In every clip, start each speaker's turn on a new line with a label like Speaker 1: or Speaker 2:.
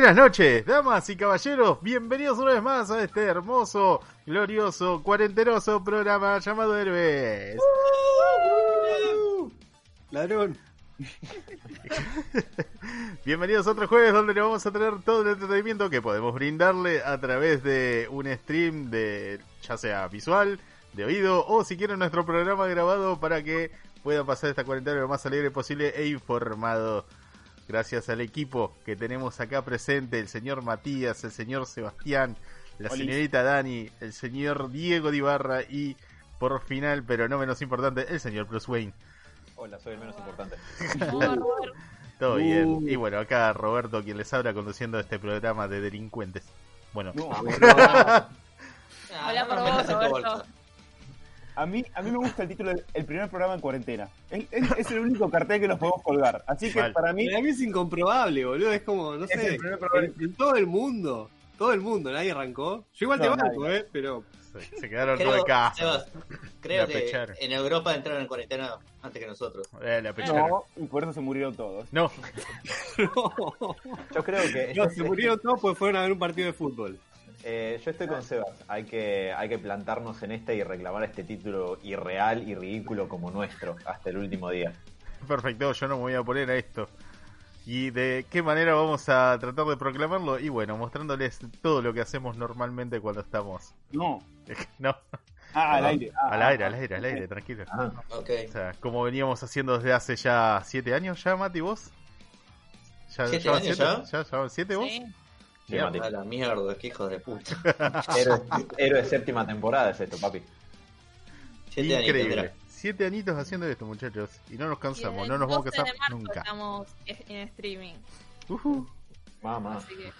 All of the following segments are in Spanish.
Speaker 1: buenas noches, damas y caballeros. Bienvenidos una vez más a este hermoso, glorioso, cuarenteroso programa llamado Herbes.
Speaker 2: Ladrón.
Speaker 1: Bienvenidos a otro jueves donde le vamos a tener todo el entretenimiento que podemos brindarle a través de un stream de ya sea visual, de oído o si quieren nuestro programa grabado para que puedan pasar esta cuarentena lo más alegre posible e informado. Gracias al equipo que tenemos acá presente, el señor Matías, el señor Sebastián, la
Speaker 2: Olis.
Speaker 1: señorita Dani, el señor Diego Dibarra y por final, pero no menos importante, el señor Bruce Wayne.
Speaker 3: Hola, soy el menos importante.
Speaker 1: Todo
Speaker 2: Uh.
Speaker 1: bien. Y bueno, acá Roberto, quien les habla conduciendo este programa de delincuentes. Bueno,
Speaker 4: Hola por vos, Roberto.
Speaker 2: A mí, a mí me gusta el título del el primer programa en cuarentena. Es, es- es el único cartel que nos podemos colgar. Así que
Speaker 1: Mal.
Speaker 2: para mí,
Speaker 5: Para mí es incomprobable, boludo. Es como, no
Speaker 2: Es
Speaker 5: sé,
Speaker 2: el primer programa.
Speaker 5: en, en todo el mundo. Todo el mundo, nadie arrancó. Yo igual te
Speaker 2: No,
Speaker 5: banco,
Speaker 2: nadie.
Speaker 5: eh, pero
Speaker 1: se, se quedaron todos acá.
Speaker 6: Sebas, creo que en Europa entraron en cuarentena antes que nosotros.
Speaker 1: Eh, la
Speaker 2: no, y por eso se murieron todos.
Speaker 1: No,
Speaker 3: Yo creo que.
Speaker 5: no, se murieron todos porque fueron a ver un partido de fútbol.
Speaker 3: Eh, yo estoy con Sebas. Hay que, hay que plantarnos en este y reclamar este título irreal y ridículo como nuestro hasta el último día.
Speaker 1: perfecto, yo no me voy a poner a esto. ¿Y de qué manera vamos a tratar de proclamarlo? Y bueno, mostrándoles todo lo que hacemos normalmente cuando estamos.
Speaker 2: No.
Speaker 1: No,
Speaker 2: Ah, al aire. Ah,
Speaker 1: al
Speaker 2: ah,
Speaker 1: aire,
Speaker 2: ah.
Speaker 1: al aire, al aire, tranquilo.
Speaker 3: Ah,
Speaker 6: Ok.
Speaker 1: O sea, como veníamos haciendo desde hace ya siete años, ¿ya, Mati, vos? ¿Ya,
Speaker 6: ¿Siete
Speaker 1: llevan
Speaker 6: años
Speaker 1: siete?
Speaker 6: ya?
Speaker 1: ¿Ya llevan siete vos?
Speaker 4: Sí.
Speaker 3: Sí, Mati.
Speaker 6: A la mierda, qué hijos de puta.
Speaker 3: Héroe, héroe séptima temporada es esto, papi.
Speaker 6: Siete años
Speaker 1: Increíble.
Speaker 6: tendrá.
Speaker 1: Siete añitos haciendo esto, muchachos. Y no nos cansamos, no nos vamos a
Speaker 4: 12
Speaker 1: cansar
Speaker 4: de marzo
Speaker 1: nunca.
Speaker 4: Estamos en streaming.
Speaker 1: Ujú.
Speaker 3: Mamá.
Speaker 4: Así que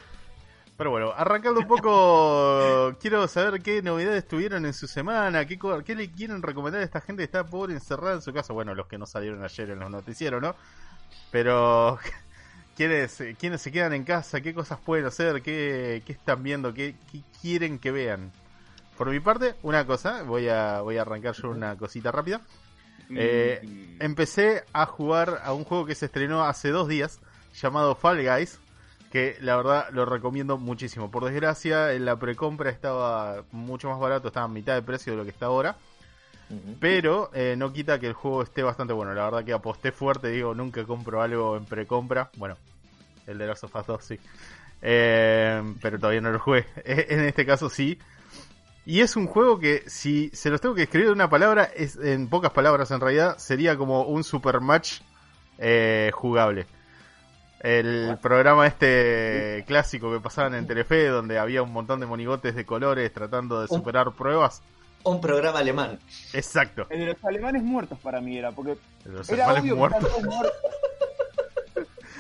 Speaker 1: Pero bueno, arrancando un poco, quiero saber qué novedades tuvieron en su semana, qué, qué le quieren recomendar a esta gente que está pobre encerrada en su casa. Bueno, los que no salieron ayer en los noticieros, ¿no? Pero, ¿quiénes, quiénes se quedan en casa? ¿Qué cosas pueden hacer? ¿Qué, qué están viendo? ¿Qué, qué quieren que vean? Por mi parte, una cosa, voy a, voy a arrancar yo una cosita rápida. Eh,
Speaker 2: Mm,
Speaker 1: Empecé a jugar a un juego que se estrenó hace dos días, llamado Fall Guys, que la verdad lo recomiendo muchísimo. Por desgracia, en la precompra estaba mucho más barato, estaba a mitad de precio de lo que está ahora, Pero eh, no quita que el juego esté bastante bueno. La verdad que aposté fuerte, digo, nunca compro algo en precompra. Bueno, el de Last of Us 2 sí. Eh, pero todavía no lo jugué. En este caso sí. Y es un juego que, si se los tengo que escribir en una palabra, es en pocas palabras en realidad, sería como un super match eh, jugable. El programa este clásico que pasaban en Telefe, donde había un montón de monigotes de colores tratando de superar pruebas.
Speaker 6: Un programa alemán.
Speaker 1: Exacto.
Speaker 2: El de los alemanes muertos para mí era, porque
Speaker 1: Los
Speaker 2: era
Speaker 1: animales
Speaker 2: obvio que
Speaker 1: muertos.
Speaker 2: estaban todos muertos.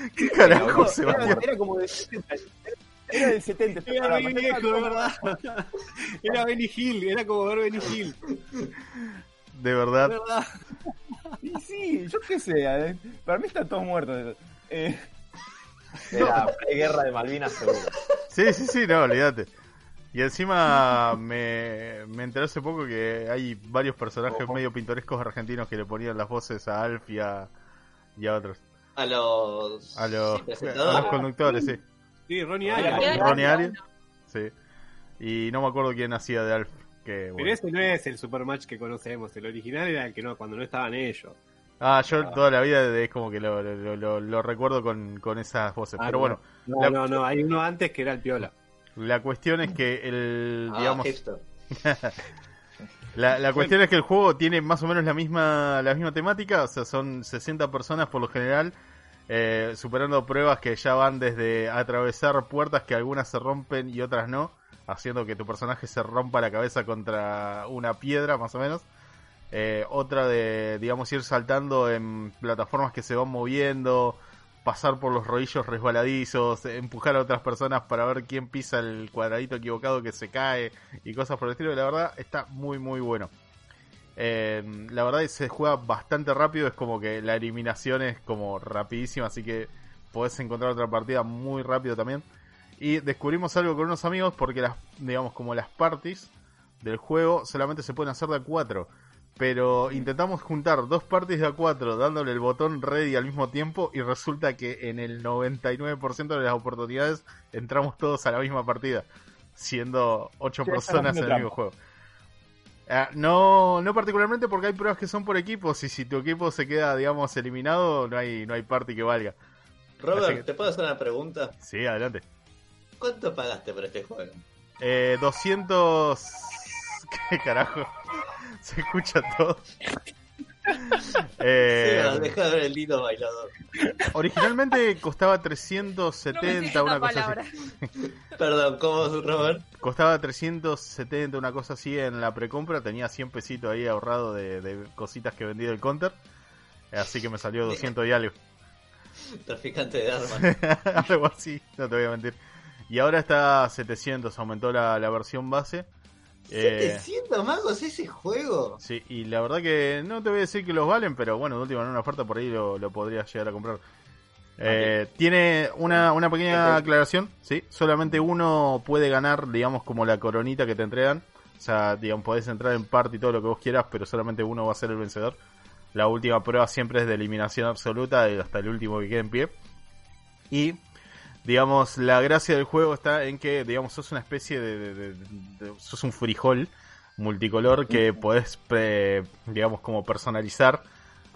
Speaker 1: ¿Qué carajo,
Speaker 2: Era,
Speaker 1: Sebastián?
Speaker 2: era como de 70. Era del 70. este
Speaker 5: Era Benny
Speaker 2: estaban
Speaker 5: Viejo, de verdad. Era Benny Hill, era como ver Benny Hill.
Speaker 1: De
Speaker 5: De
Speaker 1: verdad.
Speaker 5: verdad.
Speaker 2: Y sí, yo qué sé, eh, para mí están todos muertos. Eh,
Speaker 3: Era guerra de Malvinas seguro.
Speaker 1: Sí, sí, sí, no, olvídate. Y encima me, me enteré hace poco que hay varios personajes
Speaker 2: Ojo.
Speaker 1: medio pintorescos argentinos que le ponían las voces a Alf y a, y a otros.
Speaker 6: A los.
Speaker 1: A los,
Speaker 6: sí,
Speaker 1: a
Speaker 6: presentadores.
Speaker 1: los conductores, sí.
Speaker 5: Sí, Ronnie
Speaker 2: Ah,
Speaker 5: Arias.
Speaker 1: Ronnie Arias. Sí. Y no me acuerdo quién hacía de Alf. Que,
Speaker 5: Pero
Speaker 1: bueno.
Speaker 5: ese no es el supermatch que conocemos. El original era el que no, cuando no estaban ellos.
Speaker 1: Ah, yo toda la vida es como que lo, lo, lo- lo recuerdo con, con esas voces.
Speaker 5: Ah,
Speaker 1: Pero
Speaker 5: no.
Speaker 1: bueno,
Speaker 5: No,
Speaker 1: La-
Speaker 5: no, no. Hay uno antes que era el Piola.
Speaker 1: La cuestión es que el,
Speaker 6: Ah,
Speaker 1: digamos. La, la cuestión es que el juego tiene más o menos la misma, la misma temática, o sea, son 60 personas por lo general, eh, superando pruebas que ya van desde atravesar puertas que algunas se rompen y otras no, haciendo que tu personaje se rompa la cabeza contra una piedra, más o menos. Eh, otra de, digamos, ir saltando en plataformas que se van moviendo, pasar por los rodillos resbaladizos, empujar a otras personas para ver quién pisa el cuadradito equivocado que se cae y cosas por el estilo. La verdad está muy muy bueno. Eh, la verdad que se juega bastante rápido, es como que la eliminación es como rapidísima, así que podés encontrar otra partida muy rápido también. Y descubrimos algo con unos amigos porque las, digamos, como las parties del juego solamente se pueden hacer de a cuatro. Pero intentamos juntar dos parties de a cuatro dándole el botón ready al mismo tiempo y resulta que en el 99% de las oportunidades entramos todos a la misma partida, siendo ocho
Speaker 2: Sí,
Speaker 1: personas en el mismo juego. Ah, no, no particularmente porque hay pruebas que son por equipos y si tu equipo se queda, digamos, eliminado, no hay, no hay party que valga.
Speaker 6: Robert,
Speaker 1: que-
Speaker 6: ¿te puedo hacer una pregunta?
Speaker 1: Sí, adelante.
Speaker 6: ¿Cuánto pagaste por este juego?
Speaker 1: Eh, 200... ¿Qué carajo? Se escucha todo. Eh,
Speaker 6: Sebas, deja de ver el lindo bailador.
Speaker 1: originalmente costaba
Speaker 4: No me
Speaker 1: 370,
Speaker 4: esa
Speaker 1: una cosa
Speaker 4: palabra.
Speaker 1: así.
Speaker 6: Perdón, ¿cómo es, Robert?
Speaker 1: Costaba 370, una cosa así en la precompra. Tenía 100 pesitos ahí ahorrado de, de cositas que vendí del counter. Así que me salió 200 y algo.
Speaker 6: Traficante de armas.
Speaker 1: algo así, no te voy a mentir. Y ahora está a 700, aumentó la, la versión base. Eh,
Speaker 6: 700 magos ese juego.
Speaker 1: Sí, y la verdad que no te voy a decir que los valen, pero bueno, de última en una oferta por ahí lo, lo podrías llegar a comprar. Eh, tiene una, una pequeña aclaración, sí, solamente uno puede ganar, digamos, como la coronita que te entregan. O sea, digamos, podés entrar en parte y todo lo que vos quieras, pero solamente uno va a ser el vencedor. La última prueba siempre es de eliminación absoluta, hasta el último que quede en pie. Y, digamos, la gracia del juego está en que, digamos, sos una especie de... de- de- de- sos un frijol multicolor que podés, eh, digamos, como personalizar.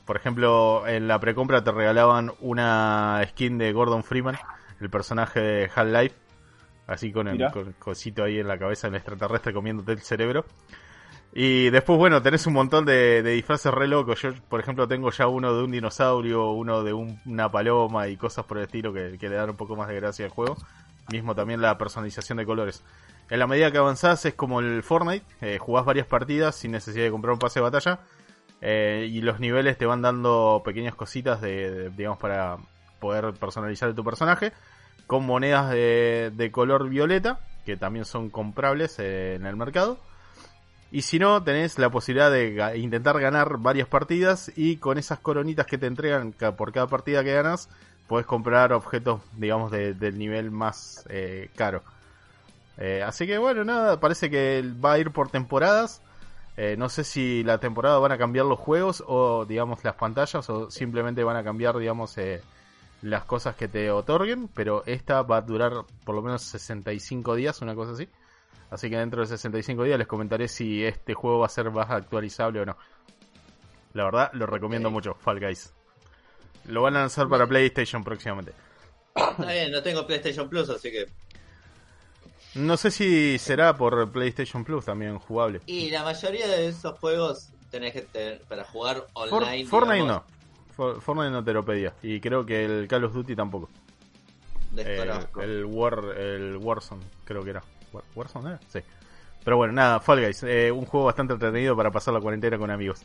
Speaker 1: Por ejemplo, en la precompra te regalaban una skin de Gordon Freeman, el personaje de Half-Life, así con el,
Speaker 2: Mirá.
Speaker 1: con el cosito ahí en la cabeza del extraterrestre comiéndote el cerebro. Y después, bueno, tenés un montón de, disfraces re locos. Yo, por ejemplo, tengo ya uno de un dinosaurio, uno de un- una paloma y cosas por el estilo que, le dan un poco más de gracia al juego. Mismo también la personalización de colores. En la medida que avanzás es como el Fortnite, eh, jugás varias partidas sin necesidad de comprar un pase de batalla. eh, y los niveles te van dando pequeñas cositas de, digamos, para poder personalizar tu personaje. Con monedas de, de color violeta, que también son comprables eh, en el mercado. Y si no, tenés la posibilidad de intentar ganar varias partidas y con esas coronitas que te entregan por cada partida que ganas, puedes comprar objetos, digamos, de- del nivel más eh, caro. Eh, así que bueno, nada, parece que va a ir por temporadas. Eh, no sé si la temporada van a cambiar los juegos o, digamos, las pantallas o simplemente van a cambiar, digamos, las cosas que te otorguen, pero esta va a durar por lo menos 65 días, una cosa así. Así que dentro de 65 días les comentaré si este juego va a ser más actualizable o no. La verdad, lo recomiendo mucho, Fall Guys. Lo van a lanzar para PlayStation próximamente.
Speaker 6: Está bien, no tengo PlayStation Plus, así que.
Speaker 1: No sé si será por PlayStation Plus también jugable.
Speaker 6: Y la mayoría de esos juegos tenés que tener para jugar
Speaker 1: For-
Speaker 6: online.
Speaker 1: Fortnite
Speaker 6: digamos,
Speaker 1: no. For- Fortnite no te lo pedía. Y creo que el Call of Duty tampoco.
Speaker 6: Desconozco.
Speaker 1: el War, el Warzone, creo que era. War- ¿Warzone era? Sí. Pero bueno, nada, Fall Guys. eh, un juego bastante entretenido para pasar la cuarentena con amigos.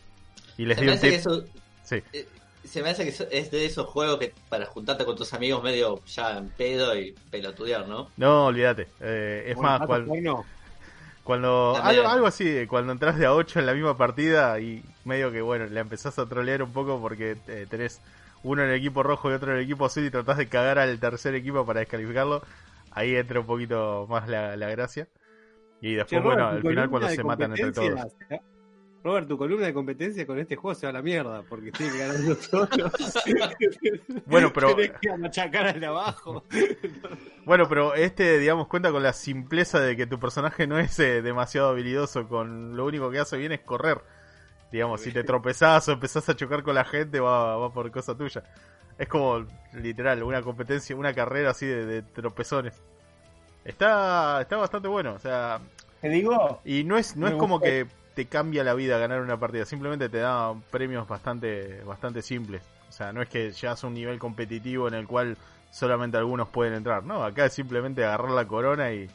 Speaker 1: Y les
Speaker 6: se,
Speaker 1: di
Speaker 6: me
Speaker 1: un
Speaker 6: hace que
Speaker 1: tip.
Speaker 6: eso,
Speaker 1: Sí.
Speaker 6: eh, se me hace que es de esos juegos que para juntarte con tus amigos medio ya en pedo y pelotudear, ¿no?
Speaker 1: No, olvídate. Eh, es
Speaker 5: Bueno,
Speaker 1: más,
Speaker 5: ¿mato
Speaker 1: cual- cuando algo, algo así, cuando entras de a 8 en la misma partida y medio que bueno, la empezás a trolear un poco porque eh, tenés uno en el equipo rojo y otro en el equipo azul y tratás de cagar al tercer equipo para descalificarlo, ahí entra un poquito más la, la gracia. Y después,
Speaker 5: Che,
Speaker 1: bueno, al final cuando se matan entre todos.
Speaker 5: ¿eh? Robert, tu columna de competencia con este juego se va a la mierda, porque tiene que ganar.
Speaker 1: Bueno, pero-
Speaker 5: que machacar al de abajo.
Speaker 1: Bueno, pero este, digamos, cuenta con la simpleza de que tu personaje no es eh, demasiado habilidoso, con lo único que hace bien es correr. Digamos, si te tropezás o empezás a chocar con la gente, va, va por cosa tuya. Es como, literal, una competencia, una carrera así de, de tropezones. Está, está bastante bueno, o sea,
Speaker 2: Te digo,
Speaker 1: y no es, no es como que te cambia la vida ganar una partida, simplemente te da premios bastante, bastante simples. O sea, no es que llegas a un nivel competitivo en el cual solamente algunos pueden entrar. No, acá es simplemente agarrar la corona y,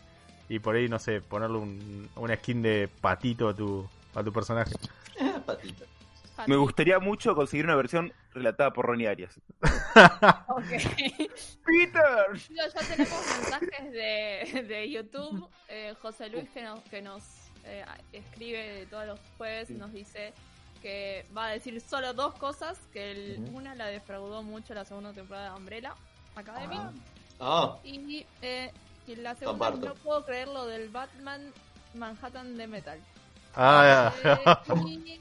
Speaker 1: y por ahí, no sé, ponerle un, una skin de patito a tu, a tu personaje.
Speaker 6: Patito.
Speaker 2: Me gustaría mucho conseguir una versión relatada por Ronnie Arias.
Speaker 4: Ok.
Speaker 2: ¡Peter!
Speaker 4: Ya, ya tenemos mensajes de, de YouTube. Eh, José Luis que nos, que nos eh, escribe todos los jueves nos dice que va a decir solo dos cosas, que el- una la defraudó mucho la segunda temporada de Umbrella Academy
Speaker 6: Ah,
Speaker 4: y, eh, y la segunda
Speaker 6: Comparto.
Speaker 4: no puedo creer lo del Batman Manhattan de Metal.
Speaker 1: Ah,
Speaker 4: Eh, y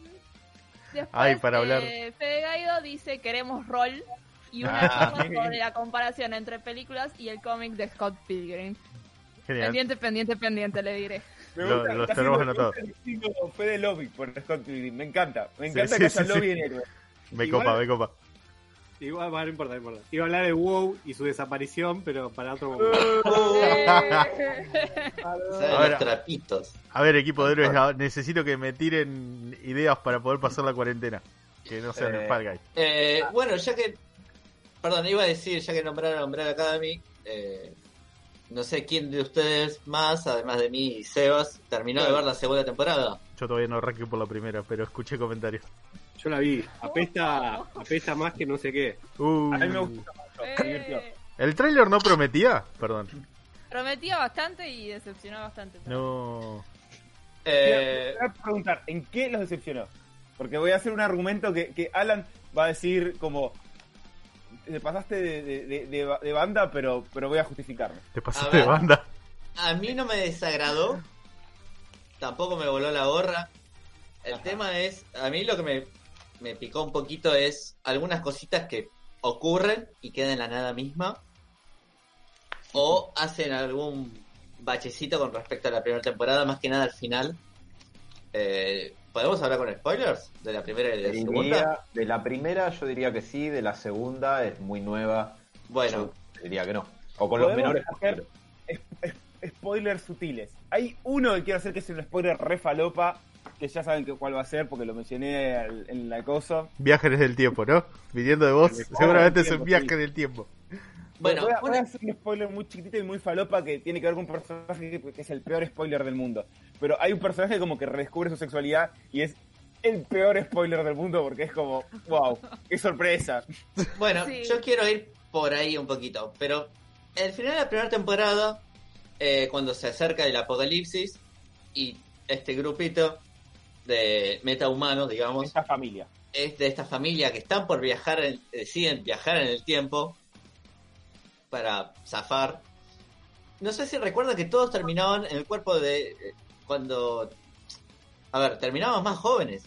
Speaker 4: Después,
Speaker 1: Ay, para hablar.
Speaker 4: eh, Fede Gaido dice queremos rol y una
Speaker 1: Ah.
Speaker 4: sobre la comparación entre películas y el cómic de Scott Pilgrim.
Speaker 1: Genial.
Speaker 4: Pendiente, pendiente, pendiente, le diré.
Speaker 2: Me
Speaker 1: Lo-
Speaker 2: gusta,
Speaker 1: los tenemos anotados.
Speaker 2: Fede Lobby por Scott Pilgrim. Me encanta. Me encanta
Speaker 1: sí,
Speaker 2: que
Speaker 1: sí,
Speaker 2: haya
Speaker 1: sí.
Speaker 2: lobby en héroe.
Speaker 1: Me
Speaker 2: Igual-
Speaker 1: copa, me copa.
Speaker 5: Igual, bueno, no importa, no importa. Iba a hablar de WoW y su desaparición, pero para otro momento.
Speaker 1: A ver,
Speaker 6: trapitos.
Speaker 1: A ver, equipo de héroes, necesito que me tiren ideas para poder pasar la cuarentena. Que no sean
Speaker 3: Eh,
Speaker 1: el Fall Guy.
Speaker 6: Eh, bueno, ya que. Perdón, iba a decir, ya que nombraron Umbrella Academy, eh, no sé quién de ustedes más, además de mí y Sebas, terminó de ver la segunda temporada.
Speaker 1: Yo todavía no arranqué por la primera, pero escuché comentarios.
Speaker 5: Yo la vi. Apesta, apesta más que no sé qué.
Speaker 1: Uh,
Speaker 2: A mí me gusta mucho.
Speaker 4: Eh,
Speaker 1: ¿El tráiler no prometía? Perdón.
Speaker 4: prometía bastante y decepcionó bastante.
Speaker 1: No.
Speaker 6: Eh,
Speaker 2: Te voy a preguntar, ¿en qué los decepcionó? Porque voy a hacer un argumento que, que Alan va a decir como... Te pasaste de, de- de- de- de banda, pero, pero voy a justificarme.
Speaker 1: Te pasaste de banda.
Speaker 6: a mí no me desagradó, tampoco me voló la gorra. El tema es, a mí lo que me, me picó un poquito es algunas cositas que ocurren y quedan en la nada misma. O hacen algún bachecito con respecto a la primera temporada, más que nada al final. Eh, ¿Podemos hablar con spoilers de la primera y de la segunda?
Speaker 3: De la primera yo diría que sí, de la segunda es muy nueva.
Speaker 6: Bueno,
Speaker 3: Yo diría que no. O con los menores.
Speaker 2: hacer spoilers sutiles. Hay uno que quiero hacer que es un spoiler re falopa, que ya saben que cuál va a ser porque lo mencioné al- en la cosa.
Speaker 1: Viajes del tiempo, ¿no? Viniendo de vos, seguramente
Speaker 2: del
Speaker 1: es un
Speaker 2: tiempo,
Speaker 1: viaje
Speaker 2: sí.
Speaker 1: del tiempo.
Speaker 6: bueno,
Speaker 2: voy, a, voy
Speaker 6: una-
Speaker 2: a hacer un spoiler muy chiquitito y muy falopa que tiene que ver con un personaje que, que es el peor spoiler del mundo. Pero hay un personaje como que redescubre su sexualidad y es el peor spoiler del mundo porque es como, wow, qué sorpresa.
Speaker 6: Bueno,
Speaker 4: Sí.
Speaker 6: yo quiero ir por ahí un poquito, pero el final de la primera temporada, eh, cuando se acerca el apocalipsis y este grupito de metahumanos, digamos,
Speaker 2: Esta familia.
Speaker 6: es de esta familia que están por viajar, en- deciden viajar en el tiempo para zafar. No sé si recuerdan que todos terminaban en el cuerpo de... eh, cuando... A ver, terminamos más jóvenes.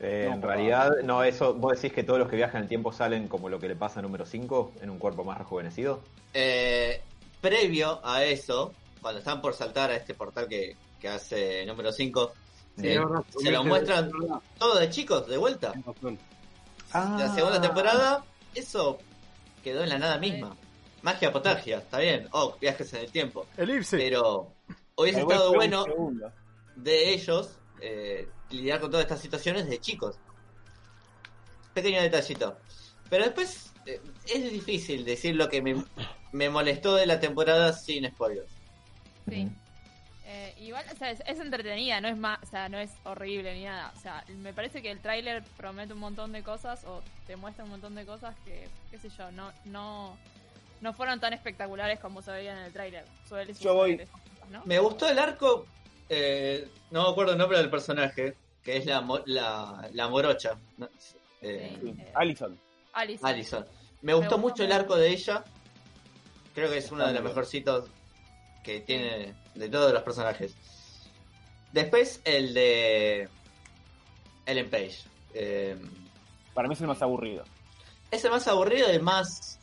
Speaker 3: Eh,
Speaker 2: No,
Speaker 3: en realidad, no, eso, vos decís que todos los que viajan en el tiempo salen como lo que le pasa a número 5, en un cuerpo más rejuvenecido.
Speaker 6: Eh, previo a eso, cuando están por saltar a este portal que, que hace número 5,
Speaker 5: Sí,
Speaker 6: eh,
Speaker 5: es verdad,
Speaker 6: se lo muestran
Speaker 5: es verdad,
Speaker 6: todos de chicos, de vuelta.
Speaker 5: razón.
Speaker 6: La segunda temporada, eso quedó en la nada misma. Magia potagia, está bien. Oh, viajes en el tiempo.
Speaker 1: Elipse.
Speaker 6: Pero hubiese estado bueno de ellos eh, lidiar con todas estas situaciones de chicos. Pequeño detallito. Pero después eh, es difícil decir lo que me, me molestó de la temporada sin spoilers.
Speaker 4: Sí. Eh, igual, o sea, es, es entretenida, no es más, o sea, no es horrible ni nada. O sea, me parece que el tráiler promete un montón de cosas o te muestra un montón de cosas que, qué sé yo, no, no, no fueron tan espectaculares como se veían en el tráiler. Suele
Speaker 2: Yo voy-
Speaker 4: eso, ¿no?
Speaker 6: Me gustó el arco, eh, no me acuerdo el nombre del personaje, que es la, mo- la, la morocha. ¿no? Eh,
Speaker 2: Sí,
Speaker 4: Eh,
Speaker 2: Allison.
Speaker 6: Me gustó
Speaker 4: gustó
Speaker 6: mucho el arco de ella. Creo que es uno de
Speaker 2: bien.
Speaker 6: mejorcitos que tiene de todos los personajes. Después el de Ellen Page. Eh,
Speaker 2: Para mí es el más aburrido.
Speaker 6: es el más aburrido y el más...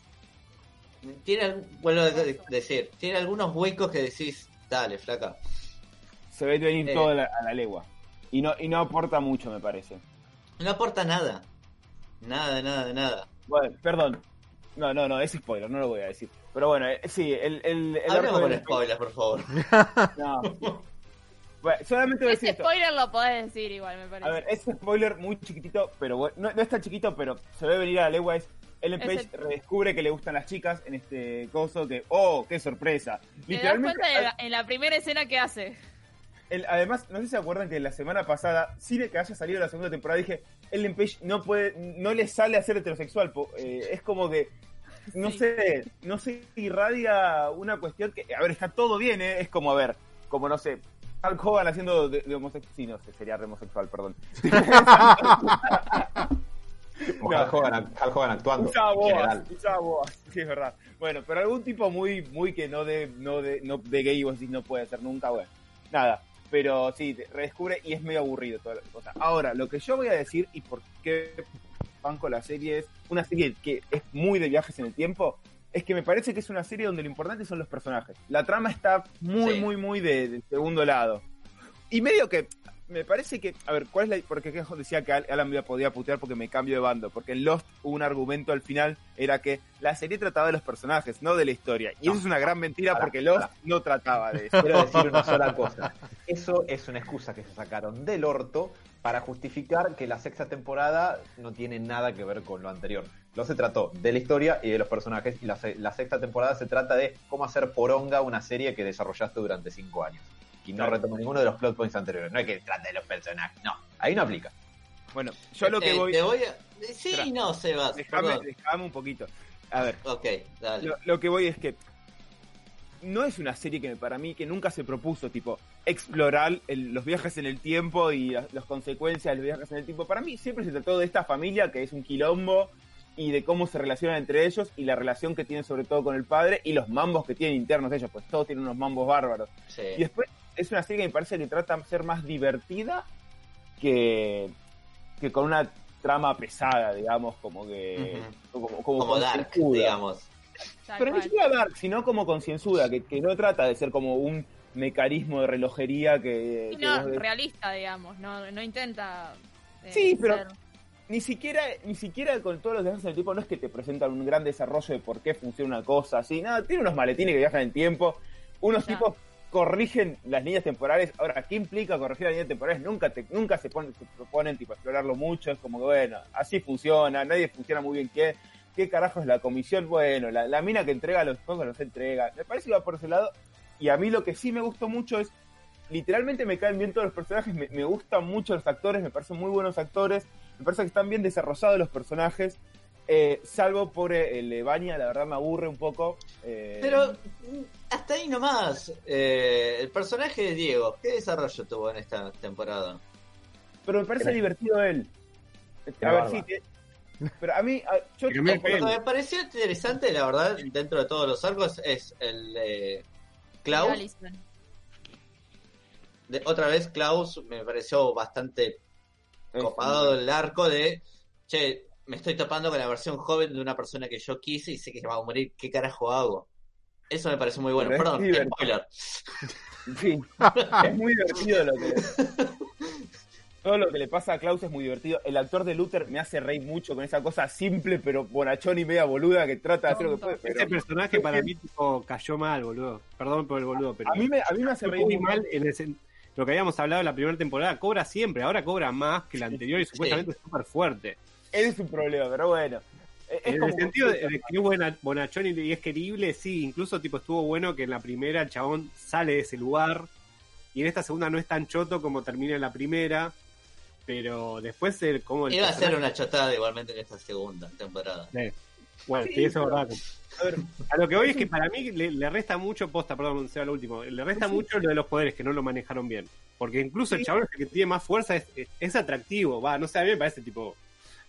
Speaker 6: Tiene, vuelvo a de- decir, tiene algunos huecos que decís, dale, flaca.
Speaker 2: Se ve venir
Speaker 6: Eh.
Speaker 2: todo a la, a la legua. Y no, y no aporta mucho, me parece.
Speaker 6: No aporta nada. Nada, nada, nada.
Speaker 2: Bueno, perdón. No, no, no, es spoiler, no lo voy a decir. Pero bueno, eh, sí, el, el, el
Speaker 6: Hablemos con spoilers, por favor.
Speaker 2: No. Bueno, solamente voy a decir
Speaker 4: Ese
Speaker 2: esto.
Speaker 4: spoiler lo podés decir igual, me parece.
Speaker 2: A ver, es un spoiler muy chiquitito, pero bueno, no, no es tan chiquito, pero se ve venir a la legua. Es Ellen
Speaker 4: Es
Speaker 2: Page
Speaker 4: el-
Speaker 2: redescubre que le gustan las chicas en este coso que, oh, qué sorpresa.
Speaker 4: Te das cuenta de la- en la primera escena que hace.
Speaker 2: el- además, no sé si se acuerdan que la semana pasada, sin que haya salido la segunda temporada, dije, Ellen Page no puede, no le sale a ser heterosexual. po- eh, es como que, no
Speaker 4: Sí.
Speaker 2: sé, no se irradia una cuestión que, a ver, está todo bien, ¿eh? es como, a ver, como no sé, Hulk Hogan haciendo de, de homosexual, sí, no sé, sería re homosexual, perdón.
Speaker 3: Como
Speaker 2: No.
Speaker 3: Hulk, Hogan, Hulk Hogan actuando.
Speaker 2: Usaba
Speaker 3: en
Speaker 2: boas,
Speaker 3: general.
Speaker 2: usaba boas, sí, es verdad. Bueno, pero algún tipo muy, muy que no de, no de, no de gay vos decís no puede ser nunca, bueno. Nada. Pero sí, redescubre y es medio aburrido toda la cosa. Ahora, lo que yo voy a decir y por qué banco la serie es una serie que es muy de viajes en el tiempo, es que me parece que es una serie donde lo importante son los personajes. La trama está muy,
Speaker 6: Sí.
Speaker 2: muy, muy de, de segundo lado. Y medio que me parece que, a ver, ¿cuál es la porque decía que Al- Alan me podía putear porque me cambio de bando? Porque en Lost hubo un argumento al final era que la serie trataba de los personajes, no de la historia. Y eso es una gran mentira porque Lost no trataba de eso.
Speaker 3: Quiero decir una sola cosa. Eso es una excusa que se sacaron del orto para justificar que la sexta temporada no tiene nada que ver con lo anterior. No se trató de la historia y de los personajes, y la, la sexta temporada se trata de cómo hacer poronga una serie que desarrollaste durante cinco años. Y no retoma ninguno de los plot points anteriores. No es que trate de los personajes, no. Ahí no aplica.
Speaker 2: Bueno, yo lo que
Speaker 6: Eh,
Speaker 2: voy...
Speaker 6: Te voy a... Sí,
Speaker 2: Espera.
Speaker 6: no, Sebas.
Speaker 2: Déjame,
Speaker 6: perdón.
Speaker 2: déjame un poquito. A ver,
Speaker 6: Ok, dale.
Speaker 2: lo, lo que voy es que no es una serie que para mí que nunca se propuso tipo explorar el- los viajes en el tiempo y las, las consecuencias de los viajes en el tiempo. Para mí siempre se trató de esta familia que es un quilombo y de cómo se relacionan entre ellos y la relación que tienen sobre todo con el padre y los mambos que tienen internos ellos, pues todos tienen unos mambos bárbaros.
Speaker 6: Sí.
Speaker 2: Y después es una serie que me parece que trata de ser más divertida que, que con una trama pesada, digamos, como que... como, como,
Speaker 6: Como Dark, digamos.
Speaker 2: Pero ni siquiera dark, sino como concienzuda, que, que no trata de ser como un mecanismo de relojería que...
Speaker 4: No, realista, digamos, no, no intenta. eh,
Speaker 2: Sí, pero-
Speaker 4: ser-
Speaker 2: ni siquiera ni siquiera con todos los viajes en el tiempo no es que te presentan un gran desarrollo de por qué funciona una cosa así, nada, tiene unos maletines que viajan en tiempo, unos
Speaker 4: Ya.
Speaker 2: tipos corrigen las líneas temporales, ahora, ¿qué implica corregir las líneas temporales? Nunca te, nunca se, ponen, se proponen tipo explorarlo mucho, es como que bueno, así funciona, nadie funciona muy bien. Qué, qué carajo es la comisión, bueno, la, la mina que entrega los juegos los entrega, me parece que va por ese lado, y a mí lo que sí me gustó mucho es literalmente me caen bien todos los personajes, me, me gustan mucho los actores, me parecen muy buenos actores, me parece que están bien desarrollados los personajes, eh, salvo por eh, el Evania, la verdad me aburre un poco. eh,
Speaker 6: Pero mm, hasta ahí nomás. Eh, el personaje de Diego, ¿qué desarrollo tuvo en esta temporada?
Speaker 2: pero me parece divertido él. A ver,
Speaker 3: barba.
Speaker 2: sí, que- pero a mí, a- yo,
Speaker 6: Lo que me pareció interesante, la verdad, dentro de todos los arcos, es el de Klaus. De- otra vez, Klaus me pareció bastante copado el arco de, che, me estoy topando con la versión joven de una persona que yo quise y sé que se va a morir, ¿qué carajo hago? Eso me pareció muy bueno.
Speaker 2: Pero es
Speaker 6: Perdón,
Speaker 2: divertido.
Speaker 6: spoiler.
Speaker 2: Sí, es muy divertido lo que. Todo lo que le pasa a Klaus es muy divertido. El actor de Luther me hace reír mucho con esa cosa simple, pero bonachón y media boluda que trata de hacer lo que puede.
Speaker 5: Ese
Speaker 2: Pero
Speaker 5: personaje para mí tipo, cayó mal, boludo. Perdón por el boludo, pero
Speaker 2: a, mí me, a mí me hace reír
Speaker 5: muy mal en el lo que habíamos hablado en la primera temporada. Cobra siempre, ahora cobra más que la anterior y supuestamente es súper fuerte.
Speaker 2: Ese es un problema, pero bueno. Es- es
Speaker 5: En el sentido de, de que es buena, bonachón y, y es querible, sí. Incluso tipo estuvo bueno que en la primera el chabón sale de ese lugar y en esta segunda no es tan choto como termina en la primera. Pero después el como el
Speaker 6: Iba a ser una chotada igualmente en esta segunda temporada.
Speaker 5: Bueno,
Speaker 2: Sí,
Speaker 5: sí, eso es
Speaker 2: pero-
Speaker 5: verdad.
Speaker 2: A ver,
Speaker 5: A lo que voy es que para mí le, le resta mucho, posta, perdón, sea lo último, le resta
Speaker 2: Sí.
Speaker 5: mucho lo de los poderes que no lo manejaron bien. Porque incluso el chabón que tiene más fuerza es, es, es atractivo, va, no sé, a mí me parece tipo,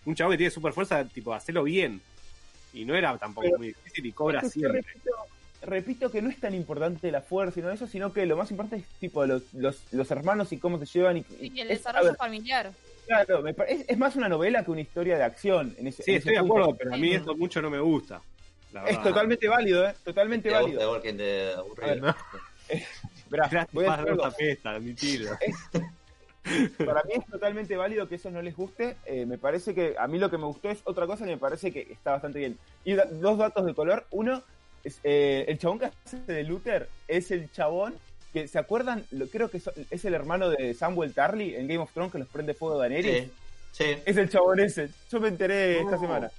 Speaker 5: un chabón que tiene super fuerza, tipo, hacerlo bien. Y no era tampoco
Speaker 2: Pero-
Speaker 5: muy difícil y cobra siempre.
Speaker 2: repito, repito que no es tan importante la fuerza y no eso, sino que lo más importante es tipo los, los, los hermanos y cómo se llevan. Y,
Speaker 4: Y el
Speaker 2: es-
Speaker 4: desarrollo
Speaker 2: ver,
Speaker 4: familiar.
Speaker 2: claro, me es, es más una novela que una historia de acción. En ese,
Speaker 5: Sí,
Speaker 2: en
Speaker 5: estoy
Speaker 2: ese
Speaker 5: de
Speaker 2: punto.
Speaker 5: acuerdo, pero a mí
Speaker 4: Sí.
Speaker 5: esto mucho no me gusta.
Speaker 2: Es totalmente válido, ¿eh? Totalmente
Speaker 6: The
Speaker 2: válido.
Speaker 6: Aburrido.
Speaker 2: A ver,
Speaker 1: No.
Speaker 5: Gracias,
Speaker 2: voy a
Speaker 5: más
Speaker 2: decir algo.
Speaker 5: apesta, admitirlo.
Speaker 2: Para mí es totalmente válido que eso no les guste. Eh, me parece que a mí lo que me gustó es otra cosa que me parece que está bastante bien. Y da- dos datos de color. Uno, es, eh, el chabón que hace de Luther es el chabón que, ¿se acuerdan? Lo, creo que so- es el hermano de Samuel Tarly en Game of Thrones que los prende fuego Daenerys.
Speaker 6: Sí, sí.
Speaker 2: Es el chabón ese. Yo me enteré esta semana.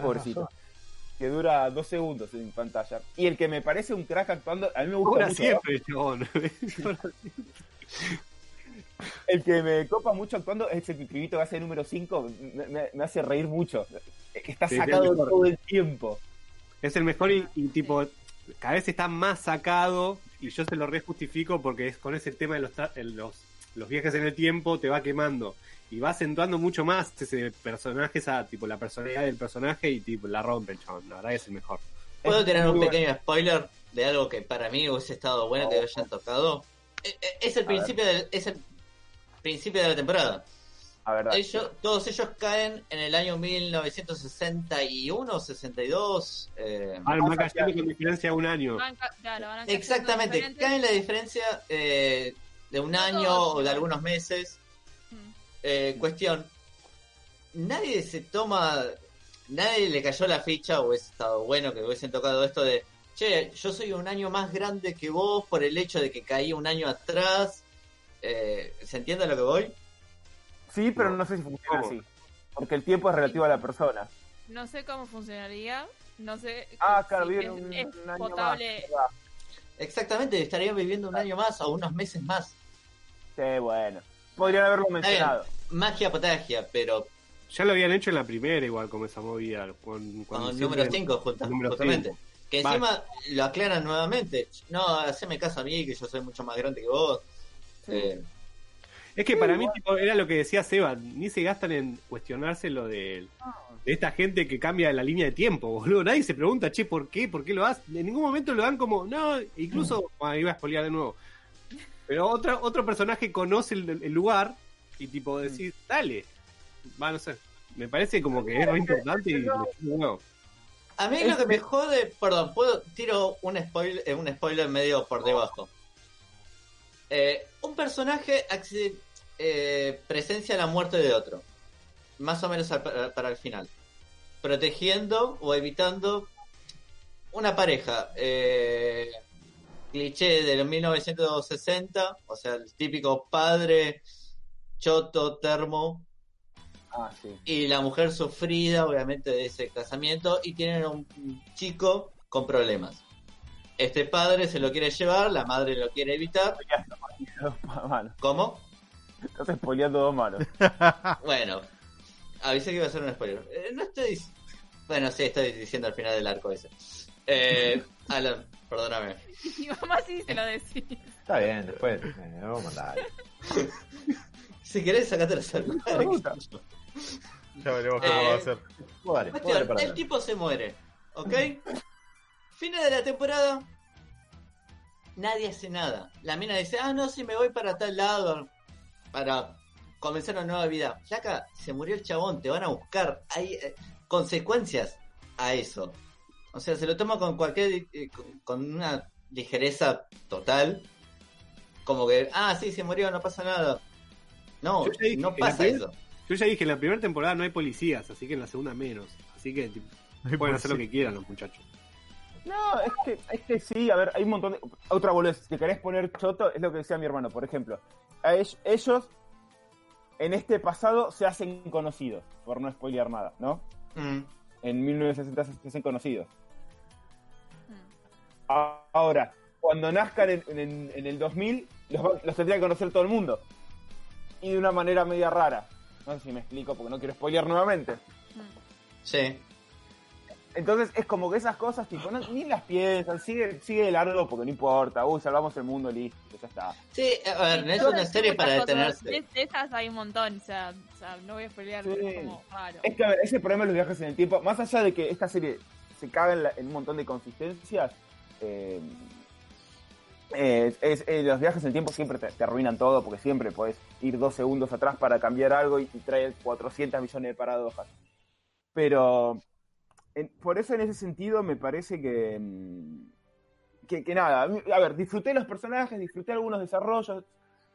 Speaker 2: Pobrecito. Que dura dos segundos en pantalla. Y el que me parece un crack actuando, a mí me gusta
Speaker 5: Cobra
Speaker 2: mucho.
Speaker 5: siempre el chabón.
Speaker 2: El que me copa mucho actuando es el pibito que hace número 5. Me, me- me hace reír mucho. Está
Speaker 5: Sí, es el
Speaker 2: sacado todo el tiempo.
Speaker 5: Es el mejor y, y, tipo, cada vez está más sacado y yo se lo rejustifico porque es con ese tema de los, los, los viajes en el tiempo te va quemando y va acentuando mucho más ese personaje, esa tipo la personalidad del personaje y tipo la rompe el chabón, la verdad que es el mejor.
Speaker 6: ¿Puedo tener un
Speaker 2: bueno.
Speaker 6: pequeño spoiler de algo que para mí hubiese estado bueno que hayan tocado? eh, eh, es el principio del, es el principio de la temporada.
Speaker 2: A ver, dale.
Speaker 6: Ellos, todos ellos caen en el año 1961, 62. Eh,
Speaker 5: Maca
Speaker 2: allá.
Speaker 5: con diferencia de un año.
Speaker 4: Van claro, van
Speaker 6: exactamente, caen la diferencia eh, de un
Speaker 4: No
Speaker 6: año
Speaker 4: todos,
Speaker 6: o de algunos meses.
Speaker 4: Mm.
Speaker 6: Eh, cuestión, nadie se toma, nadie le cayó la ficha o hubiese estado bueno que hubiesen tocado esto de, che, yo soy un año más grande que vos por el hecho de que caí un año atrás. Eh, ¿Se entiende a lo que voy?
Speaker 2: Sí, pero no sé si funciona
Speaker 5: ¿Cómo?
Speaker 2: así. Porque el tiempo es relativo a la persona.
Speaker 4: No sé cómo funcionaría. No sé
Speaker 2: Ah,
Speaker 4: si
Speaker 2: claro,
Speaker 4: es,
Speaker 2: un,
Speaker 4: es
Speaker 2: un año
Speaker 4: potable.
Speaker 2: más.
Speaker 6: Exactamente, estarían viviendo un año más o unos meses más.
Speaker 2: Sí, bueno. Podrían haberlo
Speaker 6: bien.
Speaker 2: mencionado.
Speaker 6: Magia potagia, pero
Speaker 5: Ya lo habían hecho en la primera, igual, como esa movida. Con,
Speaker 6: con el número 5
Speaker 5: número
Speaker 6: justamente.
Speaker 5: cinco.
Speaker 6: Que
Speaker 5: Va.
Speaker 6: encima lo aclaran nuevamente. No, haceme caso a mí, que yo soy mucho más grande que vos. Eh,
Speaker 5: Es que para mí tipo, era lo que decía Seba, ni se gastan en cuestionarse lo de, de esta gente que cambia la línea de tiempo, boludo. Nadie se pregunta, che, ¿por qué? ¿Por qué lo hacen? En ningún momento lo dan como, no, incluso, ah, iba a spoilear de nuevo. Pero otra, otro personaje conoce el, el lugar y tipo decir, dale. Va, no sé. Me parece como que es muy importante y huevo.
Speaker 6: A mí lo que me jode, perdón, puedo tiro un spoiler, eh, un spoiler medio por debajo. Eh, un personaje eh, presencia la muerte de otro, más o menos al- para, el final, protegiendo o evitando una pareja. Eh, cliché de los 1960, o sea, el típico padre choto termo
Speaker 2: Ah, sí.
Speaker 6: y la mujer sufrida, obviamente, de ese casamiento, y tienen un chico con problemas. Este padre se lo quiere llevar, la madre lo quiere evitar. ¿Cómo?
Speaker 2: Estás spoileando dos manos.
Speaker 6: Bueno, avisé que iba a ser un spoiler. Eh, no estoy. Bueno, sí, estoy diciendo al final del arco ese. Eh, Alan, perdóname.
Speaker 4: Mi mamá sí se lo decía.
Speaker 3: Está bien, después eh, vamos a mandar.
Speaker 6: Si querés, sacate la
Speaker 2: gusta.
Speaker 1: Ya veremos cómo
Speaker 6: Eh,
Speaker 1: va a ser.
Speaker 3: Vos
Speaker 6: Cuestión, el tipo se muere, ¿ok? Final de la temporada. Nadie hace nada. La mina dice, ah, no, si me voy para tal lado para comenzar una nueva vida. Flaca, se murió el chabón, te van a buscar. Hay eh, consecuencias a eso. O sea, se lo toma con cualquier, eh, con, con una ligereza total. Como que, ah, sí, se murió, no pasa nada. No,
Speaker 5: dije
Speaker 6: no pasa eso.
Speaker 5: Yo ya dije, en la primera temporada no hay policías, así que en la segunda menos. Así que tipo, pueden hacer lo que quieran los muchachos.
Speaker 2: No, es que, es que sí, a ver, hay un montón de... Otra boludez, si te querés poner choto, es lo que decía mi hermano, por ejemplo. A ellos, ellos, en este pasado, se hacen conocidos, por no spoilear nada, ¿no?
Speaker 6: Mm.
Speaker 2: En 1960 se hacen conocidos.
Speaker 4: Mm.
Speaker 2: Ahora, cuando nazcan en, en- en el 2000, los, los tendría que conocer todo el mundo. Y de una manera media rara. No sé si me explico, porque no quiero spoilear nuevamente.
Speaker 4: Mm.
Speaker 6: Sí.
Speaker 2: Entonces es como que esas cosas, tipo, no- ni las piensan, sigue, sigue de largo porque no importa. Uy, salvamos el mundo, listo, ya está.
Speaker 6: Sí, a ver, no es una serie para detenerse.
Speaker 4: De, esas hay un montón, o sea, o sea, no voy a pelear,
Speaker 2: Sí.
Speaker 4: pero es como raro.
Speaker 2: Es que, a ver, ese problema de los viajes en el tiempo, más allá de que esta serie se caga en, la- en un montón de consistencias, eh, eh, es- eh, los viajes en el tiempo siempre te, te arruinan todo, porque siempre puedes ir dos segundos atrás para cambiar algo y, y trae 400 millones de paradojas. Pero, en- por eso en ese sentido me parece que, mm, que, que nada, a ver, disfruté los personajes, disfruté algunos desarrollos,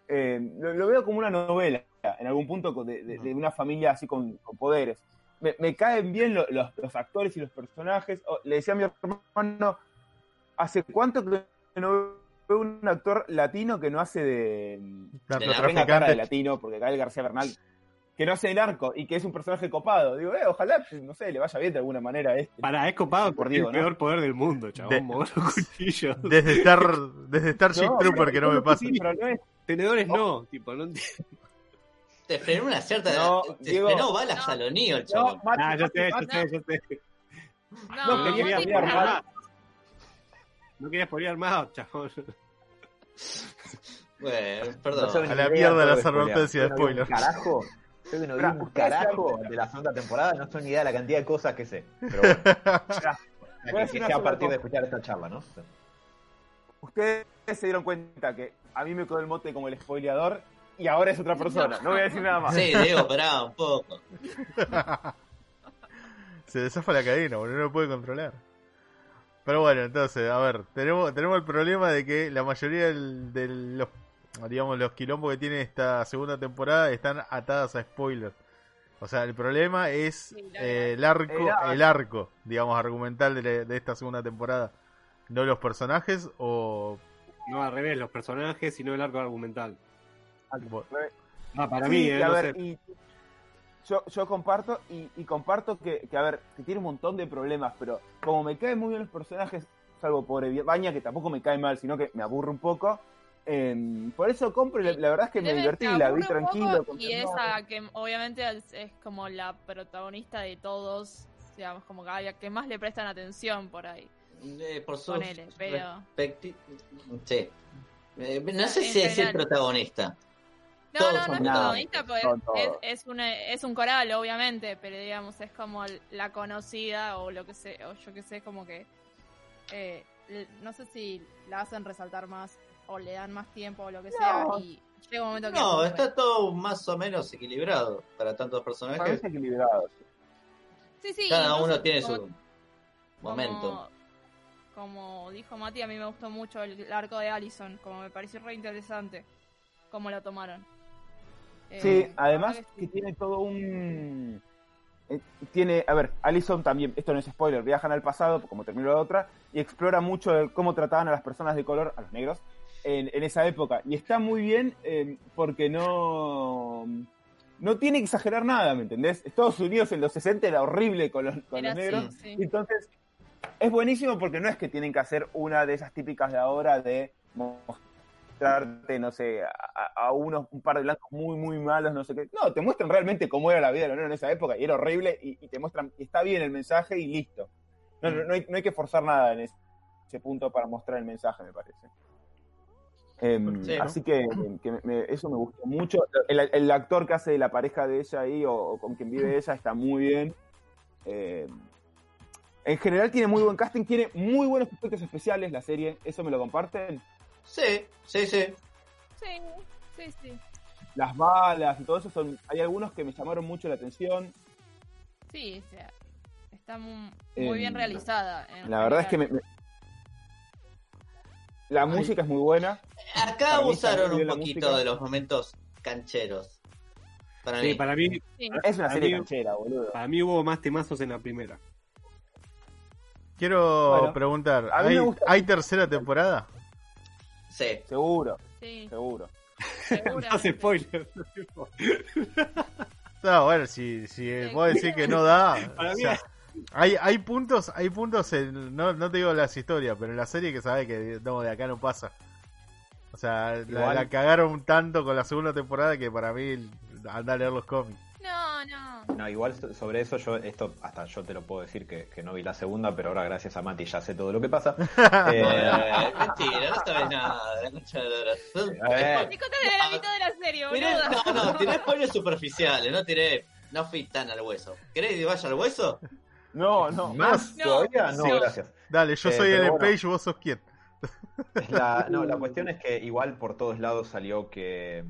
Speaker 2: eh, lo, lo veo como una novela, en algún punto, de, de- de una familia así con, con poderes. Me, me caen bien lo- los, los actores y los personajes. Oh, le decía a mi hermano, ¿hace cuánto que no veo un actor latino que no hace de...
Speaker 6: la
Speaker 2: que tenga cara de latino, porque Gael García Bernal, que no hace el arco y que es un personaje copado. Digo, eh, ojalá, no sé, le vaya bien de alguna manera a este.
Speaker 5: Para, es copado
Speaker 2: Por Diego,
Speaker 5: el
Speaker 2: ¿no?
Speaker 5: peor poder del mundo,
Speaker 1: De-
Speaker 5: chabón. cuchillos.
Speaker 1: Desde Star, desde Starship
Speaker 2: No,
Speaker 1: Trooper
Speaker 2: pero-
Speaker 1: que no me pasa.
Speaker 2: sí, pero no es-
Speaker 5: Tenedores no, tipo, no entiendo.
Speaker 6: Te frenó una cierta.
Speaker 2: No,
Speaker 6: te
Speaker 2: Diego.
Speaker 6: frenó balas
Speaker 4: No.
Speaker 6: a lo Neo, el
Speaker 2: No,
Speaker 6: chabón.
Speaker 2: Mati,
Speaker 5: Ah, yo
Speaker 2: Mati,
Speaker 5: sé, yo sé, yo sé.
Speaker 4: No,
Speaker 2: No, quería
Speaker 4: Mati,
Speaker 2: mirar
Speaker 4: no.
Speaker 5: No quería spoilear más, chabón.
Speaker 6: Bueno,
Speaker 3: No
Speaker 6: perdón.
Speaker 1: A la mierda
Speaker 3: todo
Speaker 1: las
Speaker 3: de spoilear.
Speaker 1: de
Speaker 3: no
Speaker 1: spoiler.
Speaker 3: Carajo. Que no vi un
Speaker 2: ustedes
Speaker 3: carajo de la segunda temporada, no tengo ni idea de la cantidad de cosas que sé. Pero bueno, que, que sea a partir de escuchar esta charla, ¿no?
Speaker 2: ustedes se dieron cuenta que a mí me quedó el mote como el spoileador y ahora es otra persona. No voy a decir nada más.
Speaker 6: Sí, Diego, pará un poco.
Speaker 1: Se desafa la cadena, boludo, no lo puede controlar. Pero bueno, entonces, a ver, tenemos, tenemos el problema de que la mayoría del- de los, digamos, los quilombos que tiene esta segunda temporada están atadas a spoilers. O sea, el problema es eh, el arco,
Speaker 2: El arco.
Speaker 1: digamos, argumental de, la- de esta segunda temporada. No los personajes o...
Speaker 5: No al revés, los personajes, sino el arco argumental. Ah, para
Speaker 2: Sí,
Speaker 5: mí,
Speaker 2: y
Speaker 5: eh,
Speaker 2: a
Speaker 5: no
Speaker 2: ver,
Speaker 5: sé.
Speaker 2: y yo, yo comparto y, y comparto que, que, a ver, que tiene un montón de problemas, pero como me caen muy bien los personajes, salvo por Baña, que tampoco me cae mal, sino que me aburre un poco, em, por eso compro y la, la verdad es que me divertí la vi tranquilo.
Speaker 4: Y esa que obviamente es, es como la protagonista de todos, digamos, como que que más le prestan atención por ahí.
Speaker 6: Eh, por su
Speaker 4: Ponele, pero-
Speaker 6: respecti- Sí. Eh, no sé si es el protagonista.
Speaker 4: No,
Speaker 6: Todos
Speaker 4: no, no es
Speaker 2: nada,
Speaker 4: protagonista, pues es, es, un, es un coral, obviamente, pero digamos, es como la conocida o lo que sé, o yo que sé, como que. eh, no sé si la hacen resaltar más o le dan más tiempo o lo que sea,
Speaker 2: No.
Speaker 4: y llega un momento que.
Speaker 6: No, está todo más o menos equilibrado para tantos personajes.
Speaker 2: Parece equilibrado.
Speaker 4: Sí, sí,
Speaker 6: Cada uno tiene
Speaker 4: como-
Speaker 6: su momento.
Speaker 4: Como dijo Mati, a mí me gustó mucho el arco de Allison, como me pareció re interesante cómo lo tomaron. Eh,
Speaker 2: Sí,
Speaker 4: la verdad
Speaker 2: además
Speaker 4: que
Speaker 2: que
Speaker 4: sí.
Speaker 2: tiene todo un... eh, Tiene, a ver, Allison también, esto no es spoiler, viajan al pasado, como terminó la otra, y explora mucho cómo trataban a las personas de color, a los negros, en, en esa época. Y está muy bien eh, porque no... No tiene que exagerar nada, ¿me entendés? Estados Unidos en los 60 era horrible con los, con los negros.
Speaker 4: sí.
Speaker 2: Entonces, es buenísimo porque no es que tienen que hacer una de esas típicas de ahora de mostrarte, no sé, a, a unos, un par de blancos muy, muy malos, no sé qué. No, te muestran realmente cómo era la vida de los negros en esa época y era horrible y, y te muestran, y está bien el mensaje y listo. No, no, no hay, no hay que forzar nada en ese, ese punto para mostrar el mensaje, me parece. Em,
Speaker 6: Sí, ¿no?
Speaker 2: Así que, que me- me- eso me gustó mucho. El, el actor que hace de la pareja de ella ahí o, o con quien vive ella está muy bien. Eh, en general tiene muy buen casting, tiene muy buenos efectos especiales la serie, eso me lo comparten.
Speaker 6: Sí, sí, sí.
Speaker 4: Sí, sí, sí.
Speaker 2: Las balas y todo eso son, hay algunos que me llamaron mucho la atención.
Speaker 4: Sí, o sea, está mu- muy, bien
Speaker 2: Em,
Speaker 4: realizada. en
Speaker 2: La verdad es que me- la música es muy buena.
Speaker 6: Acá abusaron un poquito
Speaker 2: música.
Speaker 6: de los momentos cancheros. Para
Speaker 5: Sí,
Speaker 6: mí.
Speaker 5: para mí,
Speaker 4: Sí.
Speaker 2: Es una serie
Speaker 5: mí-
Speaker 2: canchera, boludo.
Speaker 5: para mí hubo más temazos en la primera.
Speaker 1: Quiero
Speaker 2: Bueno,
Speaker 1: preguntar,
Speaker 2: a mí
Speaker 1: ¿hay,
Speaker 2: me gusta-
Speaker 1: ¿hay tercera temporada?
Speaker 6: Sí.
Speaker 2: Seguro,
Speaker 4: Sí,
Speaker 2: seguro.
Speaker 5: No hace spoiler.
Speaker 1: No, bueno, si, si vos decís que no da,
Speaker 5: Para
Speaker 1: o
Speaker 5: mí-
Speaker 1: sea, hay, hay puntos, hay puntos en, no, no te digo las historias, pero en la serie que sabes que no, de acá no pasa. O sea, la, cagaron tanto con la segunda temporada que para mí anda a leer los cómics.
Speaker 4: No, no.
Speaker 3: No, igual so- sobre eso yo, esto hasta yo te lo puedo decir que, que no vi la segunda, pero ahora gracias a Mati ya sé todo lo que pasa. Eh,
Speaker 6: Eh, mentira, no sabes nada. de la
Speaker 4: contaste de la mitad de la serie,
Speaker 6: Tiré-
Speaker 4: boludo.
Speaker 6: no, no, tiré spoilers superficiales, no tiré. No fui tan al hueso. ¿Querés que vaya al hueso?
Speaker 2: No, no.
Speaker 3: ¿Más
Speaker 4: No,
Speaker 3: todavía? No,
Speaker 4: sí.
Speaker 3: gracias.
Speaker 1: Dale, yo
Speaker 3: Eh,
Speaker 1: soy el
Speaker 3: bueno.
Speaker 1: Page, vos sos quién.
Speaker 3: La, no, la cuestión es que igual por todos lados salió que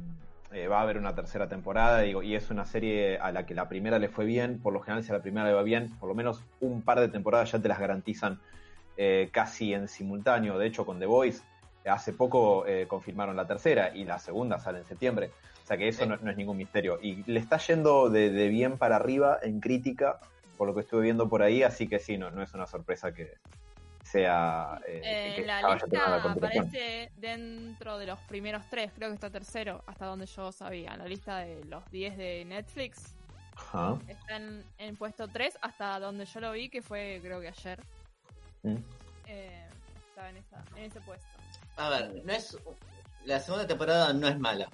Speaker 3: eh, va a haber una tercera temporada digo, y es una serie a la que la primera le fue bien. Por lo general, si a la primera le va bien, por lo menos un par de temporadas ya te las garantizan eh, casi en simultáneo. De hecho, con The Voice, hace poco eh, confirmaron la tercera y la segunda sale en septiembre. O sea que eso no, no es ningún misterio. Y le está yendo de, de bien para arriba en crítica, por lo que estuve viendo por ahí, así que sí, no, no es una sorpresa que sea... eh,
Speaker 4: Eh,
Speaker 3: que
Speaker 4: la lista aparece dentro de los primeros tres, creo que está tercero, hasta donde yo sabía. La lista de los 10 de Netflix
Speaker 3: Ajá.
Speaker 4: está en, en puesto 3, hasta donde yo lo vi, que fue creo que ayer.
Speaker 3: Mm.
Speaker 4: Eh, estaba en, esa, en ese puesto.
Speaker 6: A ver, no es. La segunda temporada no es mala.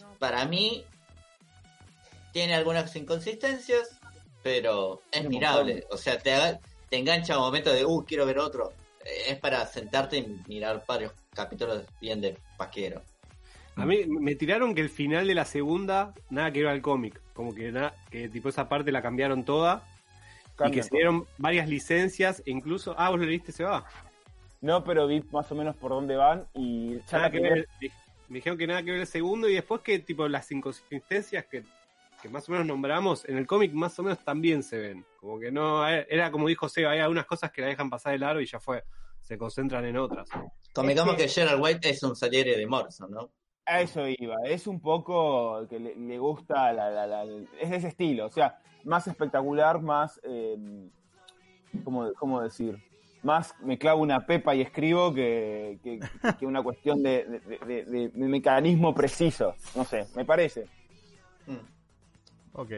Speaker 4: No,
Speaker 6: Para mí, tiene algunas inconsistencias, pero es mirable. O sea, te, engancha un momento de, uh, quiero ver otro. Eh, Es para sentarte y mirar varios capítulos bien de paquero.
Speaker 5: A mí me tiraron que el final de la segunda nada que ver al cómic. Como que, nada, que tipo esa parte la cambiaron toda. y que se dieron varias licencias. E incluso. Ah, vos lo leíste, se va.
Speaker 2: no, pero vi más o menos por dónde van y ya
Speaker 5: Nada que ver, me dijeron que nada que ver el segundo y después que tipo las inconsistencias que, que más o menos nombramos en el cómic más o menos también se ven. Como que no, eh, era como dijo Seba, hay algunas cosas que la dejan pasar el aro y ya fue, se concentran en otras.
Speaker 6: Convengamos
Speaker 2: Es
Speaker 6: que Gerald White es un saliere de Morrison, ¿no?
Speaker 2: A eso iba, es un poco que le, le gusta, la, la- la- es de ese estilo, o sea, más espectacular, más, eh, ¿cómo, cómo decir? Más me clavo una pepa y escribo que, que- que una cuestión de, de- de- de- de mecanismo preciso, no sé, me parece.
Speaker 1: Ok.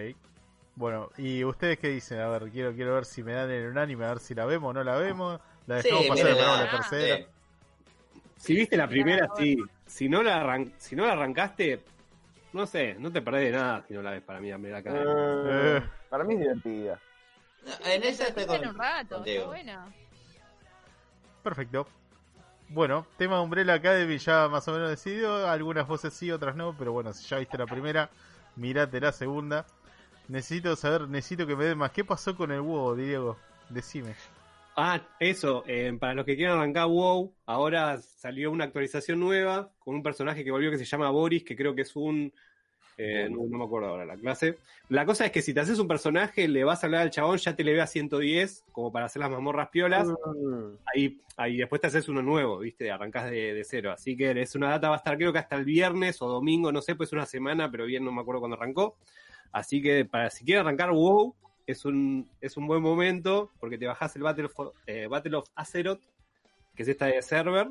Speaker 1: Bueno, ¿y ustedes qué dicen? A ver, quiero quiero ver si me dan el unánime, a ver si la vemos o no la vemos. La
Speaker 6: Sí,
Speaker 1: dejamos pasar,
Speaker 6: mírenla.
Speaker 1: esperamos la tercera.
Speaker 6: Sí.
Speaker 5: Si viste la primera, sí. Si no la, arran- si no la arrancaste, no sé, no te perdés de nada si no la ves para mí, a la cara.
Speaker 2: Eh,
Speaker 1: Eh.
Speaker 2: Para mí es divertida.
Speaker 6: En esa estoy con,
Speaker 4: un rato, está buena.
Speaker 1: Perfecto. Bueno, tema Umbrella Academy ya más o menos decidido. Algunas voces sí, otras no. Pero bueno, si ya viste la primera, mirate la segunda. Necesito saber, necesito que me den más. ¿Qué pasó con el huevo, Diego? Decime.
Speaker 5: Ah, eso, eh, para los que quieran arrancar WoW, ahora salió una actualización nueva con un personaje que volvió que se llama Boris, que creo que es un... eh, no, no me acuerdo ahora la clase. La cosa es que si te haces un personaje, le vas a hablar al chabón, ya te le ve a 110, como para hacer las mazmorras piolas. Ahí, ahí después te haces uno nuevo, ¿viste? Arrancás de, de cero. Así que es una data, va a estar creo que hasta el viernes o domingo, no sé, pues una semana, pero bien no me acuerdo cuándo arrancó. Así que para si quieren arrancar WoW, es un, es un buen momento, porque te bajás el Battle of, eh, Battle of Azeroth, que es esta de server,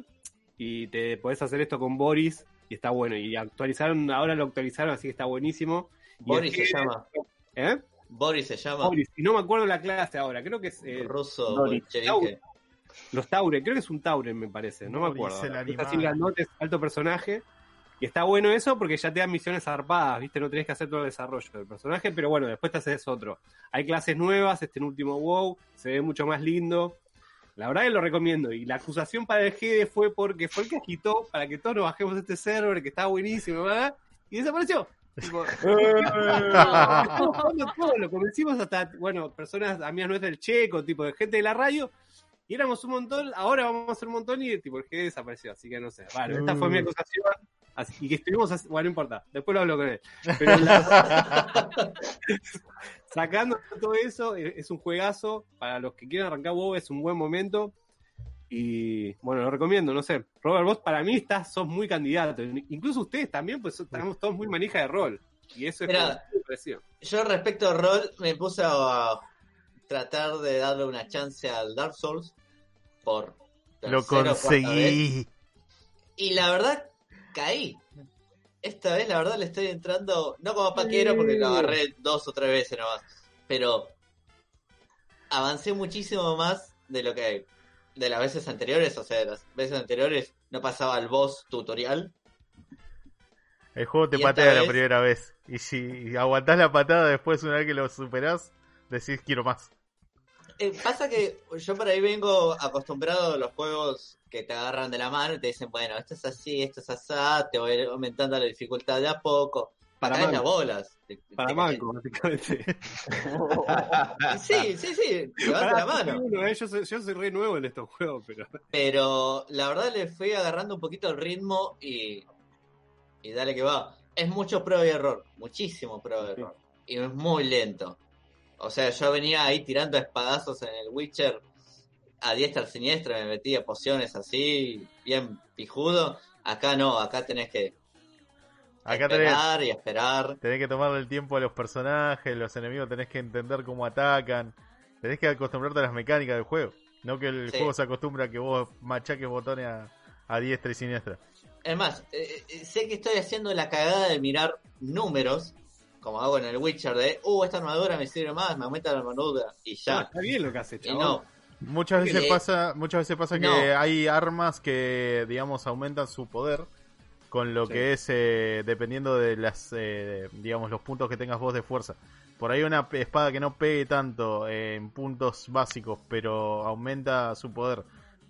Speaker 5: y te podés hacer esto con Boris, y está bueno. Y actualizaron, ahora lo actualizaron, así que está buenísimo.
Speaker 6: Boris
Speaker 5: es
Speaker 6: se
Speaker 5: que-
Speaker 6: llama.
Speaker 5: ¿Eh?
Speaker 6: Boris se llama.
Speaker 5: Boris, y no me acuerdo la clase ahora, creo que es eh,
Speaker 6: Ruso
Speaker 5: los Tauren, creo que es un Tauren, me parece, no me acuerdo.
Speaker 1: el
Speaker 5: ahora.
Speaker 1: animal.
Speaker 5: Es así grandote, alto personaje. Y está bueno eso porque ya te dan misiones zarpadas, ¿viste? No tenés que hacer todo el desarrollo del personaje, pero bueno, después te haces otro. Hay clases nuevas, este en último WoW, se ve mucho más lindo. La verdad que lo recomiendo. Y la acusación para el GD fue porque fue el que agitó para que todos nos bajemos este server, que estaba buenísimo, ¿verdad? Y desapareció. Tipo, todo, lo convencimos hasta, bueno, personas, amigas nuestras del Checo, tipo de gente de la radio, y éramos un montón, ahora vamos a ser un montón y tipo el G desapareció, así que no sé, vale, esta fue mi acusación, así y que estuvimos, así- bueno, no importa, después lo hablo con él. Pero la- sacando todo eso, eh, es un juegazo, para los que quieran arrancar WoW es un buen momento, y bueno, lo recomiendo, no sé, Robert, vos para mí estás, sos muy candidato, incluso ustedes también, pues estamos todos muy manija de rol, y eso es
Speaker 6: Mira. Yo respecto al rol me puse a tratar de darle una chance al Dark Souls por
Speaker 1: Lo conseguí.
Speaker 6: Y la verdad, caí. Esta vez, la verdad, le estoy entrando, no como paquero, porque lo agarré dos o tres veces nomás, pero avancé muchísimo más de lo que de las veces anteriores, o sea, de las veces anteriores no pasaba el boss tutorial.
Speaker 1: El juego te patea la primera vez. Y si aguantás la patada después, una vez que lo superás, decís quiero más.
Speaker 6: Eh, pasa que yo por ahí vengo acostumbrado a los juegos que te agarran de la mano y te dicen, bueno, esto es así, esto es así, te voy aumentando la dificultad de a poco.
Speaker 5: Para
Speaker 6: Acá
Speaker 5: manco.
Speaker 6: las bolas. Te-
Speaker 5: Para
Speaker 6: te-
Speaker 5: Manco, básicamente.
Speaker 6: Sí, sí, sí, levanta la mano.
Speaker 5: Uno, eh, yo, soy, yo soy re nuevo en estos juegos, pero.
Speaker 6: Pero la verdad le fui agarrando un poquito el ritmo y, y dale que va. Es mucho prueba y error, muchísimo prueba y error. Y es muy lento. O sea, yo venía ahí tirando espadazos en el Witcher a diestra siniestra, me metía pociones así, bien pijudo. Acá no, acá tenés que
Speaker 1: Acá tenés,
Speaker 6: y esperar.
Speaker 1: tenés que tomarle el tiempo a los personajes, los enemigos tenés que entender cómo atacan. Tenés que acostumbrarte a las mecánicas del juego. No que el
Speaker 6: Sí.
Speaker 1: juego se acostumbra a que vos machaques botones a, a diestra y siniestra.
Speaker 6: Es más, eh, eh, sé que estoy haciendo la cagada de mirar números, como hago en el Witcher, de, uh, esta armadura me sirve más, me aumenta la armadura, y ya.
Speaker 5: está bien lo que hace,
Speaker 6: y
Speaker 5: chabón.
Speaker 6: no,
Speaker 1: Muchas veces pasa, muchas veces pasa que
Speaker 6: no.
Speaker 1: hay armas que, digamos, aumentan su poder con lo
Speaker 5: Sí.
Speaker 1: que es eh, dependiendo de las, eh, digamos, los puntos que tengas vos de fuerza. Por ahí una espada que no pegue tanto eh, en puntos básicos, pero aumenta su poder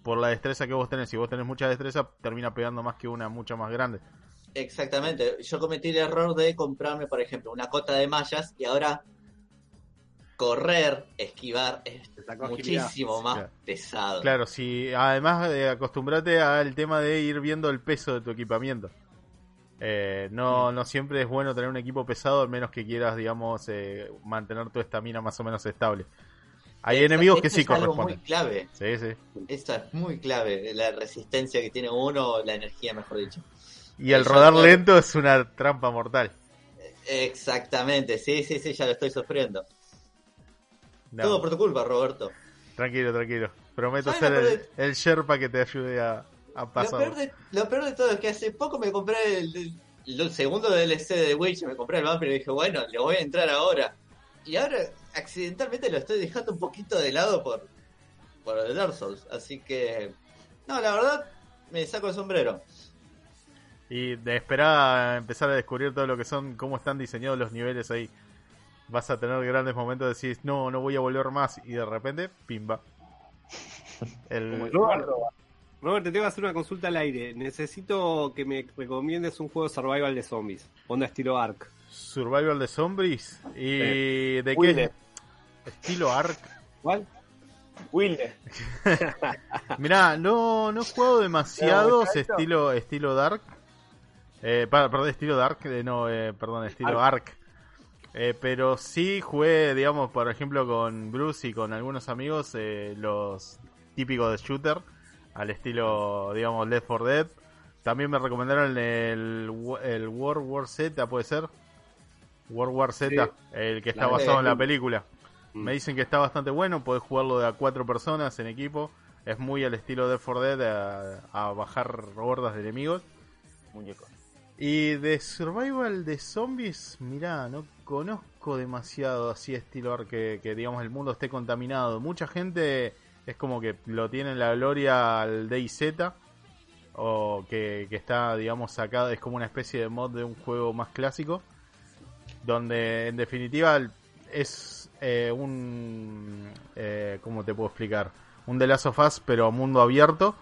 Speaker 1: por la destreza que vos tenés. Si vos tenés mucha destreza, termina pegando más que una mucha más grande.
Speaker 6: Exactamente. Yo cometí el error de comprarme, por ejemplo, una cota de mallas, y ahora correr, esquivar es muchísimo más
Speaker 1: Claro.
Speaker 6: pesado.
Speaker 1: Claro, si además de acostumbrarte al tema de ir viendo el peso de tu equipamiento. Eh, no, no siempre es bueno tener un equipo pesado, al menos que quieras, digamos, eh, mantener tu estamina más o menos estable. Hay enemigos que
Speaker 6: esto
Speaker 1: sí
Speaker 6: es algo
Speaker 1: corresponden.
Speaker 6: muy clave.
Speaker 1: Sí, sí.
Speaker 6: Esto es muy clave. La resistencia que tiene uno, la energía, mejor dicho.
Speaker 1: Y el rodar lento es una trampa mortal.
Speaker 6: Exactamente, sí, sí, sí, ya lo estoy sufriendo.
Speaker 1: No,
Speaker 6: Todo por tu culpa, Roberto.
Speaker 1: Tranquilo, tranquilo. Prometo
Speaker 6: ¿Sabes
Speaker 1: ser el, Sherpa que te ayude a, a
Speaker 6: Lo
Speaker 1: pasar.
Speaker 6: peor, de, lo peor de todo es que hace poco me compré el, el- el segundo DLC de Witch, me compré el Vampire y dije, bueno, le voy a entrar ahora. Y ahora accidentalmente lo estoy dejando un poquito de lado por, por el Dark Souls. Así que, no, la verdad, me saco el sombrero.
Speaker 1: Y de esperar a empezar a descubrir todo lo que son, cómo están diseñados los niveles ahí. Vas a tener grandes momentos de decir, no, no voy a volver más. Y de repente, pimba. El,
Speaker 5: Roberto, Robert, te tengo que hacer una consulta al aire. Necesito que me recomiendes un juego survival de zombies. Onda estilo Ark.
Speaker 1: Survival de Zombies. ¿Y de qué?
Speaker 2: Wilde.
Speaker 1: Estilo Ark.
Speaker 5: ¿Cuál?
Speaker 2: Wilde.
Speaker 1: Mirá, no, no he jugado demasiados estilo, estilo Dark. Eh, perdón, estilo Dark, eh, no, eh, perdón, estilo Ark. Eh, pero sí jugué, digamos, por ejemplo, con Bruce y con algunos amigos, eh, los típicos de shooter, al estilo, digamos, Left 4 Dead. También me recomendaron el, el World War Z, ¿puede ser? World War Z,
Speaker 5: Sí.
Speaker 1: el que está
Speaker 5: La
Speaker 1: basado en la película.
Speaker 5: Mm.
Speaker 1: Me dicen que está bastante bueno, podés jugarlo de a cuatro personas en equipo. Es muy al estilo de 4 Dead a, a bajar hordas de enemigos.
Speaker 2: Muñeco.
Speaker 1: Y de Survival de Zombies, mirá, no conozco demasiado así estilo que, que digamos el mundo esté contaminado. Mucha gente es como que lo tiene en la gloria al DayZ o que, está digamos sacado, es como una especie de mod de un juego más clásico donde en definitiva es eh, un eh, ¿cómo te puedo explicar? Un The Last of Us pero mundo abierto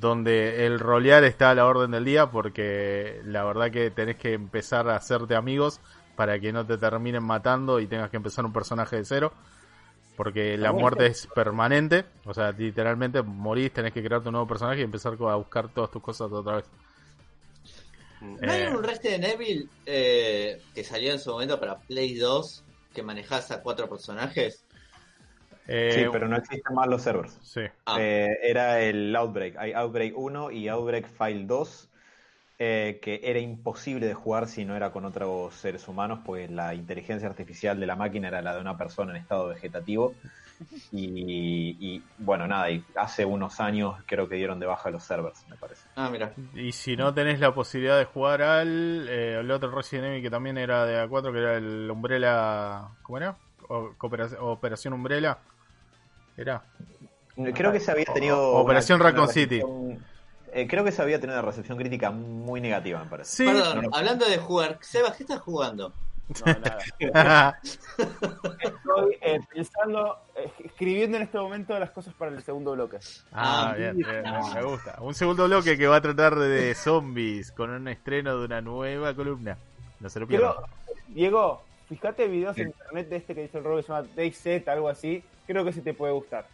Speaker 1: donde el rolear está a la orden del día porque la verdad que tenés que empezar a hacerte amigos para que no te terminen matando y tengas que empezar un personaje de cero porque la muerte es permanente, o sea, literalmente morís, tenés que crear tu nuevo personaje y empezar a buscar todas tus cosas otra vez.
Speaker 6: ¿No hay
Speaker 1: Eh,
Speaker 6: un Resident Evil eh, que salió en su momento para Play 2 que manejás a cuatro personajes?
Speaker 1: Eh,
Speaker 3: Sí, pero no existen más los servers.
Speaker 1: sí.
Speaker 6: Ah,
Speaker 3: Eh, era el Outbreak. Hay Outbreak 1 y Outbreak File 2, eh, que era imposible de jugar si no era con otros seres humanos, porque la inteligencia artificial de la máquina era la de una persona en estado vegetativo. Y, y, bueno, nada, y hace unos años creo que dieron de baja los servers, me parece.
Speaker 6: ah, mira.
Speaker 1: Y si no tenés la posibilidad de jugar al eh, el otro Resident Evil que también era de A4, que era el Umbrella. ¿Cómo era? O- Operación Umbrella. Era.
Speaker 3: Creo que se había tenido.
Speaker 1: O- Operación Raccoon City.
Speaker 3: eh, creo que se había tenido una recepción crítica muy negativa, me parece.
Speaker 1: Sí.
Speaker 6: Perdón,
Speaker 3: no.
Speaker 6: hablando de jugar, Sebas, ¿qué estás jugando?
Speaker 2: No, nada. Estoy eh, pensando, eh, escribiendo en este momento las cosas para el segundo bloque.
Speaker 1: ah,
Speaker 6: Ah,
Speaker 1: bien, bien, me gusta. Un segundo bloque que va a tratar de zombies con un estreno de una nueva columna. No se lo pierdan.
Speaker 2: Diego, fíjate videos en internet de este que dice el Rob que se llama DayZ, algo así. Creo que sí te puede gustar.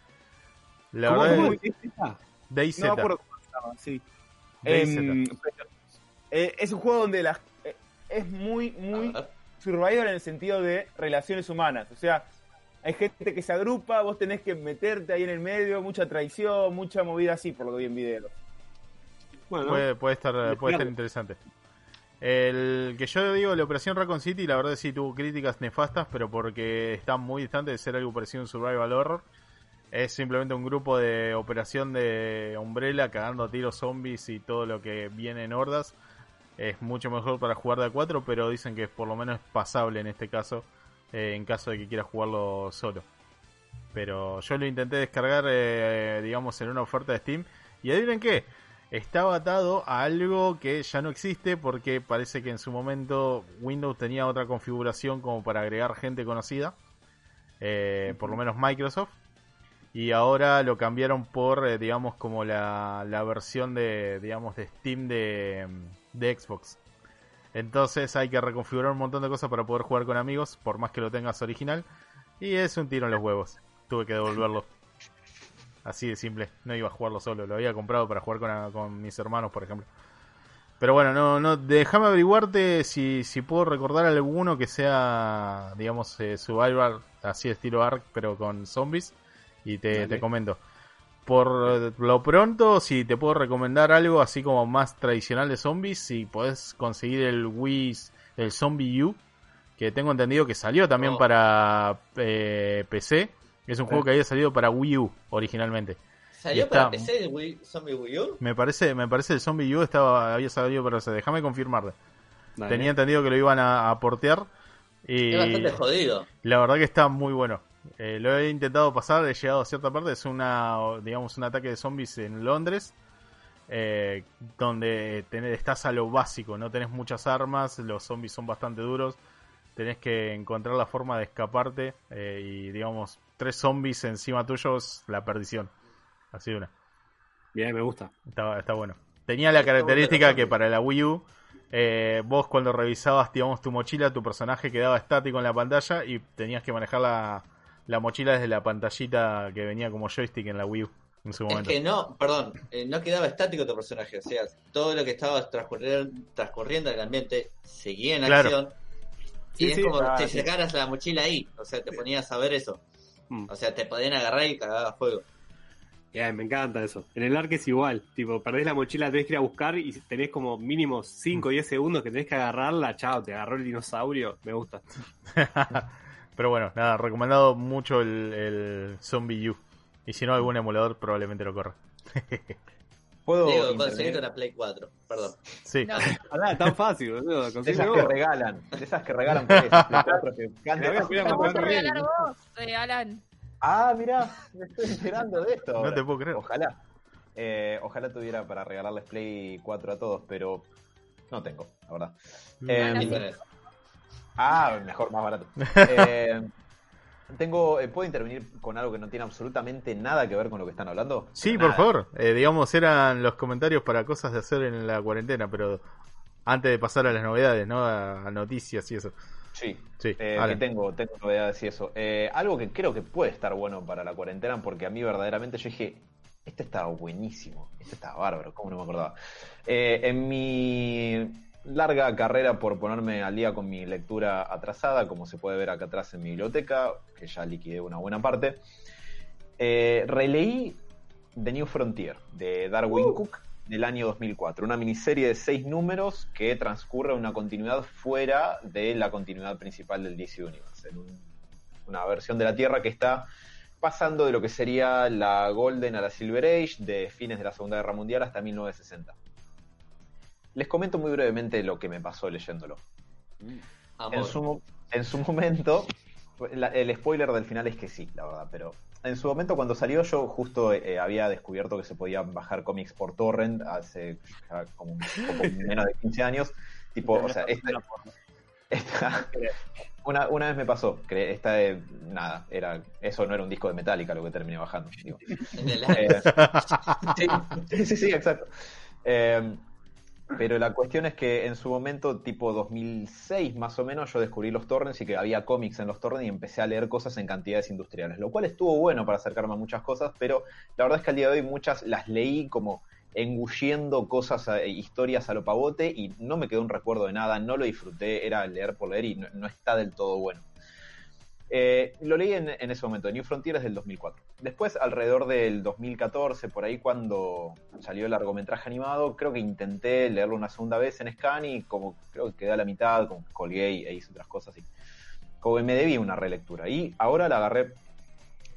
Speaker 1: La
Speaker 5: ¿Cómo,
Speaker 1: verdad
Speaker 5: cómo
Speaker 1: es? DayZ.
Speaker 2: No me acuerdo cómo se llama, sí. Em, pero, eh, es un juego donde las, eh, es muy, muy survival en el sentido de relaciones humanas. O sea, hay gente que se agrupa, vos tenés que meterte ahí en el medio, mucha traición, mucha movida así, por lo que vi en video.
Speaker 5: Bueno,
Speaker 1: Puede, puede estar, puede estar
Speaker 5: Claro.
Speaker 1: interesante. El que yo digo, la operación Raccoon City, la verdad sí tuvo críticas nefastas, pero porque está muy distante de ser algo parecido a un survival horror. Es simplemente un grupo de operación de Umbrella cagando a tiros zombies y todo lo que viene en hordas. Es mucho mejor para jugar de a 4, pero dicen que por lo menos es pasable en este caso, eh, en caso de que quieras jugarlo solo. Pero yo lo intenté descargar, eh, digamos, en una oferta de Steam. Y adivinen qué, estaba atado a algo que ya no existe porque parece que en su momento Windows tenía otra configuración como para agregar gente conocida, eh, por lo menos Microsoft, y ahora lo cambiaron por, eh, digamos, como la, la versión de, digamos, de Steam de, de Xbox. Entonces hay que reconfigurar un montón de cosas para poder jugar con amigos, por más que lo tengas original. Y es un tiro en los huevos. Tuve que devolverlo. Así de simple. No iba a jugarlo solo. Lo había comprado para jugar con, con mis hermanos, por ejemplo. Pero bueno, no, no, déjame averiguarte si, si puedo recordar alguno que sea, digamos, eh, Survivor, así de estilo Ark, pero con zombies. Y te, te comento. Por lo pronto, si te puedo recomendar algo así como más tradicional de zombies, si podés conseguir el Wii, el Zombie U, que tengo entendido que salió también
Speaker 6: Oh.
Speaker 1: para eh, PC. Es un juego que había salido para Wii U originalmente.
Speaker 6: ¿Salió para PC el Wii, Zombie Wii U?
Speaker 1: Me parece, me parece el Zombie U estaba, había salido para PC. Déjame confirmarle.
Speaker 5: Dale.
Speaker 1: Tenía entendido que lo iban a, a portear. Y
Speaker 6: Es bastante jodido.
Speaker 1: la verdad que está muy bueno. Eh, lo he intentado pasar, he llegado a cierta parte. Es una, digamos, un ataque de zombies en Londres. eh, donde tenés- estás a lo básico, no tenés muchas armas, los zombies son bastante duros. Tenés que encontrar la forma de escaparte. eh, y digamos, tres zombies encima tuyo es la perdición. Así de una.
Speaker 5: Bien, me gusta.
Speaker 1: Está, está bueno. Tenía la característica que para la Wii U, eh, vos cuando revisabas, digamos, tu mochila, tu personaje quedaba estático en la pantalla y tenías que manejar la, la mochila desde la pantallita que venía como joystick en la Wii U en su
Speaker 6: Es
Speaker 1: momento.
Speaker 6: que no, perdón, eh, no quedaba estático tu personaje. O sea, todo lo que estaba transcurriendo, transcurriendo en el ambiente seguía en
Speaker 1: Claro.
Speaker 6: acción.
Speaker 5: Sí,
Speaker 6: y es
Speaker 5: sí,
Speaker 6: como
Speaker 2: ah,
Speaker 6: te
Speaker 2: sí.
Speaker 6: sacaras la mochila ahí. O sea, te ponías a ver eso.
Speaker 5: Mm.
Speaker 6: O sea, te podían agarrar y cagar a fuego.
Speaker 5: Bien, me encanta eso. En el arc es igual. Tipo, perdés la mochila, tenés que ir a buscar y tenés como mínimo 5 o 10 segundos que tenés que agarrarla. Chao, te agarró el dinosaurio. Me gusta.
Speaker 1: Pero bueno, nada, recomendado mucho el, el Zombie U. Y si no, algún emulador probablemente lo corra.
Speaker 3: ¿Puedo
Speaker 6: Digo,
Speaker 3: intervenir?
Speaker 6: conseguirte una Play 4. Perdón.
Speaker 1: Sí.
Speaker 4: No,
Speaker 5: Pará, tan fácil, boludo.
Speaker 3: De esas
Speaker 5: Conseguilo
Speaker 3: que
Speaker 5: vos.
Speaker 3: regalan, de esas que regalan por eso, Play 4, que
Speaker 4: a
Speaker 5: Bien,
Speaker 4: regalar vos, eh, Alan.
Speaker 3: Ah, mira, me estoy enterando de esto.
Speaker 1: No
Speaker 3: ahora.
Speaker 1: te puedo creer.
Speaker 3: Ojalá. Eh, ojalá tuviera para regalarles Play 4 a todos, pero no tengo, la verdad. Eh,
Speaker 4: Alan,
Speaker 6: Internet.
Speaker 3: Ah, mejor, más barato. Eh, tengo, eh, ¿Puedo intervenir con algo que no tiene absolutamente nada que ver con lo que están hablando?
Speaker 1: Sí, por favor. Eh, digamos, eran los comentarios para cosas de hacer en la cuarentena, pero antes de pasar a las novedades, ¿no? A, a noticias y eso.
Speaker 3: Sí,
Speaker 1: Sí,
Speaker 3: eh, que tengo, tengo novedades y eso. Eh, algo que creo que puede estar bueno para la cuarentena, porque a mí verdaderamente yo dije, este estaba buenísimo, este estaba bárbaro, ¿cómo no me acordaba? En mi larga carrera por ponerme al día con mi lectura atrasada, como se puede ver acá atrás en mi biblioteca, que ya liquidé una buena parte, eh, releí The New Frontier de Darwin Cook del año 2004, una miniserie de seis números que transcurre una continuidad fuera de la continuidad principal del DC Universe, en un- una versión de la Tierra que está pasando de lo que sería la Golden a la Silver Age, de fines de la Segunda Guerra Mundial hasta 1960. Les comento muy brevemente lo que me pasó leyéndolo. En
Speaker 6: Amor.
Speaker 3: su, mo- en su momento, la- el spoiler del final es que sí, la verdad, pero en su momento cuando salió yo justo eh, había descubierto que se podía bajar cómics por torrent hace ya como un poco menos de 15 años. Tipo, o sea, esta, esta- una, una vez me pasó, que esta de, nada, era, eso no era un disco de Metallica lo que terminé bajando. digo. Eh, sí, sí, sí, sí, exacto. Pero la cuestión es que en su momento, tipo 2006 más o menos, yo descubrí los torrents y que había cómics en los torrents y empecé a leer cosas en cantidades industriales, lo cual estuvo bueno para acercarme a muchas cosas, pero la verdad es que al día de hoy muchas las leí como engulliendo cosas, eh, historias a lo pavote y no me quedó un recuerdo de nada, no lo disfruté, era leer por leer y no está del todo bueno. Eh, lo leí en, en ese momento, New Frontier es del 2004. Después, alrededor del 2014, por ahí cuando salió el largometraje animado, creo que intenté leerlo una segunda vez en Scan y como creo que quedé a la mitad, como colgué y- e hice otras cosas y como me debí una relectura. Y ahora la agarré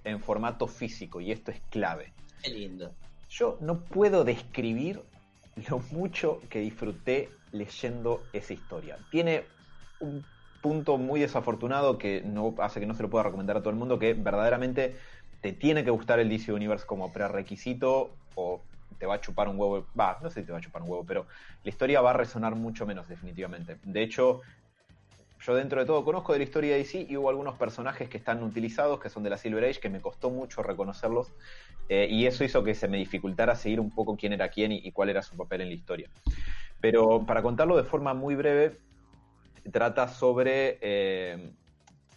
Speaker 3: en formato físico y esto es clave.
Speaker 6: Qué lindo.
Speaker 3: Yo no puedo describir lo mucho que disfruté leyendo esa historia. Tiene un punto muy desafortunado que no hace que no se lo pueda recomendar a todo el mundo, que verdaderamente te tiene que gustar el DC Universe como prerequisito o te va a chupar un huevo. Va, no sé si te va a chupar un huevo, pero la historia va a resonar mucho menos definitivamente. De hecho, yo dentro de todo conozco de la historia de DC y hubo algunos personajes que están utilizados, que son de la Silver Age, que me costó mucho reconocerlos eh, y eso hizo que se me dificultara seguir un poco quién era quién y, y cuál era su papel en la historia. Pero para contarlo de forma muy breve, trata sobre, eh,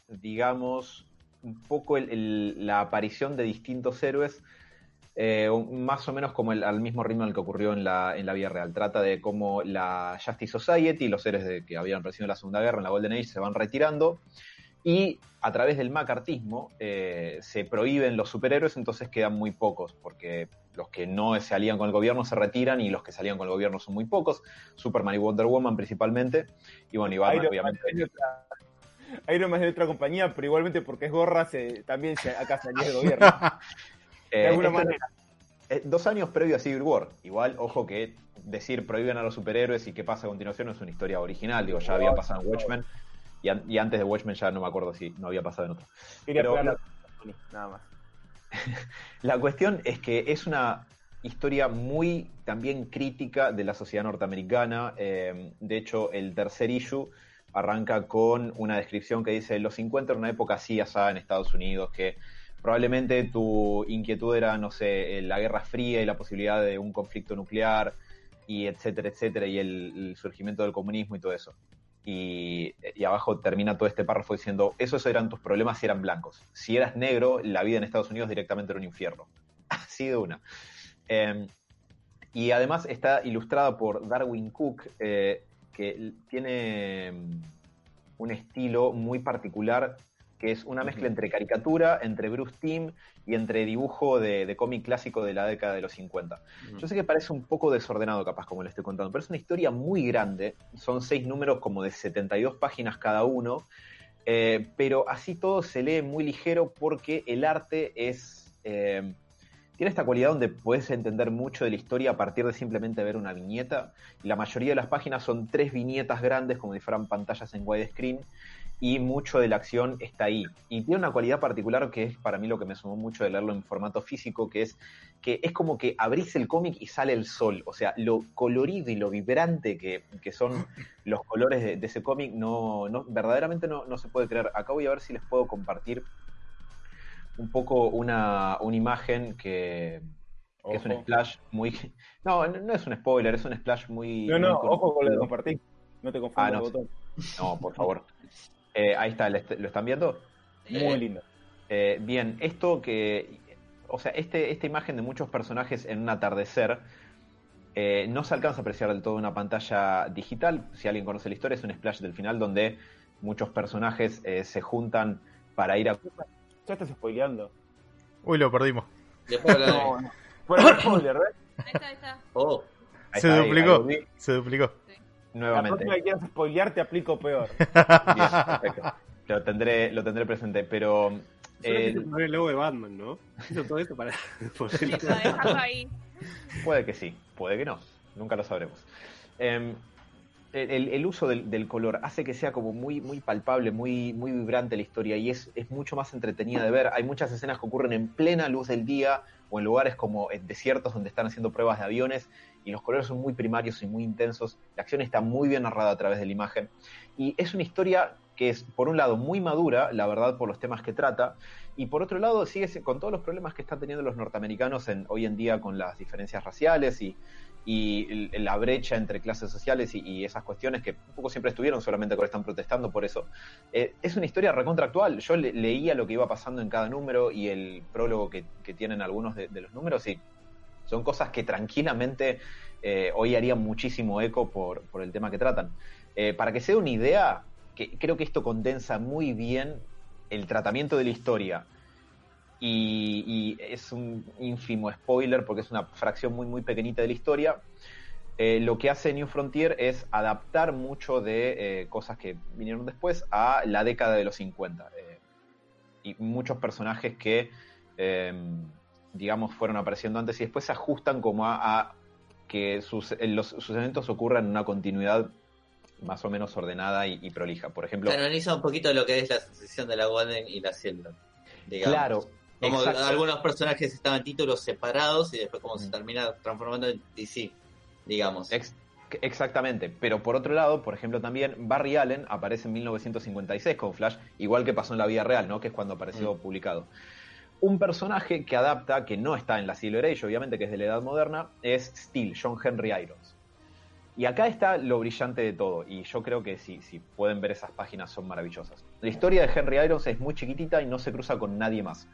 Speaker 3: digamos, un poco el- el- la aparición de distintos héroes, eh, más o menos como el, al mismo ritmo al que ocurrió en la, en la real. Trata de cómo la Justice Society, los héroes de, que habían recibido la Segunda Guerra en la Golden Age, se van retirando y a través del macartismo eh, se prohíben los superhéroes, entonces quedan muy pocos, porque los que no se alían con el gobierno se retiran y los que salían con el gobierno son muy pocos, Superman y Wonder Woman principalmente, y bueno, y Batman
Speaker 2: Iron Man
Speaker 3: obviamente.
Speaker 2: de otra- Iron Man es de otra compañía, pero igualmente porque es gorra, se, también se, acá salió del gobierno.
Speaker 3: Eh,
Speaker 2: De alguna
Speaker 3: esto-
Speaker 2: manera.
Speaker 3: eh, dos años previo a Civil War, igual, ojo que decir prohíben a los superhéroes y qué pasa a continuación no es una historia original, digo, ya había pasado en Watchmen, y, an- y antes de Watchmen ya no me acuerdo si no había pasado en otro.
Speaker 2: Quería
Speaker 3: Pero-
Speaker 2: nada más.
Speaker 3: La cuestión es que es una historia muy también crítica de la sociedad norteamericana. Eh, de hecho, el tercer issue arranca con una descripción que dice, los 50 era una época así asada en Estados Unidos, que probablemente tu inquietud era, no sé, eh, la Guerra Fría y la posibilidad de un conflicto nuclear, y etcétera, etcétera, y el, el surgimiento del comunismo y todo eso. Y, abajo termina todo este párrafo diciendo, esos eran tus problemas si eran blancos. Si eras negro, la vida en Estados Unidos directamente era un infierno. Así de una. Eh, y además está ilustrada por Darwin Cook, eh, que tiene mm, un estilo muy particular, que es una mezcla entre caricatura, entre Bruce Timm y entre dibujo de, de cómic clásico de la década de los 50. Yo sé que parece un poco desordenado, capaz, como le estoy contando, pero es una historia muy grande. Son seis números como de 72 páginas cada uno. eh, pero así todo se lee muy ligero porque el arte es. eh, tiene esta cualidad donde puedes entender mucho de la historia a partir de simplemente ver una viñeta. Y la mayoría de las páginas son tres viñetas grandes, como si fueran pantallas en widescreen, y mucho de la acción está ahí. Y tiene una cualidad particular que es para mí lo que me sumó mucho de leerlo en formato físico, que es que es como que abrís el cómic y sale el sol. O sea, lo colorido y lo vibrante que, que son los colores de, de ese cómic, no, no, verdaderamente no, no se puede creer. Acá voy a ver si les puedo compartir un poco una, una imagen que, que es un splash muy... No, no no es un spoiler, es un splash muy...
Speaker 2: No, no,
Speaker 3: muy
Speaker 2: ojo con lo
Speaker 3: conocido.
Speaker 2: compartir. No te
Speaker 3: Ah,
Speaker 2: confundas,
Speaker 3: no.
Speaker 2: botón.
Speaker 3: No, por favor. Eh, ahí está, ¿le- ¿lo están viendo?
Speaker 2: Muy lindo.
Speaker 3: Eh, bien, esto que. O sea, este, esta imagen de muchos personajes en un atardecer eh, no se alcanza a apreciar del todo en una pantalla digital. Si alguien conoce la historia, es un splash del final donde muchos personajes eh, se juntan para ir a.
Speaker 2: Ya estás spoileando.
Speaker 1: Uy, lo perdimos.
Speaker 6: Después de-
Speaker 2: No, no. Fuera spoiler, ¿ves?
Speaker 4: Ahí está, ahí está.
Speaker 6: Oh,
Speaker 3: Ahí
Speaker 1: Se
Speaker 3: está,
Speaker 1: duplicó.
Speaker 3: ahí
Speaker 1: Se duplicó.
Speaker 2: La
Speaker 3: nuevamente.
Speaker 2: próxima que quieras spoilear te aplico peor.
Speaker 3: Bien, perfecto. Lo tendré, lo tendré presente, pero. Eh,
Speaker 5: el logo de Batman, ¿no? Hizo todo eso para
Speaker 4: ahí.
Speaker 3: Puede que sí, puede que no, nunca lo sabremos. Eh, el, el uso del, del color hace que sea como muy, muy palpable, muy, muy vibrante la historia y es, es mucho más entretenida de ver. Hay muchas escenas que ocurren en plena luz del día o en lugares como en desiertos donde están haciendo pruebas de aviones y los colores son muy primarios y muy intensos. La acción está muy bien narrada a través de la imagen y es una historia que es, por un lado, muy madura, la verdad, por los temas que trata, y por otro lado, sigue si- con todos los problemas que están teniendo los norteamericanos hoy en día con las diferencias raciales y, y la brecha entre clases sociales y, esas cuestiones que un poco siempre estuvieron, solamente ahora están protestando por eso. Eh, es una historia recontractual. Yo le- leía lo que iba pasando en cada número y el prólogo que, que tienen algunos de, de los números y son cosas que tranquilamente eh, hoy harían muchísimo eco por, por el tema que tratan. Eh, para que se dé una idea, que creo que esto condensa muy bien el tratamiento de la historia. Y, es un ínfimo spoiler porque es una fracción muy muy pequeñita de la historia. Eh, lo que hace New Frontier es adaptar mucho de cosas que vinieron después a la década de los 50. eh, y muchos personajes que, digamos, fueron apareciendo antes y después se ajustan como a, a que sus, los, sus eventos ocurran en una continuidad más o menos ordenada y, y prolija. Por ejemplo,
Speaker 6: canoniza un poquito lo que es la sucesión de la Golden y la Silver. digamos.
Speaker 3: claro,
Speaker 6: Como
Speaker 3: exacto.
Speaker 6: algunos personajes estaban en títulos separados y después como se
Speaker 3: Mm.
Speaker 6: termina transformando en DC, digamos.
Speaker 3: Ex- exactamente, pero por otro lado, por ejemplo, también Barry Allen aparece en 1956 con Flash, igual que pasó en la vida real, ¿no? Que es cuando apareció publicado. Un personaje que adapta, que no está en la Silver Age, obviamente, que es de la edad moderna, es Steel, John Henry Irons. Y acá está lo brillante de todo, y yo creo que si, si pueden ver esas páginas son maravillosas. La historia de Henry Irons es muy chiquitita y no se cruza con nadie más.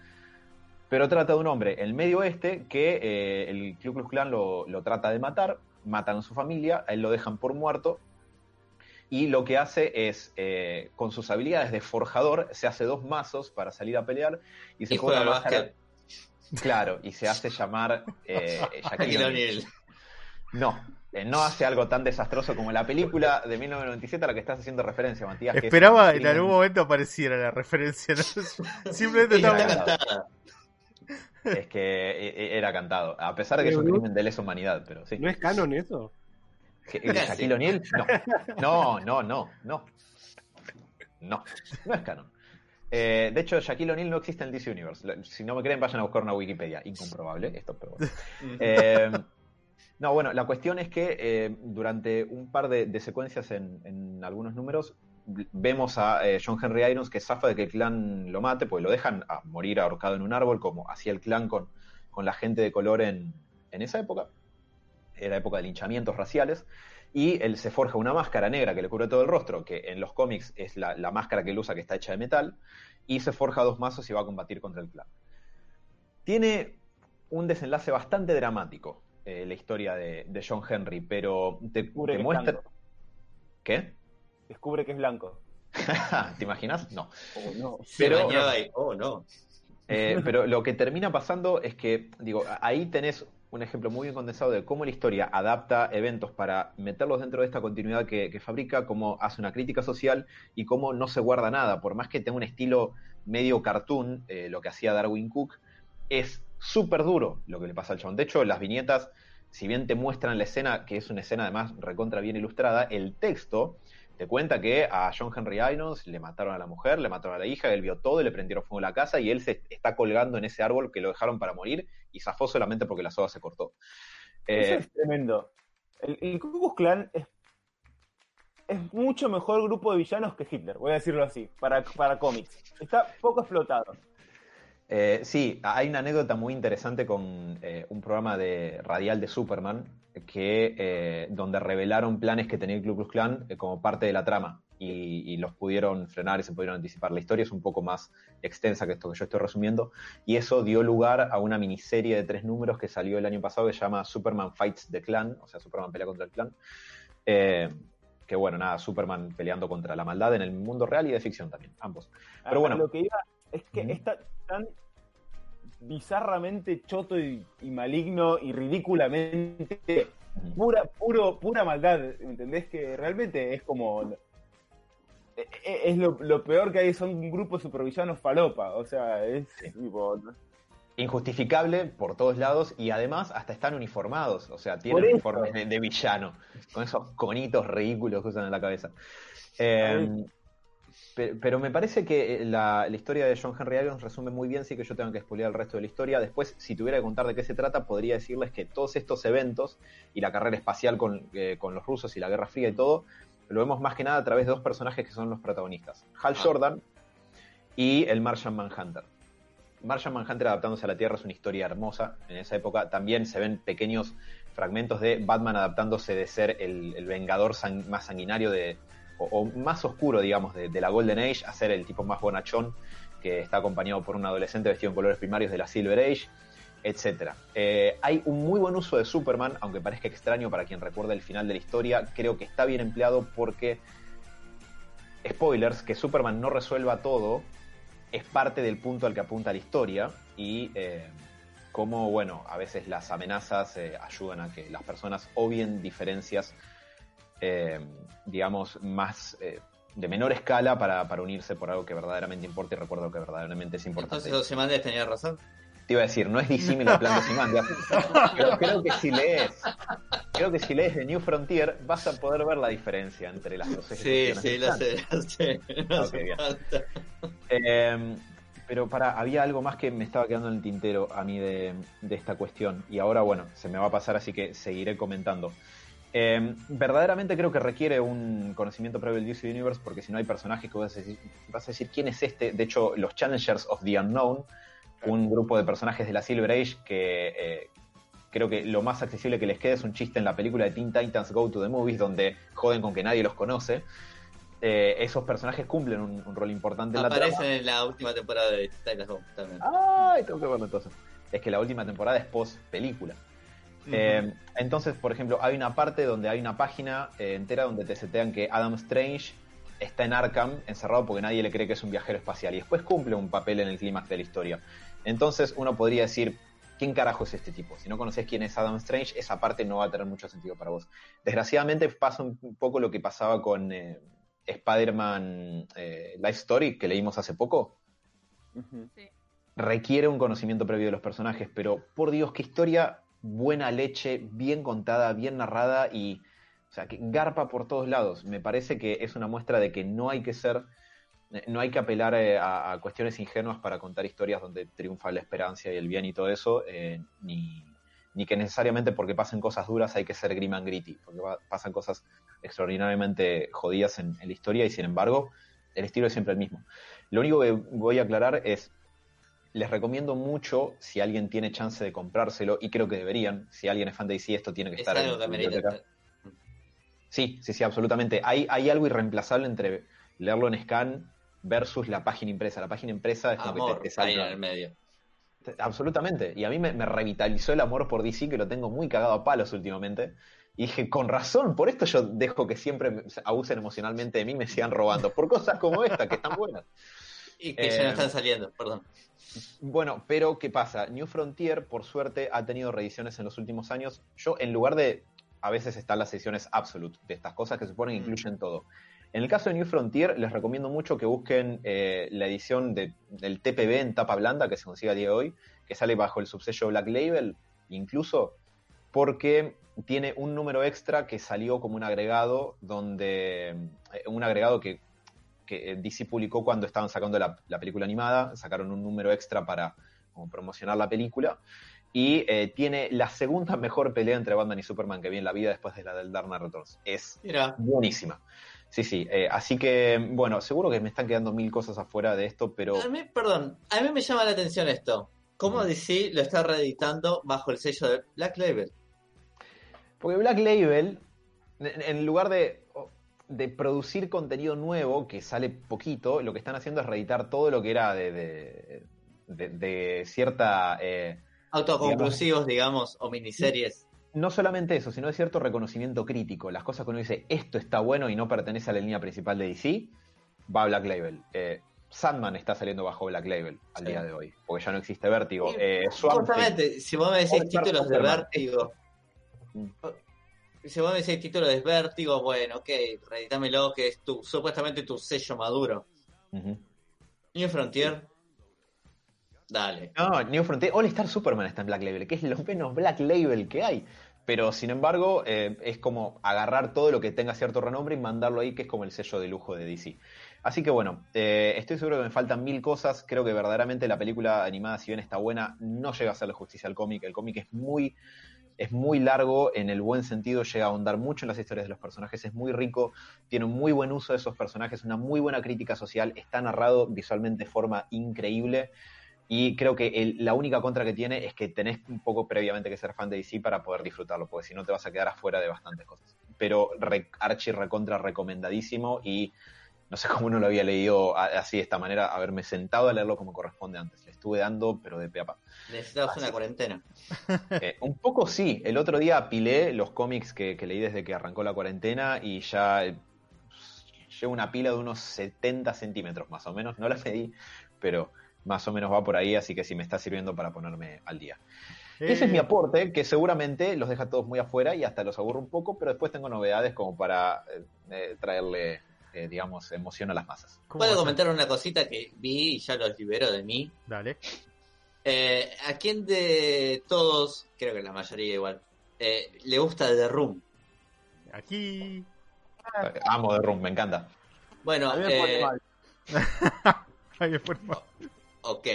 Speaker 3: Pero trata de un hombre, el medio oeste, que eh, el Ku Klux Klan lo, lo trata de matar, matan a su familia, a él lo dejan por muerto, y lo que hace es, eh, con sus habilidades de forjador, se hace dos mazos para salir a pelear y se
Speaker 6: Y
Speaker 3: pone
Speaker 6: juega
Speaker 3: una
Speaker 6: al
Speaker 3: máscara-
Speaker 6: básquet.
Speaker 3: Claro, y se hace llamar eh, Shaquille. No, eh, no hace algo tan desastroso como la película de 1997 a la que estás haciendo referencia, Matías. que es
Speaker 1: Esperaba en algún momento apareciera la referencia. ¿no? Simplemente estaba...
Speaker 6: cantada.
Speaker 3: Es que eh, era cantado, a pesar de que es un
Speaker 5: no-
Speaker 3: crimen de lesa humanidad, pero sí.
Speaker 5: ¿No es canon eso?
Speaker 3: ¿Que-
Speaker 6: Casi.
Speaker 3: ¿Shaquille O'Neal? No. No, no, no, no. No, no es canon. Eh, de hecho, Shaquille O'Neal no existe en DC Universe. Si no me creen, vayan a buscar una Wikipedia. Incomprobable, esto, pero bueno. Eh, no, bueno, la cuestión es que eh, durante un par de, de secuencias en, en algunos números vemos a John Henry Irons que zafa de que el clan lo mate, pues lo dejan a morir ahorcado en un árbol, como hacía el clan con, con la gente de color en, en esa época. Era época de linchamientos raciales. Y él se forja una máscara negra que le cubre todo el rostro, que en los cómics es la, la máscara que él usa, que está hecha de metal. Y se forja dos mazos y va a combatir contra el clan. Tiene un desenlace bastante dramático eh, la historia de, de John Henry, pero te,
Speaker 2: Descubre
Speaker 3: te
Speaker 2: que es
Speaker 3: muestra...
Speaker 2: blanco.
Speaker 3: ¿Qué?
Speaker 2: Descubre que es blanco.
Speaker 3: ¿Te imaginas? No.
Speaker 2: Oh, no.
Speaker 3: Pero-
Speaker 6: oh, no.
Speaker 3: Eh, pero lo que termina pasando es que, digo, ahí tenés un ejemplo muy bien condensado de cómo la historia adapta eventos para meterlos dentro de esta continuidad que, que fabrica, cómo hace una crítica social y cómo no se guarda nada. Por más que tenga un estilo medio cartoon, eh, lo que hacía Darwin Cook, es súper duro lo que le pasa al chabón. De hecho, las viñetas, si bien te muestran la escena, que es una escena además recontra bien ilustrada, el texto te cuenta que a John Henry Irons le mataron a la mujer, le mataron a la hija, él vio todo y le prendieron fuego a la casa y él se está colgando en ese árbol que lo dejaron para morir y zafó solamente porque la soga se cortó.
Speaker 2: Eso
Speaker 3: Eh,
Speaker 2: es tremendo. El, el Ku Klux Klan es, es mucho mejor grupo de villanos que Hitler, voy a decirlo así, para, para cómics. Está poco explotado.
Speaker 3: eh, sí, hay una anécdota muy interesante con eh, un programa de radial de Superman que eh, donde revelaron planes que tenía el Ku Klux Klan eh, como parte de la trama y, y los pudieron frenar y se pudieron anticipar. La historia es un poco más extensa que esto que yo estoy resumiendo y eso dio lugar a una miniserie de tres números que salió el año pasado que se llama Superman Fights the Clan, o sea, Superman pelea contra el clan. Eh, que bueno, nada, Superman peleando contra la maldad en el mundo real y de ficción también, ambos. Pero
Speaker 2: A-
Speaker 3: bueno.
Speaker 2: Lo que iba es que está tan bizarramente choto y, y maligno y ridículamente pura, puro, pura maldad, ¿me ¿entendés? Que realmente es como... e- e- Es lo, lo peor que hay, son un grupo supervillanos falopa, o sea, es tipo...
Speaker 3: Injustificable por todos lados y además hasta están uniformados, o sea, tienen uniformes de, de villano, con esos conitos ridículos que usan en la cabeza. Eh, pe- pero me parece que eh, la, la historia de John Henry Irons resume muy bien, sí que yo tengo que spoilear el resto de la historia. Después, si tuviera que contar de qué se trata, podría decirles que todos estos eventos y la carrera espacial con, eh, con los rusos y la Guerra Fría y todo, lo vemos más que nada a través de dos personajes que son los protagonistas, Hal
Speaker 6: Ah.
Speaker 3: Jordan y el Martian Manhunter. Martian Manhunter adaptándose a la Tierra es una historia hermosa. En esa época también se ven pequeños fragmentos de Batman adaptándose de ser el, el vengador sang- más sanguinario de, o, más oscuro, digamos, de, la Golden Age, a ser el tipo más bonachón que está acompañado por un adolescente vestido en colores primarios de la Silver Age, etc. hay un muy buen uso de Superman, aunque parezca extraño para quien recuerda el final de la historia. Creo que está bien empleado porque, spoilers, que Superman no resuelva todo es parte del punto al que apunta la historia y eh, cómo, bueno, a veces las amenazas eh, ayudan a que las personas obvien diferencias, eh, digamos, más eh, de menor escala para, para unirse por algo que verdaderamente importa y recuerdo que verdaderamente es importante.
Speaker 6: Entonces Ozymandias tenía razón.
Speaker 3: Te iba a decir, no es disímil al plan de Ozymandias, pero creo que si lees, creo que si lees The New Frontier vas a poder ver la diferencia entre las dos
Speaker 6: Sí, sí,
Speaker 3: plan.
Speaker 6: sé. No
Speaker 3: bien. Eh, pero para, había algo más que me estaba quedando en el tintero a mí de, de esta cuestión. Y ahora, bueno, se me va a pasar, así que seguiré comentando. Eh, verdaderamente creo que requiere un conocimiento previo del DC Universe, porque si no hay personajes que vas a, decir, vas a decir quién es este. De hecho, los Challengers of the Unknown, un grupo de personajes de la Silver Age que, eh, creo que lo más accesible que les queda es un chiste en la película de Teen Titans Go to the Movies, donde joden con que nadie los conoce. Eh, esos personajes cumplen un, un rol importante en la trama.
Speaker 6: Aparecen en la última temporada de Titans Go también.
Speaker 3: Ay, tengo que verlo entonces. Es que la última temporada es post película. Eh, entonces, por ejemplo, hay una parte donde hay una página eh, entera donde te setean que Adam Strange está en Arkham encerrado porque nadie le cree que es un viajero espacial y después cumple un papel en el clímax de la historia. Entonces uno podría decir, ¿quién carajo es este tipo? Si no conoces quién es Adam Strange, esa parte no va a tener mucho sentido para vos. Desgraciadamente pasa un poco lo que pasaba con eh, Spider-Man eh, Life Story que leímos hace poco.
Speaker 4: Sí.
Speaker 3: Requiere un conocimiento previo de los personajes, pero por Dios, qué historia buena leche, bien contada, bien narrada y, o sea, que garpa por todos lados. Me parece que es una muestra de que no hay que ser, no hay que apelar eh, a, cuestiones ingenuas para contar historias donde triunfa la esperanza y el bien y todo eso, eh, ni, ni que necesariamente porque pasen cosas duras hay que ser grim and gritty, porque pasan cosas extraordinariamente jodidas en la historia y sin embargo el estilo es siempre el mismo. Lo único que voy a aclarar es, les recomiendo mucho, si alguien tiene chance de comprárselo, y creo que deberían, si alguien es fan de DC, esto tiene que
Speaker 6: Es
Speaker 3: estar en
Speaker 6: algo
Speaker 3: biblioteca.
Speaker 6: amerita.
Speaker 3: Sí, sí, sí, absolutamente. Hay, hay algo irreemplazable entre leerlo en scan versus la página impresa. La página impresa es como que
Speaker 6: Amor,
Speaker 3: te, te
Speaker 6: ahí en el medio.
Speaker 3: te- Absolutamente. Y a mí me, me revitalizó el amor por DC, que lo tengo muy cagado a palos últimamente. Y dije, con razón, por esto yo dejo que siempre abusen emocionalmente de mí y me sigan robando. Por cosas como esta, que están buenas.
Speaker 6: Y que
Speaker 3: Eh,
Speaker 6: ya no están saliendo, perdón.
Speaker 3: Bueno, pero ¿qué pasa? New Frontier, por suerte, ha tenido reediciones en los últimos años. Yo, en lugar de. A veces están las ediciones Absolute, de estas cosas que se suponen que
Speaker 6: Mm.
Speaker 3: incluyen todo. En el caso de New Frontier, les recomiendo mucho que busquen eh, la edición de- del TPB en tapa blanda que se consigue a día de hoy, que sale bajo el subsello Black Label, incluso porque tiene un número extra que salió como un agregado, donde. eh, un agregado que que eh, DC publicó cuando estaban sacando la, la película animada, sacaron un número extra para como, promocionar la película, y eh, tiene la segunda mejor pelea entre Batman y Superman que vi en la vida después de la del Dark Knight Returns. Es
Speaker 6: Mira,
Speaker 3: buenísima. Sí, sí, eh, así que, bueno, seguro que me están quedando mil cosas afuera de esto, pero
Speaker 6: a mí, perdón, a mí me llama la atención esto. ¿Cómo
Speaker 3: Mm.
Speaker 6: DC lo está reeditando bajo el sello de Black Label?
Speaker 3: Porque Black Label, en lugar de, de producir contenido nuevo, que sale poquito, lo que están haciendo es reeditar todo lo que era de, de, de- de cierta... eh,
Speaker 6: Autoconclusivos, digamos, o miniseries.
Speaker 3: no solamente eso, sino de cierto reconocimiento crítico. Las cosas que uno dice, esto está bueno y no pertenece a la línea principal de DC, va a Black Label. Eh, Sandman está saliendo bajo Black Label al
Speaker 6: Sí.
Speaker 3: día de hoy, porque ya no existe Vértigo. Eh, Thing-
Speaker 6: Justamente, si vos me decís títulos de. Vértigo, Si vos me decís títulos de Vértigo, bueno, ok, reeditámelo, que es tu, supuestamente tu sello maduro. New Frontier, dale.
Speaker 3: No, New Frontier, All Star Superman está en Black Label, que es lo menos Black Label que hay. Pero sin embargo, eh, es como agarrar todo lo que tenga cierto renombre y mandarlo ahí, que es como el sello de lujo de DC. Así que bueno, eh, estoy seguro que me faltan mil cosas. Creo que verdaderamente la película animada, si bien está buena, no llega a hacerle justicia al cómic. El cómic es muy, es muy largo en el buen sentido, llega a ahondar mucho en las historias de los personajes, es muy rico, tiene un muy buen uso de esos personajes, una muy buena crítica social, está narrado visualmente de forma increíble. Y creo que la única contra que tiene es que tenés un poco previamente que ser fan de DC para poder disfrutarlo, porque si no te vas a quedar afuera de bastantes cosas. Pero re, archi recontra recomendadísimo y no sé cómo no lo había leído a- así de esta manera, haberme sentado a leerlo como corresponde antes. Le estuve dando, pero de peapa.
Speaker 6: Necesitabas
Speaker 3: Ah,
Speaker 6: una
Speaker 3: sí.
Speaker 6: cuarentena.
Speaker 3: Eh, un poco sí. El otro día apilé los cómics que, que leí desde que arrancó la cuarentena y ya eh, llevo una pila de unos 70 centímetros más o menos. No la medí, pero más o menos va por ahí, así que sí me está sirviendo para ponerme al día. Ese es mi
Speaker 1: Eh,
Speaker 3: aporte, que seguramente los deja a todos muy afuera y hasta los aburro un poco, pero después tengo novedades como para eh, eh, traerle, eh, digamos, emoción a las masas.
Speaker 1: ¿cómo
Speaker 6: Puedo
Speaker 1: a-
Speaker 6: comentar una cosita que vi y ya los libero de mí.
Speaker 1: Dale.
Speaker 6: Eh, ¿A quién de todos, creo que la mayoría igual, eh, le gusta The Room?
Speaker 1: Aquí.
Speaker 3: Eh, Amo The Room, me encanta.
Speaker 6: Bueno,
Speaker 2: A mí me pone
Speaker 6: eh,
Speaker 2: mal.
Speaker 1: Ahí después más.
Speaker 6: ok.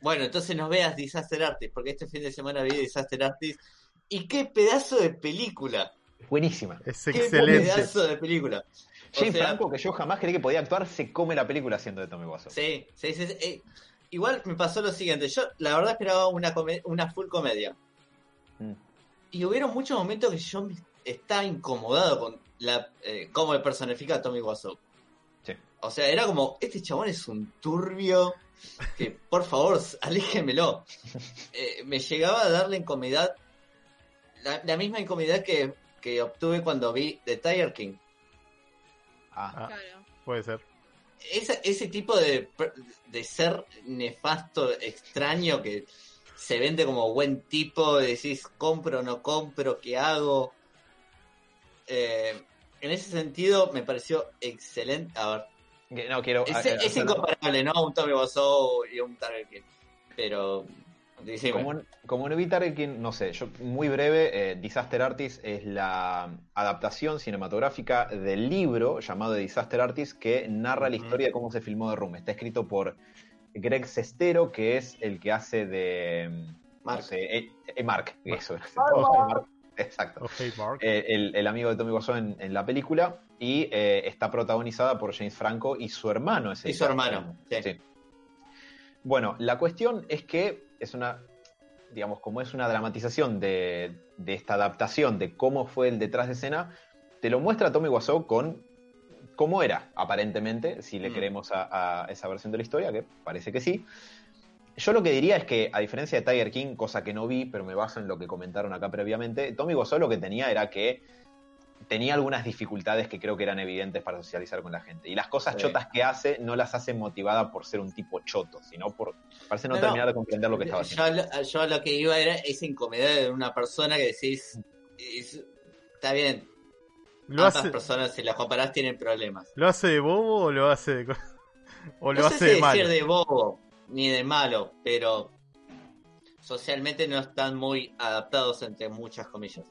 Speaker 6: Bueno, entonces nos veas Disaster Artist, porque este fin de semana vi Disaster Artist. ¿Y qué pedazo de película?
Speaker 3: Buenísima.
Speaker 1: Es
Speaker 6: ¿Qué
Speaker 1: excelente.
Speaker 6: pedazo de película?
Speaker 3: James
Speaker 6: sea,
Speaker 3: Franco, que yo jamás creí que podía actuar, se come la película haciendo de Tommy Wiseau.
Speaker 6: Sí, sí, sí. sí. Eh, igual me pasó lo siguiente. Yo, la verdad, esperaba una, una full comedia.
Speaker 3: Mm.
Speaker 6: Y hubieron muchos momentos que yo estaba incomodado con la eh, cómo me personifica a Tommy Wiseau.
Speaker 3: Sí.
Speaker 6: O sea, era como, este chabón es un turbio, que por favor, aléjenmelo. Eh, me llegaba a dar la incomodidad, la, la misma incomodidad que, que obtuve cuando vi The Tiger King.
Speaker 3: Ah.
Speaker 4: Claro.
Speaker 1: Puede ser.
Speaker 6: Ese, ese tipo de, de ser nefasto, extraño, que se vende como buen tipo, decís compro o no compro, ¿qué hago? Eh, en ese sentido me pareció excelente. A ver,
Speaker 3: no quiero.
Speaker 6: es,
Speaker 3: a- a-
Speaker 6: es
Speaker 3: hacer-
Speaker 6: incomparable, ¿no? Un Tommy Wiseau y un Target. Pero.
Speaker 3: Como, como no evitar que, no sé, yo muy breve, eh, Disaster Artist es la adaptación cinematográfica del libro llamado Disaster Artist que narra la historia de cómo se filmó The Room. Está escrito por Greg Sestero, que es el que hace de...
Speaker 6: Mark.
Speaker 3: No sé, eh, eh, Mark, eso.
Speaker 1: Mark.
Speaker 3: Exacto.
Speaker 1: Hey, Mark.
Speaker 3: Eh, el, el amigo de Tommy Wiseau en, en la película y eh, está protagonizada por James Franco y su hermano. Es el
Speaker 6: Y su hermano, sí.
Speaker 3: Sí. Bueno, la cuestión es que es una, digamos, como es una dramatización de, de esta adaptación de cómo fue el detrás de escena, te lo muestra Tommy Wiseau con cómo era, aparentemente, si le
Speaker 6: Mm.
Speaker 3: creemos a, a esa versión de la historia, que parece que sí. Yo lo que diría es que, a diferencia de Tiger King, cosa que no vi, pero me baso en lo que comentaron acá previamente, Tommy Wiseau lo que tenía era que tenía algunas dificultades que creo que eran evidentes para socializar con la gente. Y las cosas
Speaker 6: Sí.
Speaker 3: chotas que hace no las hace motivada por ser un tipo choto, sino por parece no,
Speaker 6: No, no.
Speaker 3: terminar de comprender lo que estaba
Speaker 6: yo,
Speaker 3: haciendo.
Speaker 6: yo lo que iba era esa incomodidad de una persona que decís, es- está bien,
Speaker 1: ¿Lo
Speaker 6: ambas
Speaker 1: hace,
Speaker 6: personas si las comparás tienen problemas.
Speaker 1: ¿Lo hace de bobo o lo hace de, o lo
Speaker 6: no
Speaker 1: hace
Speaker 6: sé
Speaker 1: de
Speaker 6: si
Speaker 1: malo?
Speaker 6: decir de bobo ni de malo, pero socialmente no están muy adaptados entre muchas comillas.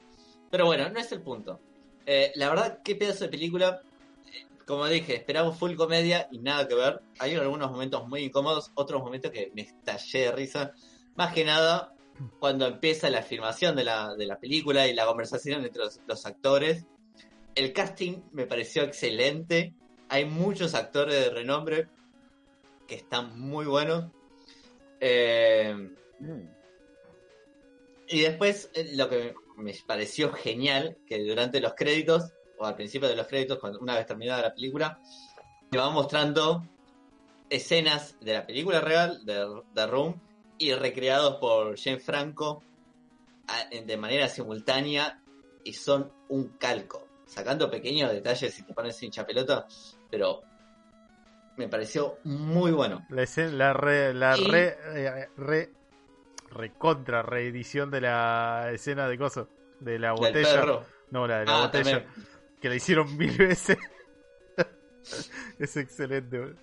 Speaker 6: Pero bueno, no es el punto. Eh, la verdad, qué pedazo de película. Eh, Como dije, esperamos full comedia y nada que ver. Hay algunos momentos muy incómodos, otros momentos que me estallé de risa. Más que nada, cuando empieza la filmación de la, de la película y la conversación entre los, los actores. El casting me pareció excelente. Hay muchos actores de renombre que están muy buenos. Eh,
Speaker 3: Mm.
Speaker 6: y después lo que me pareció genial, que durante los créditos, o al principio de los créditos, cuando una vez terminada la película, te van mostrando escenas de la película real, de The Room, y recreados por James Franco a- de manera simultánea, y son un calco, sacando pequeños detalles si te pones hincha pelota, pero me pareció muy bueno.
Speaker 1: La, escena- la re, la
Speaker 6: Y-
Speaker 1: re, eh, re, recontra reedición de la escena de coso, de la botella. No, la de la
Speaker 6: Ah,
Speaker 1: botella.
Speaker 6: también.
Speaker 1: Que la hicieron mil veces. es excelente,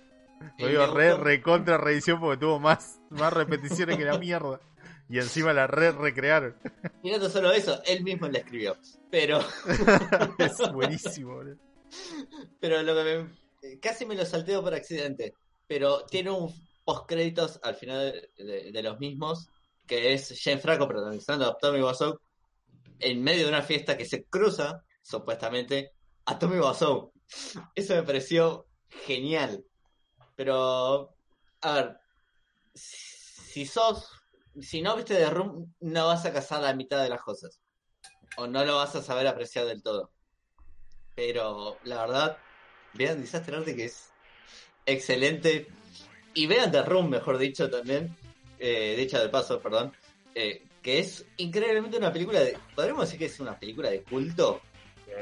Speaker 1: Lo digo re, recontra reedición porque tuvo más, más repeticiones que la mierda. Y encima la re recrearon.
Speaker 6: Y no solo eso, él mismo la escribió. Pero,
Speaker 1: es buenísimo, boludo.
Speaker 6: pero lo que me- casi me lo salteo por accidente. Pero tiene un post créditos al final de, de- de los mismos, que es James Franco protagonizando a Tommy Wiseau en medio de una fiesta que se cruza, supuestamente, a Tommy Wiseau. Eso me pareció genial. Pero, a ver, si sos, si no viste The Room, no vas a cazar la mitad de las cosas. O no lo vas a saber apreciar del todo. Pero, la verdad, vean Disaster Arte que es excelente. Y vean The Room, mejor dicho, también. Eh, dicha de paso, perdón. eh, que es increíblemente una película de. ¿Podríamos decir que es una película de culto?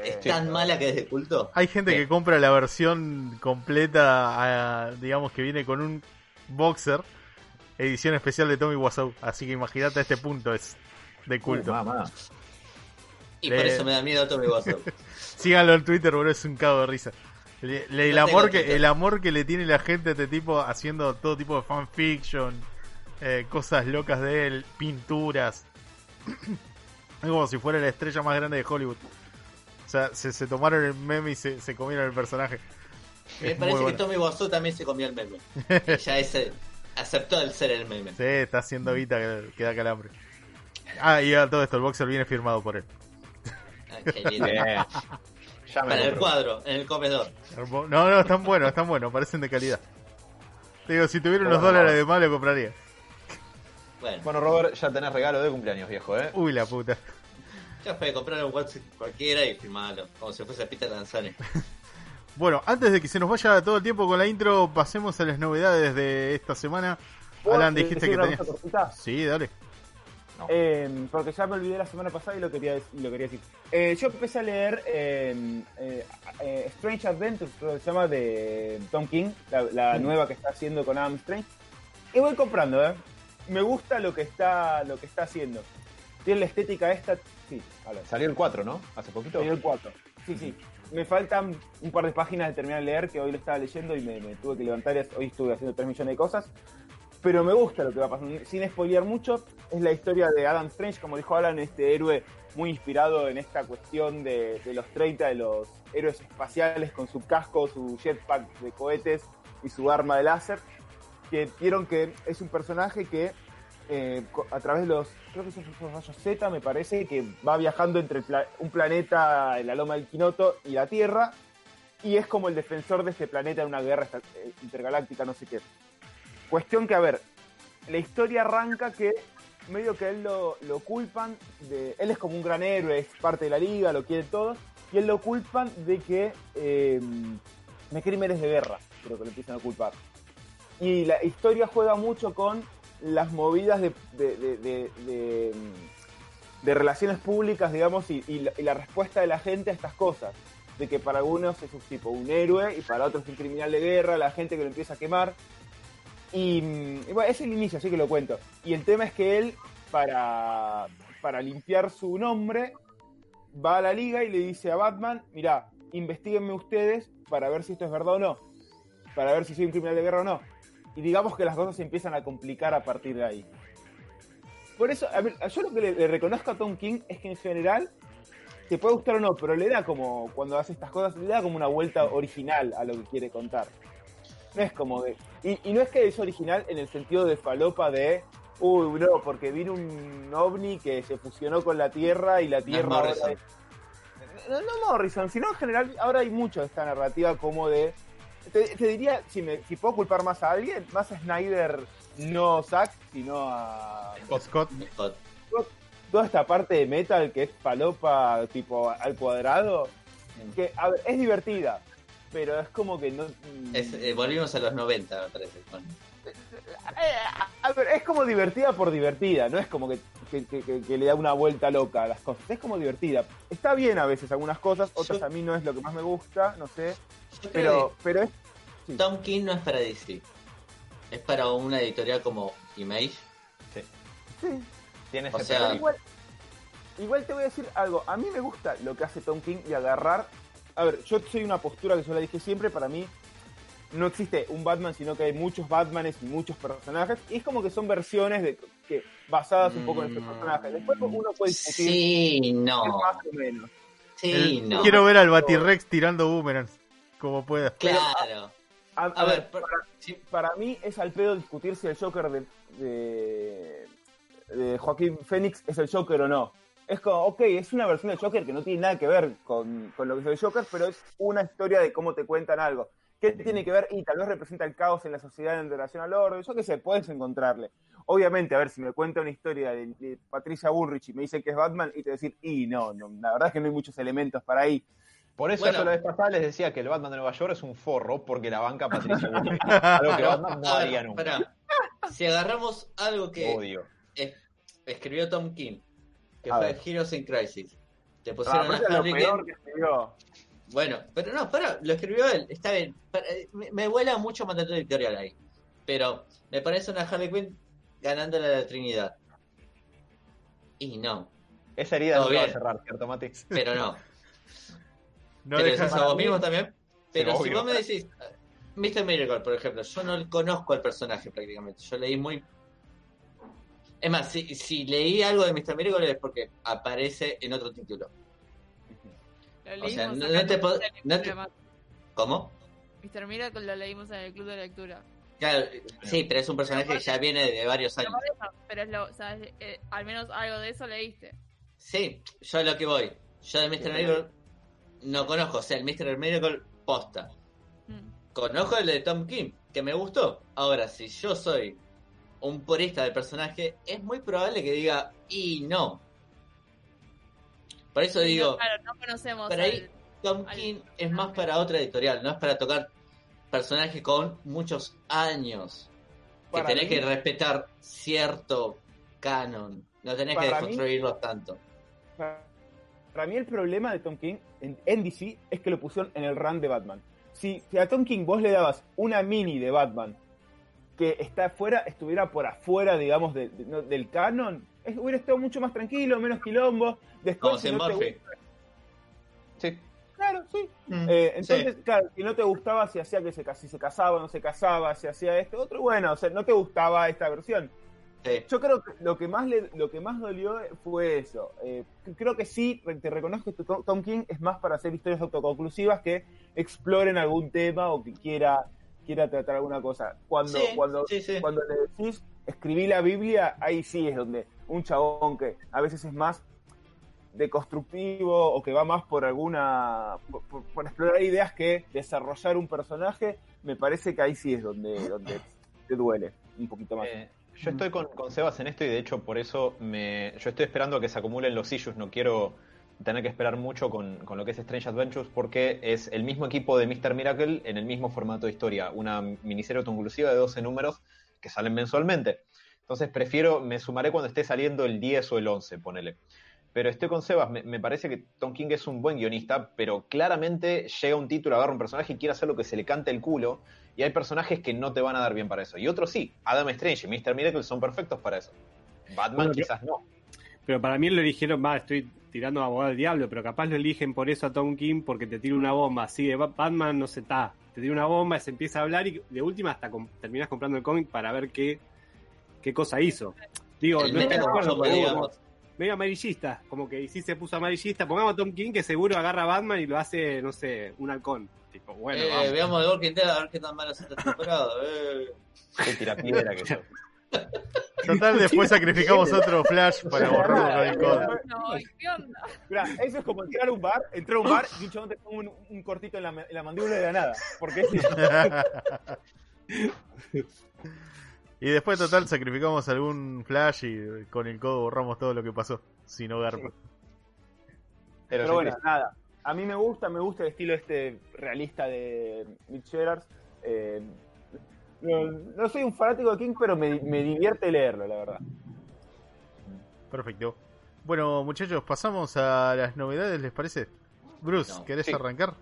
Speaker 6: Es tan mala que es de culto.
Speaker 1: Hay gente
Speaker 3: Sí.
Speaker 1: que compra la versión completa, digamos que viene con un boxer, edición especial de Tommy Wiseau. Así que imagínate a este punto, es de culto.
Speaker 3: Uh, mamá.
Speaker 6: Y
Speaker 1: Le-
Speaker 6: por eso me da miedo Tommy Wiseau.
Speaker 1: Síganlo en Twitter, boludo, es un cago de risa. Le- le- el,
Speaker 6: No
Speaker 1: amor que, el amor que le tiene la gente a este tipo haciendo todo tipo de fanfiction, eh, cosas locas de él, pinturas. es como si fuera la estrella más grande de Hollywood. O sea, se, se tomaron el meme y se, se comieron el personaje.
Speaker 6: Me
Speaker 1: Es
Speaker 6: parece que
Speaker 1: bueno.
Speaker 6: Tommy Wiseau también se comió el meme. Ya ese aceptó el ser el meme.
Speaker 1: Sí, está haciendo guita que, que da calambre. Ah, y a todo esto, el boxer viene firmado por él.
Speaker 6: Ah, qué lindo. Para el cuadro, en el comedor.
Speaker 1: No, no, están buenos, están buenos, parecen de calidad. Te digo, si tuviera unos dólares de más lo compraría.
Speaker 6: Bueno,
Speaker 3: Bueno, Robert, ya tenés regalo de cumpleaños, viejo, ¿eh?
Speaker 1: Uy, la puta.
Speaker 6: ya puede comprar un WhatsApp cualquiera y firmarlo, como si fuese Peter Lanzani.
Speaker 1: Bueno, antes de que se nos vaya todo el tiempo con la intro, pasemos a las novedades de esta semana.
Speaker 2: ¿Puedo
Speaker 1: Alan, dijiste
Speaker 2: decir
Speaker 1: que tenías... Sí, dale.
Speaker 2: Eh, porque ya me olvidé la semana pasada y lo quería, lo quería decir. Eh, yo empecé a leer eh, eh, eh, Strange Adventures, creo que se llama, de Tom King, la, la nueva que está haciendo con Adam Strange. Y voy comprando, ¿eh? Me gusta lo que está, lo que está haciendo. Tiene la estética esta. Sí.
Speaker 3: Salió el 4, ¿no? Hace poquito.
Speaker 2: Salió el 4. Sí, sí. Me faltan un par de páginas de terminar de leer, que hoy lo estaba leyendo y me, me tuve que levantar. y Hoy estuve haciendo 3 millones de cosas. Pero me gusta lo que va pasando. Sin spoilear mucho, es la historia de Adam Strange, como dijo Alan, este héroe muy inspirado en esta cuestión de, de los 30, de los héroes espaciales con su casco, su jetpack de cohetes y su arma de láser. Que vieron que es un personaje que eh, a través de los, creo que son esos rayos Z, me parece, que va viajando entre pla- un planeta, la loma del Quinoto, y la Tierra, y es como el defensor de este planeta en una guerra eh, intergaláctica, no sé qué. Cuestión que, a ver, la historia arranca que medio que él lo, lo culpan de. Él es como un gran héroe, es parte de la liga, lo quieren todos, y él lo culpan de que. eh, de crímenes de guerra, creo que lo empiezan a culpar. Y la historia juega mucho con las movidas de, de, relaciones públicas, digamos, y, la, respuesta de la gente a estas cosas. De que para algunos es un tipo un héroe y para otros un criminal de guerra, la gente que lo empieza a quemar. Y, y bueno, es el inicio, así que lo cuento. Y el tema es que él, para, para limpiar su nombre, va a la liga y le dice a Batman, mirá, investiguenme ustedes para ver si esto es verdad o no. Para ver si soy un criminal de guerra o no. Y digamos que las cosas se empiezan a complicar a partir de ahí. Por eso, a ver, yo lo que le, le reconozco a Tom King es que en general, te puede gustar o no, pero le da como, cuando hace estas cosas, le da como una vuelta original a lo que quiere contar. No es como de. Y, y no es que es original en el sentido de falopa de. Uy, no, porque vino un ovni que se fusionó con la Tierra y la Tierra ahora
Speaker 6: Morrison.
Speaker 2: es- No, no Morrison, sino en general, ahora hay mucho de esta narrativa como de. Te, te diría, si, me, si puedo culpar más a alguien, más a Snyder, no Zack, sino a.
Speaker 1: Scott.
Speaker 6: Scott.
Speaker 2: Toda esta parte de metal que es falopa tipo al cuadrado, que a ver, es divertida, pero es como que no.
Speaker 6: Es, eh, volvimos a los 90, me parece. Bueno,
Speaker 2: Eh, a ver, es como divertida por divertida, no es como que, que- que- que- que le da una vuelta loca a las cosas, es como divertida. Está bien a veces algunas cosas, otras
Speaker 6: Yo-
Speaker 2: a mí no es lo que más me gusta, no sé, pero, pero es...
Speaker 6: Tom King no es para DC. Es para una editorial como Image.
Speaker 2: Sí,
Speaker 3: Tiene
Speaker 6: O sea,
Speaker 2: igual, igual te voy a decir algo, a mí me gusta lo que hace Tom King y agarrar... A ver, yo soy una postura que yo la dije siempre, para mí no existe un Batman, sino que hay muchos Batmanes y muchos personajes, y es como que son versiones de que basadas un poco en estos
Speaker 6: Mm.
Speaker 2: personajes. Después uno puede discutir
Speaker 6: Sí, no.
Speaker 2: más o menos.
Speaker 6: Sí,
Speaker 1: El-
Speaker 6: no.
Speaker 1: Quiero ver al Batirex tirando boomerangs. Como pueda.
Speaker 6: Claro.
Speaker 2: A, a
Speaker 6: A
Speaker 2: ver,
Speaker 6: ver, por- sí,
Speaker 2: para mí es al pedo discutir si el Joker de, de, de Joaquín Phoenix es el Joker o no. Es como, ok, es una versión del Joker que no tiene nada que ver con, con lo que es el Joker, pero es una historia de cómo te cuentan algo. ¿Qué tiene que ver? Y tal vez representa el caos en la sociedad en relación al orden. Yo qué sé, puedes encontrarle. Obviamente, a ver, si me cuenta una historia de, de Patricia Bullrich y me dicen que es Batman, y te decir, y no, no, la verdad es que no hay muchos elementos para ahí.
Speaker 3: Por eso
Speaker 6: Bueno.
Speaker 3: yo la vez pasada les decía que el Batman de Nueva York es un forro porque la banca Patricia Bullrich. Algo que Batman no haría nunca.
Speaker 6: pará. Si agarramos algo que
Speaker 3: Odio.
Speaker 6: es- escribió Tom King, que
Speaker 2: A
Speaker 6: fue
Speaker 2: ver.
Speaker 6: Heroes in Crisis, te
Speaker 2: Ah,
Speaker 6: pusieron
Speaker 2: pero
Speaker 6: a Harley Quinn. Bueno, pero no, pero lo escribió él, está bien. Eh, Me, me vuela mucho mandato editorial ahí. Pero me parece una Harley Quinn ganándole a la Trinidad. Y no,
Speaker 3: Esa herida no la va a cerrar, ¿cierto, Mati?
Speaker 6: pero no.
Speaker 1: No
Speaker 6: pero a vos mismo también. Pero si
Speaker 3: obvio.
Speaker 6: vos me decís, eh, Mr. Miracle, por ejemplo, yo no conozco al personaje prácticamente. Yo leí muy. Es más, si, si leí algo de Mr. Miracle es porque aparece en otro título.
Speaker 4: Lo
Speaker 6: O sea, no- te no te-. ¿Cómo?
Speaker 4: Mr. Miracle lo leímos en el club de lectura.
Speaker 6: Claro, sí, pero es un personaje que ya viene de varios años.
Speaker 4: Pero, es lo, o sea, es- eh, al menos algo de eso leíste.
Speaker 6: Sí, yo a lo que voy. Yo de Mr. Miracle no conozco, o sea, el Mr. Miracle posta.
Speaker 4: Mm.
Speaker 6: Conozco el de Tom King, que me gustó. Ahora, si yo soy un purista del personaje, es muy probable que diga, y no. Por eso digo,
Speaker 4: no, claro, no conocemos.
Speaker 6: pero ahí
Speaker 4: al-
Speaker 6: Tom
Speaker 4: al
Speaker 6: King es más para otra editorial, no es para tocar personajes con muchos años. Que
Speaker 2: Para
Speaker 6: tenés
Speaker 2: mí-
Speaker 6: que respetar cierto canon, no tenés que
Speaker 2: mí-
Speaker 6: construirlos tanto.
Speaker 2: Para para mí el problema de Tom King en, en DC es que lo pusieron en el run de Batman. Si, si a Tom King vos le dabas una mini de Batman que está afuera, estuviera por afuera, digamos, de- de- no- del canon, es- hubiera estado mucho más tranquilo, menos quilombo. Después,
Speaker 6: Como
Speaker 2: si no te
Speaker 3: Sí.
Speaker 2: claro, sí.
Speaker 6: Mm,
Speaker 2: Eh, entonces,
Speaker 6: sí.
Speaker 2: claro, si no te gustaba, si hacía que se, si se casaba o no se casaba, si hacía esto, otro, bueno, o sea, no te gustaba esta versión.
Speaker 6: Sí.
Speaker 2: Yo creo que lo que más le, lo que más dolió fue eso. Eh, creo que sí, te reconozco que Tom Tom King es más para hacer historias autoconclusivas que exploren algún tema o que quiera quiera tratar alguna cosa. Cuando
Speaker 6: Sí,
Speaker 2: cuando
Speaker 6: sí, sí.
Speaker 2: cuando le decís escribí la Biblia, ahí sí es donde un chabón que a veces es más deconstructivo o que va más por alguna por, explorar ideas que desarrollar un personaje, me parece que ahí sí es donde donde te duele un poquito más.
Speaker 3: Eh, yo estoy con, con Sebas en esto y de hecho por eso me, yo estoy esperando a que se acumulen los issues, no quiero tener que esperar mucho con, con lo que es Strange Adventures porque es el mismo equipo de Mr. Miracle en el mismo formato de historia, una miniserie autoconclusiva de 12 números que salen mensualmente. Entonces prefiero, me sumaré cuando esté saliendo el 10 o el 11, ponele. Pero estoy con Sebas, me, me parece que Tom King es un buen guionista, pero claramente llega un título, agarra un personaje y quiere hacer lo que se le cante el culo, y hay personajes que no te van a dar bien para eso. Y otros sí, Adam Strange y Mr. Miracle son perfectos para eso. Batman
Speaker 5: Bueno,
Speaker 3: quizás no.
Speaker 5: Pero para mí lo eligieron, va, estoy tirando a abogado del diablo, pero capaz lo eligen por eso a Tom King porque te tira una bomba. Así de Ba- Batman no se está. Te tira una bomba, se empieza a hablar y de última hasta com- terminas comprando el cómic para ver qué, qué cosa hizo. Digo,
Speaker 6: El
Speaker 5: no estoy de acuerdo,
Speaker 6: como
Speaker 5: pero medio amarillista, como que sí se puso amarillista. Pongamos a Tom King que seguro agarra a Batman y lo hace, no sé, un halcón. Tipo, bueno,
Speaker 6: Eh,
Speaker 5: vamos.
Speaker 6: veamos de Walking Dead a ver qué tan mala es esta temporada. Eh.
Speaker 3: Qué tirapiedra que sos.
Speaker 1: Total, después sacrificamos otro flash para borrarlo con el code.
Speaker 4: No, ¿qué onda?
Speaker 2: Mirá, eso es como entrar a un bar, entrar a un bar y un chabón te pone un, un cortito en la, en la mandíbula de la nada. Porque es
Speaker 1: y después, total, sacrificamos algún flash y con el codo borramos todo lo que pasó. Sin hogar.
Speaker 3: Pero,
Speaker 2: bueno,
Speaker 3: sí.
Speaker 2: nada. A mí me gusta, me gusta el estilo este realista de Mitch Gerards. Eh, no, soy un fanático de King, pero me, me divierte leerlo, la verdad.
Speaker 1: Perfecto. Bueno, muchachos, pasamos a las novedades, ¿les parece? Bruce,
Speaker 6: No,
Speaker 1: ¿querés
Speaker 3: sí.
Speaker 1: arrancar?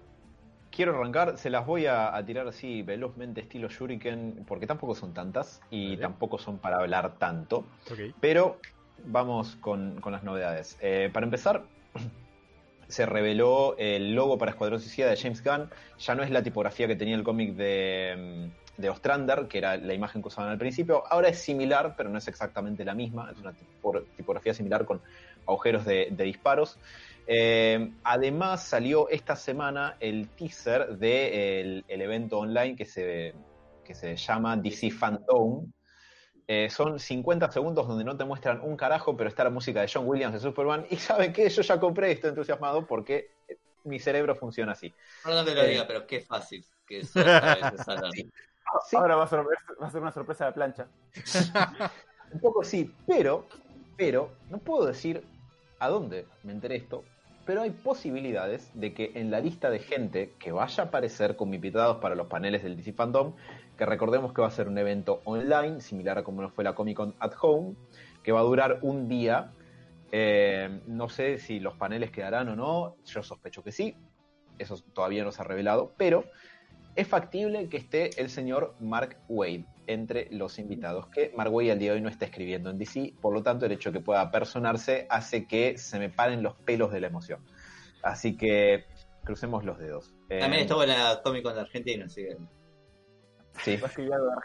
Speaker 3: Quiero arrancar, se las voy a, a tirar así velozmente estilo Shuriken, porque tampoco son tantas y
Speaker 1: Vale.
Speaker 3: tampoco son para hablar tanto.
Speaker 1: Ok.
Speaker 3: Pero vamos con, con las novedades. Eh, para empezar, se reveló el logo para Escuadrón Suicida de James Gunn. Ya no es la tipografía que tenía el cómic de, mm, de Ostrander, que era la imagen que usaban al principio. Ahora es similar, pero no es exactamente la misma. Es una tipo- tipografía similar con agujeros de, de disparos. Eh, además salió esta semana el teaser del el evento online que se, que se llama DC Phantom. Eh, son 50 segundos donde no te muestran un carajo, pero está la música de John Williams de Superman. Y saben que yo ya compré y estoy entusiasmado porque eh, mi cerebro funciona así.
Speaker 6: Perdón que lo diga, pero qué fácil que salga.
Speaker 3: Sí.
Speaker 2: Ahora va a, ser, va a ser una sorpresa de plancha.
Speaker 3: Un poco sí, pero, pero, no puedo decir a dónde me enteré esto, pero hay posibilidades de que en la lista de gente que vaya a aparecer como invitados para los paneles del DC Fandom, que recordemos que va a ser un evento online, similar a como fue la Comic Con at Home, que va a durar un día. Eh, no sé si los paneles quedarán o no, yo sospecho que sí, eso todavía no se ha revelado, pero es factible que esté el señor Mark Wade entre los invitados, que Mark Wade al día de hoy no está escribiendo en DC, por lo tanto el hecho de que pueda personarse hace que se me paren los pelos de la emoción. Así que crucemos los dedos. Eh,
Speaker 6: También estuvo en la Comic Con de Argentina, así que
Speaker 3: sí,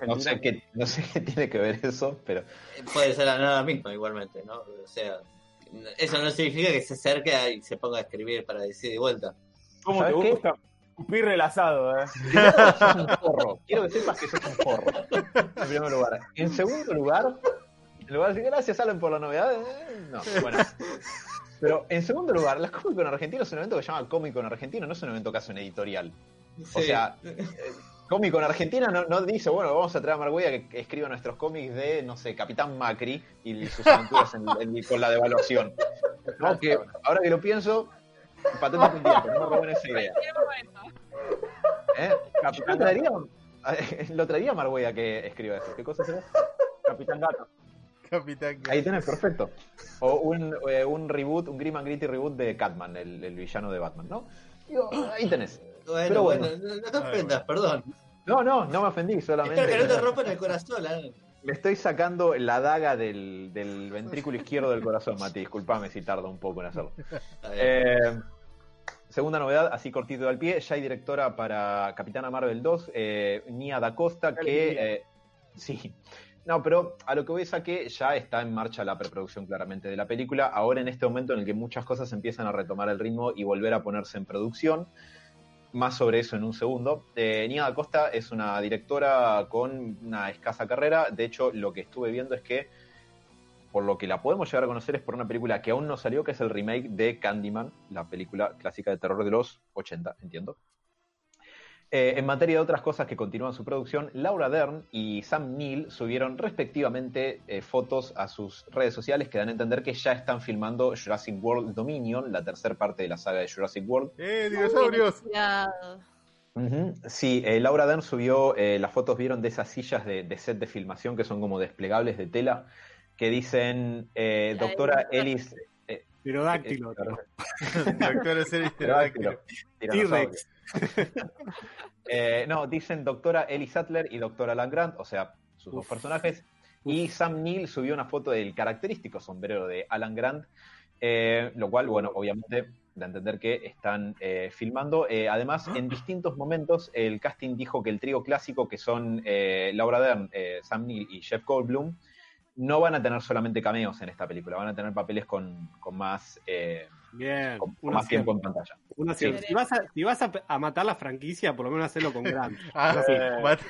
Speaker 3: no sé, qué, no sé qué tiene que ver eso, pero
Speaker 6: puede ser la nada misma igualmente, ¿no? O sea, eso no significa que se acerque y se ponga a escribir para decir de vuelta.
Speaker 2: ¿Cómo te
Speaker 3: ¿Sabes qué?
Speaker 2: Gusta? Cupir el asado, eh.
Speaker 3: Primero, sos un forro. Quiero que sepas que sos un forro. En primer lugar. En segundo lugar, en lugar de decir gracias, Alan, por la novedad. eh, No, bueno. Pero en segundo lugar, la Comic Con Argentina es un evento que se llama Comic Con Argentina, no es un evento que hace una editorial. O sea, eh, Cómic con Argentina no, no dice, bueno, vamos a traer a Marguella que, que escriba nuestros cómics de, no sé, Capitán Macri y sus aventuras en- en- con la devaluación. No, que ahora que lo pienso, patente un tiempo, no me roben esa idea. ¿Eh? Yo lo traería, lo traería a que escriba eso. ¿Qué cosa será?
Speaker 2: Capitán Gato.
Speaker 1: Capitán.
Speaker 3: Ahí tenés, perfecto. O un, eh, un reboot, un Grim and Gritty reboot de Catman, el, el villano de Batman, ¿no? Digo, ahí tenés.
Speaker 6: Bueno,
Speaker 3: Pero
Speaker 6: bueno,
Speaker 3: bueno.
Speaker 6: no, te ofendas, perdón.
Speaker 3: No, no, no me ofendí, solamente.
Speaker 6: Espero que no te rompan el corazón. ¿eh?
Speaker 3: Le estoy sacando la daga del, del ventrículo izquierdo del corazón, Mati. Disculpame si tarda un poco en hacerlo. Eh, segunda novedad, así cortito al pie. Ya hay directora para Capitana Marvel 2, eh, Nia Da Costa, que. eh, sí. No, pero a lo que voy es a que ya está en marcha la preproducción claramente de la película. Ahora en este momento en el que muchas cosas empiezan a retomar el ritmo y volver a ponerse en producción. Más sobre eso en un segundo. Eh, Nia Da Costa es una directora con una escasa carrera. De hecho, lo que estuve viendo es que, por lo que la podemos llegar a conocer, es por una película que aún no salió, que es el remake de Candyman, la película clásica de terror de los 80, entiendo. Eh, en materia de otras cosas que continúan su producción, Laura Dern y Sam Neill subieron respectivamente eh, fotos a sus redes sociales que dan a entender que ya están filmando Jurassic World Dominion, la tercera parte de la saga de Jurassic World.
Speaker 1: ¡Eh, dinosaurios!
Speaker 3: Sí, eh, Laura Dern subió eh, las fotos, vieron de esas sillas de, de set de filmación que son como desplegables de tela, que dicen eh,
Speaker 4: de
Speaker 3: doctora
Speaker 4: Doctor
Speaker 3: Ellis. eh,
Speaker 5: Pterodáctilo.
Speaker 3: eh,
Speaker 1: Doctor Series
Speaker 3: Pterodáctilo.
Speaker 5: T-Rex.
Speaker 3: Eh, no, dicen doctora Ellie Sattler y doctora Alan Grant, o sea, sus dos
Speaker 5: Uf.
Speaker 3: personajes. Y Sam Neill subió una foto del característico sombrero de Alan Grant, eh, lo cual, bueno, obviamente da a entender que están eh, filmando. Eh, además, en distintos momentos, el casting dijo que el trío clásico, que son eh, Laura Dern, eh, Sam Neill y Jeff Goldblum, no van a tener solamente cameos en esta película, van a tener papeles con, con más, eh,
Speaker 5: Bien.
Speaker 3: con, con
Speaker 5: un
Speaker 3: más tiempo en pantalla.
Speaker 4: Sí.
Speaker 5: Si vas, a, si vas a, a matar la franquicia, por lo menos hacelo con Grant.
Speaker 1: Ah,
Speaker 2: Sí.
Speaker 1: mat-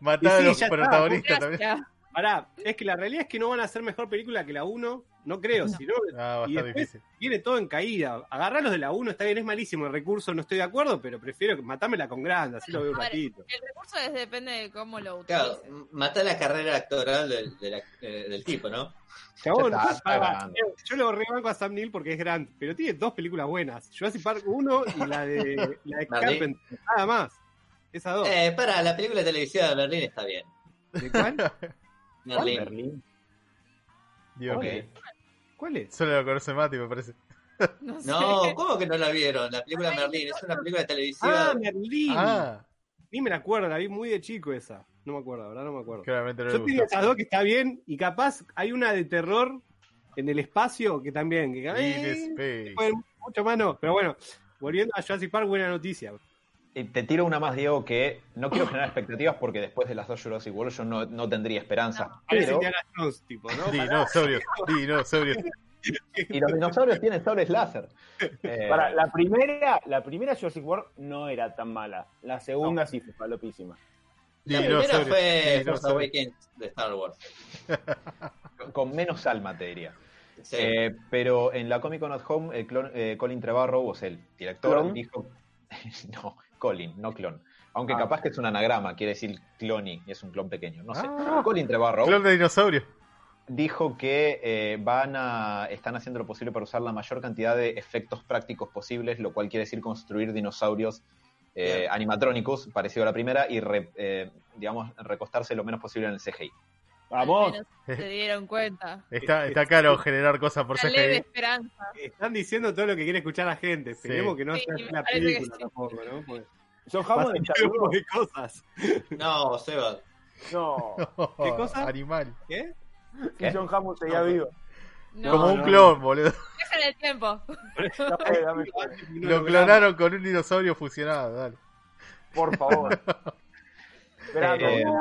Speaker 1: matar a los protagonistas también.
Speaker 5: Pará, es que la realidad es que no van a hacer mejor película que la 1, no creo, si no,
Speaker 1: Ah, va a
Speaker 5: y después viene todo en caída. Agarrarlos de la 1 está bien, es malísimo el recurso, no estoy de acuerdo, pero prefiero que matármela con Grant, así lo veo un ratito.
Speaker 4: El recurso es depende de cómo lo
Speaker 6: Claro,
Speaker 4: utilices.
Speaker 6: mata la carrera actoral del, del, eh, del tipo, ¿no?
Speaker 5: Chabón,
Speaker 3: está, está ganando.
Speaker 5: yo lo rebanco a Sam Neill porque es Grant, pero tiene dos películas buenas, Jurassic Park 1 y la de, la de. Carpenter, nada más. Esas dos.
Speaker 6: Eh, para, la película televisiva de Berlín está bien.
Speaker 5: ¿De cuál?
Speaker 6: Berlín.
Speaker 3: Berlín.
Speaker 1: Dios
Speaker 3: Ok.
Speaker 1: mío.
Speaker 5: ¿Cuál es?
Speaker 1: Solo lo conoce Mati, me parece.
Speaker 4: No, sé.
Speaker 6: No, ¿cómo que no la vieron? La película Merlín es una película televisiva.
Speaker 5: Ah, Merlín.
Speaker 1: Ah,
Speaker 5: Ni me la acuerdo, la vi muy de chico esa. No me acuerdo, ¿verdad? No me acuerdo.
Speaker 1: claramente no
Speaker 5: Yo tengo
Speaker 1: gustó.
Speaker 5: esas dos que está bien, y capaz hay una de terror en el espacio que también, que
Speaker 1: In
Speaker 5: eh, mucho más no. Pero bueno, volviendo a Jurassic Park, buena noticia.
Speaker 3: Y te tiro una más, Diego, que no quiero generar expectativas porque después de las dos Jurassic World yo no, no tendría esperanza.
Speaker 5: Parece
Speaker 3: Pero,
Speaker 5: Indiana Jones, tipo, ¿no? Pará.
Speaker 1: Dinosaurios, dinosaurios.
Speaker 3: y los dinosaurios tienen sables láser. Eh,
Speaker 2: Para, la primera, la primera Jurassic World no era tan mala. La segunda sí fue falopísima.
Speaker 6: La primera fue Force. Awakens de Star Wars.
Speaker 3: Con menos alma, te diría.
Speaker 6: Sí.
Speaker 3: Eh, pero en la Comic Con at Home, el clon- eh, Colin Trevorrow, o sea, el director,
Speaker 2: ¿Clon?
Speaker 3: dijo. no, Colin, no clon. Aunque
Speaker 2: Ah.
Speaker 3: capaz que es un anagrama, quiere decir cloni, y es un clon pequeño. No sé.
Speaker 1: Ah.
Speaker 3: Colin Trevorrow
Speaker 1: Clon de dinosaurio.
Speaker 3: dijo que eh, van a están haciendo lo posible para usar la mayor cantidad de efectos prácticos posibles, lo cual quiere decir construir dinosaurios eh, animatrónicos, parecido a la primera, y re- eh, digamos recostarse lo menos posible en el CGI.
Speaker 2: Vamos.
Speaker 4: Se dieron cuenta.
Speaker 1: Está, está caro generar cosas por
Speaker 4: Una
Speaker 1: CGI.
Speaker 4: esperanza.
Speaker 5: Están diciendo todo lo que quiere escuchar la gente. Esperemos que no
Speaker 4: Sí,
Speaker 5: sea
Speaker 4: que
Speaker 5: película
Speaker 4: sí.
Speaker 5: tampoco, ¿no?
Speaker 2: Vivo.
Speaker 5: de cosas.
Speaker 6: No, Seba.
Speaker 2: No.
Speaker 5: ¿Qué cosa?
Speaker 1: Animal.
Speaker 5: ¿Qué?
Speaker 3: ¿Qué?
Speaker 2: Si John Hammond seguía vivo.
Speaker 4: No,
Speaker 1: Como
Speaker 5: No,
Speaker 1: un
Speaker 5: no.
Speaker 1: clon, boludo.
Speaker 4: dejen el tiempo.
Speaker 2: Dame, dame,
Speaker 1: Lo clonaron con un dinosaurio fusionado, dale.
Speaker 2: por favor. Esperá,
Speaker 3: Eh,
Speaker 2: me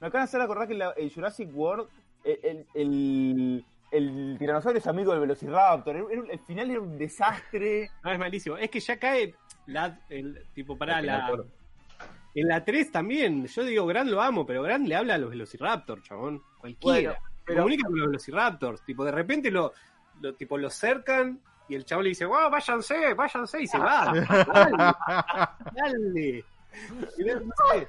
Speaker 2: me acaban de hacer acordar que la, el Jurassic World, el, el, el, el tiranosaurio es amigo del Velociraptor. El final era un desastre.
Speaker 5: No, es malísimo. Es que ya cae la, el tipo para la.
Speaker 3: final,
Speaker 5: En la 3 también. Yo digo, Gran lo amo, pero Gran le habla a los Velociraptors, chabón. Cualquiera.
Speaker 2: Bueno, pero-
Speaker 5: Comunica con los Velociraptors. Tipo, de repente lo, lo, tipo, lo cercan y el chabón le dice, wow, váyanse, váyanse, y se va. Dale, dale.
Speaker 2: Y no- no sé.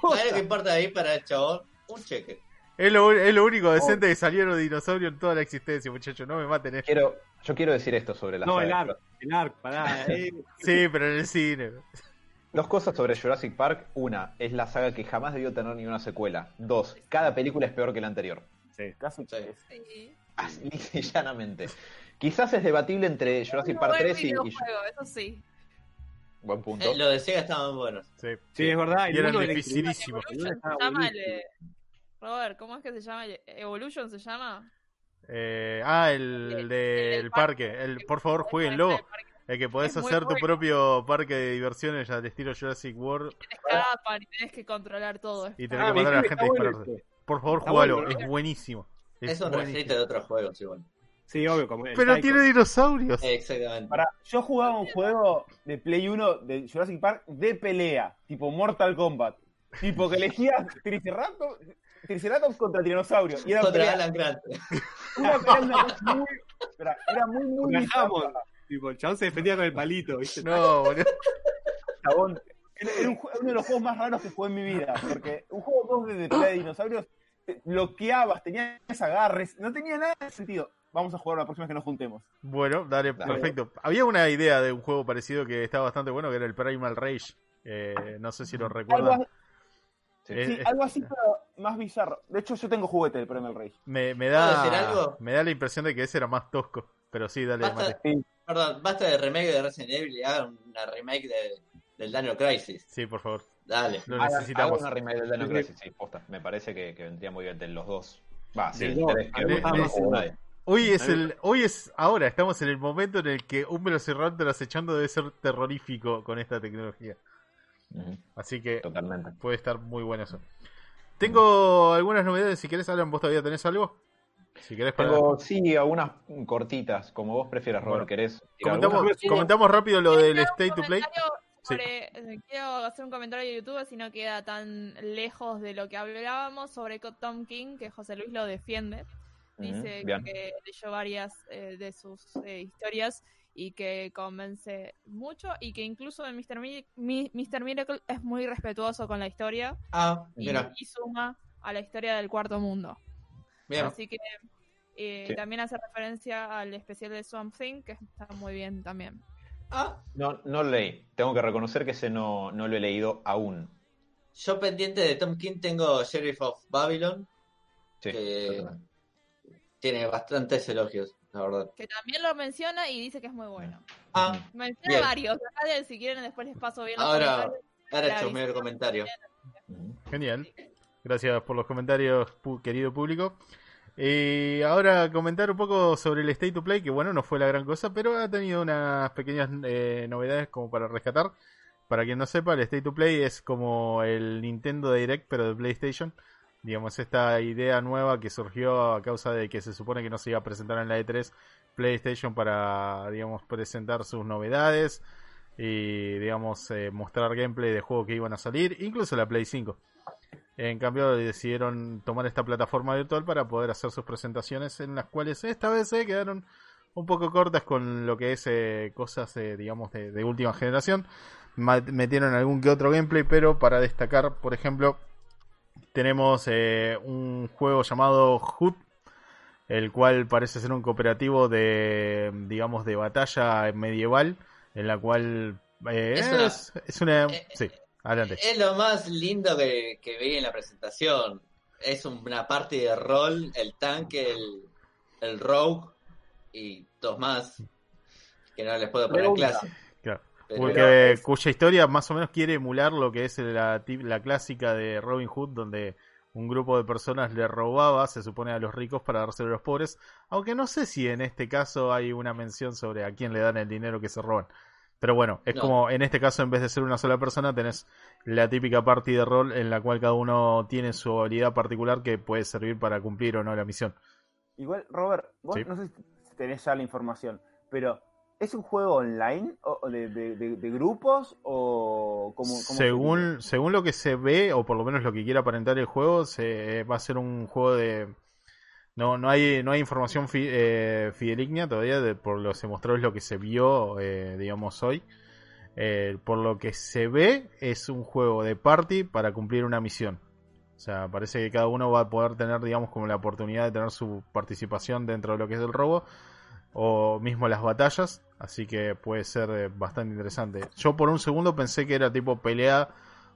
Speaker 6: ¿Sabes lo que importa ahí para el chabón? Un cheque.
Speaker 1: Es lo, es lo único decente que salieron dinosaurios en toda la existencia, muchachos. No me maten esto.
Speaker 3: Quiero, yo quiero decir esto sobre la
Speaker 5: No,
Speaker 3: saga
Speaker 5: el
Speaker 3: de
Speaker 5: ARC, el ARC, pará. eh.
Speaker 1: Sí, pero en el cine.
Speaker 3: Dos cosas sobre Jurassic Park. Una, es la saga que jamás debió tener ninguna secuela. Dos, cada película es peor que la anterior.
Speaker 2: Casi
Speaker 6: Sí.
Speaker 2: es-
Speaker 4: Sí.
Speaker 3: Así llanamente. Quizás es debatible entre Jurassic Park
Speaker 4: buen
Speaker 3: 3 y, y-
Speaker 4: videojuego, eso sí.
Speaker 3: Buen punto.
Speaker 6: Eh, lo de Sega estaban buenos.
Speaker 1: Sí.
Speaker 5: Sí, es verdad.
Speaker 1: Y eran dificilísimos.
Speaker 4: eh, Robert, ¿cómo es que se llama? el- ¿Evolution se llama?
Speaker 1: Eh, ah, el,
Speaker 4: El- el
Speaker 1: del
Speaker 4: del
Speaker 1: parque. El, por favor, jueguenlo. El que podés
Speaker 4: Es
Speaker 1: hacer tu
Speaker 4: bueno.
Speaker 1: propio parque de diversiones al estilo Jurassic World
Speaker 4: Te escapan y tenés que controlar todo.
Speaker 1: y tener
Speaker 5: Ah,
Speaker 1: que mandar a la gente a dispararse.
Speaker 5: bueno este.
Speaker 1: Por favor, jugalo.
Speaker 5: bueno,
Speaker 1: es buenísimo.
Speaker 6: Es un
Speaker 1: buenísimo.
Speaker 6: de otros juegos, igual.
Speaker 5: Sí, obvio, como el
Speaker 1: Pero tiene dinosaurios.
Speaker 6: Exactamente.
Speaker 2: Para, yo jugaba un juego de Play 1 de Jurassic Park de pelea, tipo Mortal Kombat. Tipo que elegías Triceratops, Triceratops contra Tiranosaurio. Y era
Speaker 6: Contra
Speaker 2: pelea,
Speaker 6: Alan Grant.
Speaker 2: una pelea, muy, era muy, muy
Speaker 5: Con Hammond.
Speaker 2: bizarra,
Speaker 5: Tipo, el chabón se defendía con el palito, ¿viste?
Speaker 1: No, boludo.
Speaker 2: chabón. Era, era un uno de los juegos más raros que jugué en mi vida. Porque un juego 2 de pelea de dinosaurios, te bloqueabas, tenías agarres, no tenía nada de sentido. Vamos a jugar la próxima vez que nos juntemos.
Speaker 1: Bueno, dale,
Speaker 3: Dale.
Speaker 1: perfecto. Había una idea de un juego parecido que estaba bastante bueno, que era el Primal Rage. Eh, no sé si lo
Speaker 2: Algo,
Speaker 1: recuerdan.
Speaker 3: Sí.
Speaker 1: Eh,
Speaker 2: sí,
Speaker 1: eh,
Speaker 2: algo así, pero más bizarro. De hecho, yo tengo juguete del Primal Rage.
Speaker 1: me, me
Speaker 6: ¿Puedo decir
Speaker 1: da
Speaker 6: algo?
Speaker 1: me da la impresión de que ese era más tosco. Pero sí, dale,
Speaker 6: Basta,
Speaker 1: Mate.
Speaker 6: perdón, basta de remake de Resident Evil y hagan una remake de, del Daniel Crisis.
Speaker 1: Sí, por favor.
Speaker 6: Dale.
Speaker 1: Lo necesitamos.
Speaker 3: hagan una remake del Dino Crisis, sí, posta. Me parece que, que vendría muy bien de los dos. Va, sí, tres, que no
Speaker 5: no.
Speaker 1: Hoy es el, hoy es, ahora estamos en el momento en el que un Velociraptor acechando debe ser terrorífico con esta tecnología.
Speaker 3: Ujú,
Speaker 1: Así que
Speaker 3: Totalmente.
Speaker 1: puede estar muy bueno eso. Tengo algunas novedades, si querés, Alan, vos todavía tenés algo. Si querés para...
Speaker 3: Tengo, sí, algunas cortitas, como vos prefieras, Robert.
Speaker 1: Bueno.
Speaker 3: ¿Querés?
Speaker 1: Comentamos, comentamos rápido lo del State to Play.
Speaker 4: comentario
Speaker 1: Sí.
Speaker 4: sobre- eh, Quiero hacer un comentario de YouTube, si no queda tan lejos de lo que hablábamos sobre Tom King, que José Luis lo defiende. Dice que leyó varias eh, de sus eh, historias y que convence mucho y que incluso en Mr. Mi- Mi- Mr. Miracle es muy respetuoso con la historia
Speaker 6: Ah,
Speaker 4: y,
Speaker 6: mira,
Speaker 4: y suma a la historia del cuarto mundo.
Speaker 6: bien.
Speaker 4: Así que eh,
Speaker 3: Sí.
Speaker 4: también hace referencia al especial de Swamp Thing, que está muy bien también.
Speaker 6: Ah,
Speaker 3: No, no lo leí. Tengo que reconocer que ese no, no lo he leído aún.
Speaker 6: yo pendiente de Tom King tengo Sheriff of Babylon,
Speaker 3: Sí,
Speaker 6: Que-. Tiene bastantes elogios, la verdad.
Speaker 4: Que también lo menciona y dice que es muy bueno.
Speaker 6: Ah,
Speaker 4: Menciona
Speaker 6: Bien.
Speaker 4: varios. Acá si quieren después les paso bien los
Speaker 6: ahora,
Speaker 4: comentarios.
Speaker 6: ahora chusmeo el comentario.
Speaker 1: Genial. Gracias por los comentarios, pu- querido público. Y ahora comentar un poco sobre el State to Play, que bueno, no fue la gran cosa, pero ha tenido unas pequeñas eh, novedades como para rescatar. Para quien no sepa, el State to Play es como el Nintendo Direct, pero de PlayStation. Digamos, esta idea nueva que surgió a causa de que se supone que no se iba a presentar en la E3 PlayStation para, digamos, presentar sus novedades y, digamos, eh, mostrar gameplay de juegos que iban a salir, incluso la Play 5. En cambio, decidieron tomar esta plataforma virtual para poder hacer sus presentaciones, en las cuales esta vez se quedaron un poco cortas con lo que es eh, cosas, eh, digamos, de, última generación. Metieron algún que otro gameplay, pero para destacar, por ejemplo, tenemos eh, un juego llamado Hood, el cual parece ser un cooperativo de, digamos, de batalla medieval, en la cual eh,
Speaker 6: Es una-
Speaker 1: es, es una...
Speaker 6: eh,
Speaker 1: Sí, adelante.
Speaker 6: Es lo más lindo que, que vi en la presentación. Es una parte de rol, el tanque, el, el rogue y dos más que no les puedo poner
Speaker 2: Pregunta.
Speaker 6: clase.
Speaker 1: Porque, cuya historia más o menos quiere emular lo que es la, ti- la clásica de Robin Hood, donde un grupo de personas le robaba, se supone, a los ricos para dárselo a los pobres. Aunque no sé si en este caso hay una mención sobre a quién le dan el dinero que se roban. Pero bueno, es
Speaker 6: No.
Speaker 1: como en este caso, en vez de ser una sola persona, tenés la típica party de rol en la cual cada uno tiene su habilidad particular que puede servir para cumplir o no la misión.
Speaker 2: Igual, Robert, vos
Speaker 1: Sí.
Speaker 2: no sé si tenés ya la información, pero ¿es un juego online o de, de- de- de grupos o como
Speaker 1: según, según lo que se ve, o por lo menos lo que quiere aparentar el juego, se va a ser un juego de. No, no hay, no hay información fi- eh, fideligna todavía, de, por lo que se mostró es lo que se vio, eh, digamos, hoy. Eh, por lo que se ve, es un juego de party para cumplir una misión. O sea, parece que cada uno va a poder tener, digamos, como la oportunidad de tener su participación dentro de lo que es el robo o mismo las batallas, así que puede ser eh, bastante interesante. Yo por un segundo pensé que era tipo pelea,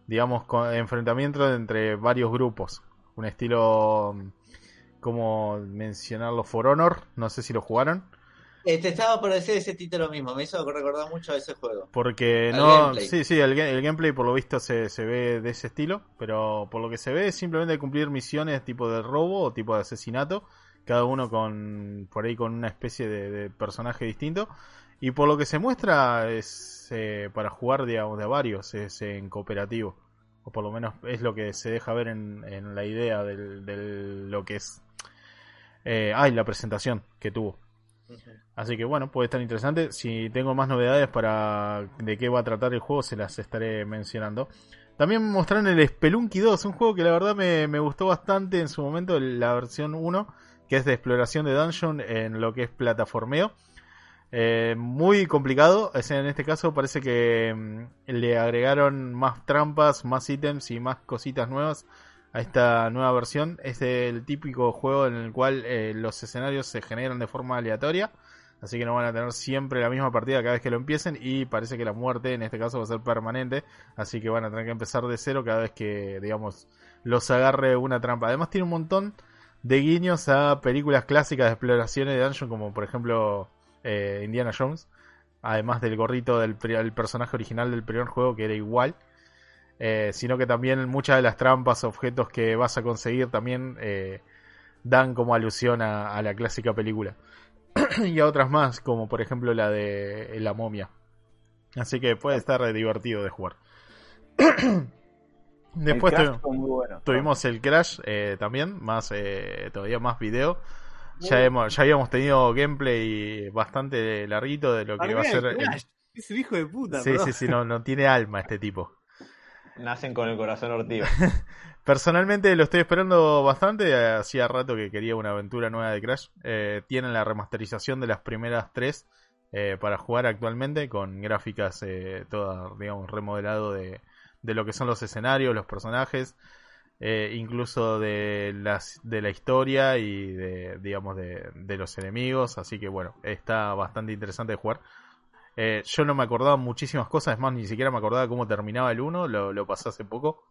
Speaker 1: digamos, con, enfrentamiento entre varios grupos, un estilo mm, como mencionarlo For Honor, no sé si lo jugaron.
Speaker 6: Eh, te estaba por decir ese título mismo, me hizo recordar mucho a ese juego.
Speaker 1: Porque
Speaker 6: Al
Speaker 1: no,
Speaker 6: gameplay.
Speaker 1: sí, sí, el, el gameplay por lo visto se, se ve de ese estilo, pero por lo que se ve es simplemente cumplir misiones tipo de robo o tipo de asesinato, cada uno con por ahí con una especie de, de personaje distinto. Y por lo que se muestra es eh, para jugar digamos, de a varios, es en cooperativo. O por lo menos es lo que se deja ver en, en la idea del- lo que es... Eh, ay, la presentación que tuvo. Así que bueno, puede estar interesante. Si tengo más novedades para de qué va a tratar el juego, se las estaré mencionando. También mostraron el Spelunky 2, un juego que la verdad me, me gustó bastante en su momento, la versión 1, que es de exploración de dungeon en lo que es plataformeo. Eh, muy complicado, en este caso parece que mm, le agregaron más trampas, más ítems y más cositas nuevas a esta nueva versión. Es el típico juego en el cual eh, los escenarios se generan de forma aleatoria. Así que no van a tener siempre la misma partida cada vez que lo empiecen. Y parece que la muerte en este caso va a ser permanente. Así que van a tener que empezar de cero cada vez que, digamos, los agarre una trampa. Además tiene un montón de guiños a películas clásicas de exploraciones de dungeon. Como por ejemplo eh, Indiana Jones. Además del gorrito del el personaje original del primer juego que era igual. Eh, sino que también muchas de las trampas, objetos que vas a conseguir también eh, dan como alusión a, a la clásica película. y a otras más, como por ejemplo la de la momia. Así que puede estar divertido de jugar. Después
Speaker 2: el Crash
Speaker 1: tu-
Speaker 2: fue muy bueno.
Speaker 1: tuvimos el Crash eh, también, más eh, todavía más video. Ya, hemos, ya habíamos tenido gameplay bastante larguito de lo que va a ser. el-
Speaker 5: Es el hijo de puta,
Speaker 1: Sí,
Speaker 5: perdón.
Speaker 1: sí, sí, no, no tiene alma este tipo.
Speaker 3: Nacen con el corazón ortigo.
Speaker 1: Personalmente lo estoy esperando bastante. Hacía rato que quería una aventura nueva de Crash. Eh, tienen la remasterización de las primeras tres eh, para jugar actualmente con gráficas eh, todas, digamos, remodelado de, de lo que son los escenarios, los personajes, eh, incluso de las de la historia y de, digamos, de, de los enemigos. Así que bueno, está bastante interesante de jugar. Eh, yo no me acordaba muchísimas cosas, es más, ni siquiera me acordaba cómo terminaba el 1, lo, pasé hace poco.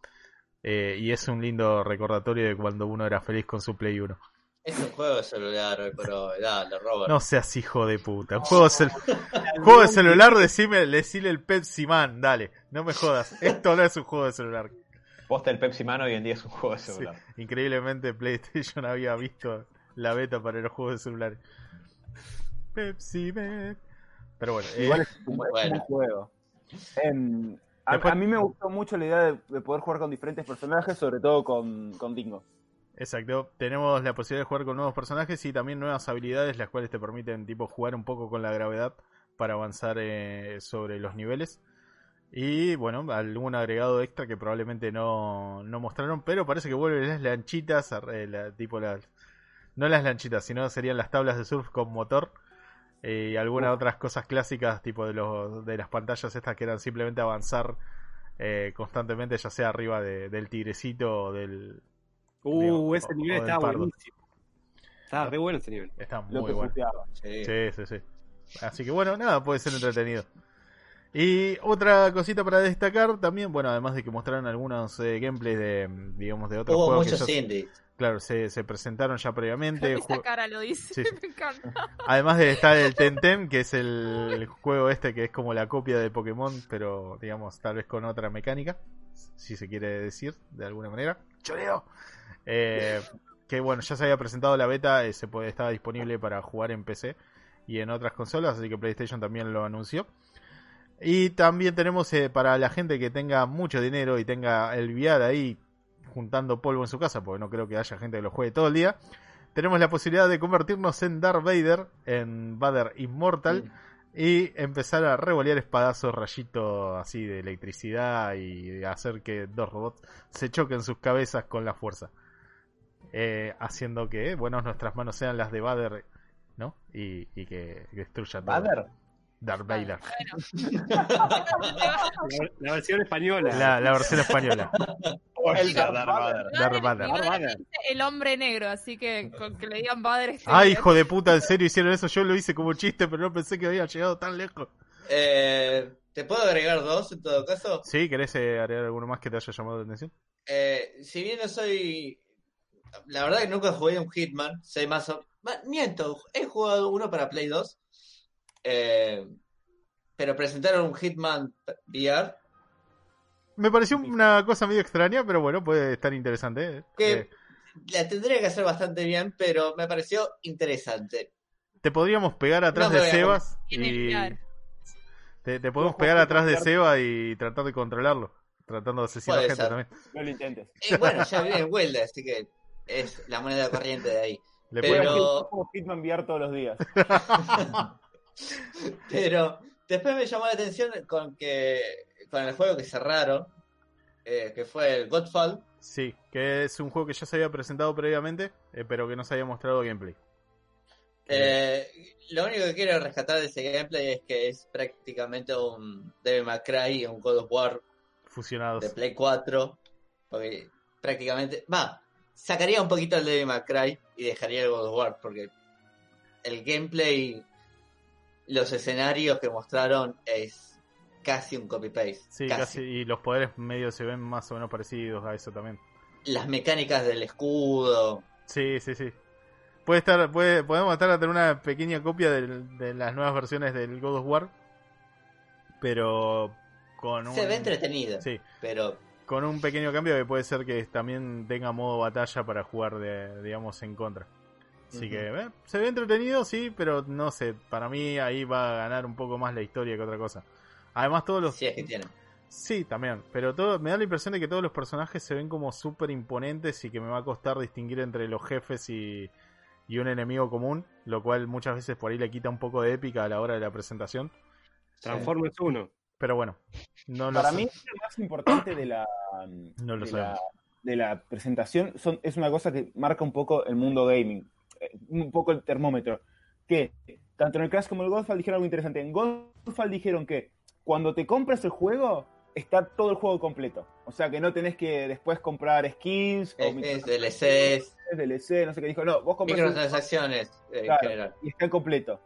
Speaker 1: Eh, y es un lindo recordatorio de cuando uno era feliz con su Play 1.
Speaker 6: Es un juego de celular, pero dale, Robert.
Speaker 1: No seas hijo de puta. Un juego de, cel- juego de celular, decime, decile el Pepsi Man, dale. No me jodas. Esto no es un juego de celular.
Speaker 3: Posta el Pepsi Man hoy en día es un juego de
Speaker 1: Sí,
Speaker 3: celular.
Speaker 1: Increíblemente PlayStation había visto la beta para los juegos de celulares. Pepsi Man. Pero bueno, eh,
Speaker 2: Igual es un,
Speaker 6: bueno.
Speaker 2: juego. Em, a,
Speaker 1: Después-
Speaker 2: a mí me gustó mucho la idea de, de poder jugar con diferentes personajes, sobre todo con, con Dingo.
Speaker 1: Exacto, tenemos la posibilidad de jugar con nuevos personajes y también nuevas habilidades, las cuales te permiten tipo jugar un poco con la gravedad para avanzar eh, sobre los niveles. Y bueno, algún agregado extra que probablemente no, no mostraron, pero parece que vuelven las lanchitas, eh, la- tipo las... No las lanchitas, sino serían las tablas de surf con motor eh, y algunas otras cosas clásicas, tipo de, los, de las pantallas estas que eran simplemente avanzar eh, constantemente, ya sea arriba de- del tigrecito o del,
Speaker 5: Uh,
Speaker 1: Digo,
Speaker 5: ese
Speaker 1: o-
Speaker 5: nivel estaba buenísimo. Estaba re bueno ese nivel.
Speaker 1: Está muy
Speaker 2: que
Speaker 1: bueno.
Speaker 6: Sí.
Speaker 1: Sí, sí, sí. Así que bueno, nada, puede ser entretenido. Y otra cosita para destacar también, bueno, además de que mostraron algunos eh, gameplays de, digamos, de otros
Speaker 6: Hubo
Speaker 1: juegos que
Speaker 6: muchos
Speaker 1: ya,
Speaker 6: indies.
Speaker 1: claro, se, se presentaron ya previamente. Jue-
Speaker 4: cara lo dice,
Speaker 1: Sí.
Speaker 4: me encanta.
Speaker 1: Además de estar el Temtem, que es el, el juego este que es como la copia de Pokémon, pero digamos, tal vez con otra mecánica, si se quiere decir, de alguna manera. ¡Choreo! Eh, que bueno, ya se había presentado la beta, eh, se puede, estaba disponible para jugar en PC y en otras consolas, así que PlayStation también lo anunció. Y también tenemos eh, para la gente que tenga mucho dinero y tenga el VR ahí juntando polvo en su casa, porque no creo que haya gente que lo juegue todo el día. Tenemos la posibilidad de convertirnos en Darth Vader, en Vader Immortal, y empezar a revolear espadazos, rayitos así de electricidad y hacer que dos robots se choquen sus cabezas con la fuerza. Eh, haciendo que, bueno, nuestras manos sean las de Vader, ¿no? Y, y que, que destruyan todo.
Speaker 3: ¿Vader?
Speaker 1: Darth Vader.
Speaker 5: La, la versión española.
Speaker 1: La, la versión española.
Speaker 2: El
Speaker 3: Darth
Speaker 2: Darth
Speaker 3: Vader.
Speaker 1: Darth Vader.
Speaker 4: Mi madre dice el hombre negro, así que con que le digan padre estoy
Speaker 1: Ay, hijo de puta, en serio hicieron eso. Yo lo hice como chiste, pero no pensé que había llegado tan lejos.
Speaker 6: Eh, ¿Te puedo agregar dos en todo caso?
Speaker 1: ¿Sí? ¿Querés eh, agregar alguno más que te haya llamado la atención?
Speaker 6: Eh, si bien no soy. La verdad que nunca jugué un Hitman, sé más o. Miento, he jugado uno para Play 2. eh, pero presentaron un Hitman VR
Speaker 1: Me pareció una cosa medio extraña, pero bueno, puede estar interesante. ¿eh?
Speaker 6: que
Speaker 1: Eh,
Speaker 6: la tendría que hacer bastante bien, pero me pareció interesante.
Speaker 1: te podríamos pegar atrás
Speaker 6: No
Speaker 1: de
Speaker 6: a-
Speaker 1: Sebas y... Te, te podemos pegar atrás de. Seba y tratar de controlarlo. Tratando de asesinar
Speaker 6: Puede
Speaker 1: gente
Speaker 6: ser.
Speaker 1: también.
Speaker 2: No lo intentes.
Speaker 6: Y bueno, ya vive en Huelda, así que es la moneda corriente de ahí.
Speaker 1: Le
Speaker 6: Pero-
Speaker 2: como Hitman VR todos los días.
Speaker 6: Pero después me llamó la atención con que con el juego que cerraron, eh, que fue el Godfall.
Speaker 1: Sí, que es un juego que ya se había presentado previamente, eh, pero que no se había mostrado gameplay.
Speaker 6: Eh, lo único que quiero rescatar de ese gameplay es que es prácticamente un Devil May Cry y un God of War
Speaker 1: Fusionados.
Speaker 6: de Play 4. Porque prácticamente. Va, sacaría un poquito el Devil May Cry y dejaría el God of War. Porque el gameplay, los escenarios que mostraron es casi un copy-paste.
Speaker 1: Sí,
Speaker 6: casi.
Speaker 1: casi. Y los poderes medio se ven más o menos parecidos a eso también.
Speaker 6: Las mecánicas del escudo.
Speaker 1: Sí, sí, sí. Puede estar, puede, podemos estar a tener una pequeña copia de las nuevas versiones del God of War, pero con un,
Speaker 6: Se ve entretenido.
Speaker 1: sí,
Speaker 6: Pero
Speaker 1: con un pequeño cambio que puede ser que también tenga modo batalla para jugar, de, digamos, en contra. Así que eh, se ve entretenido, sí, pero no sé, para mí ahí va a ganar un poco más la historia que otra cosa. Además todos los...
Speaker 6: si es que tiene.
Speaker 1: Sí, también, pero todo me da la impresión de que todos los personajes se ven como súper imponentes y que me va a costar distinguir entre los jefes y, y un enemigo común, lo cual muchas veces por ahí le quita un poco de épica a la hora de la presentación.
Speaker 5: Transformers 1.
Speaker 1: Pero bueno, no lo
Speaker 2: Para
Speaker 1: sé.
Speaker 2: mí, lo más importante de la,
Speaker 1: No lo
Speaker 2: de, la de la presentación son, es una cosa que marca un poco el mundo gaming, eh, un poco el termómetro. Que tanto en el Crash como en el Godfall dijeron algo interesante. En Godfall dijeron que cuando te compras el juego, está todo el juego completo. O sea que no tenés que después comprar skins o
Speaker 6: Es, es DLCs,
Speaker 2: DLC, no sé qué dijo. No, vos compras
Speaker 6: microtransacciones eh,
Speaker 2: Claro.
Speaker 6: en general.
Speaker 2: y está completo.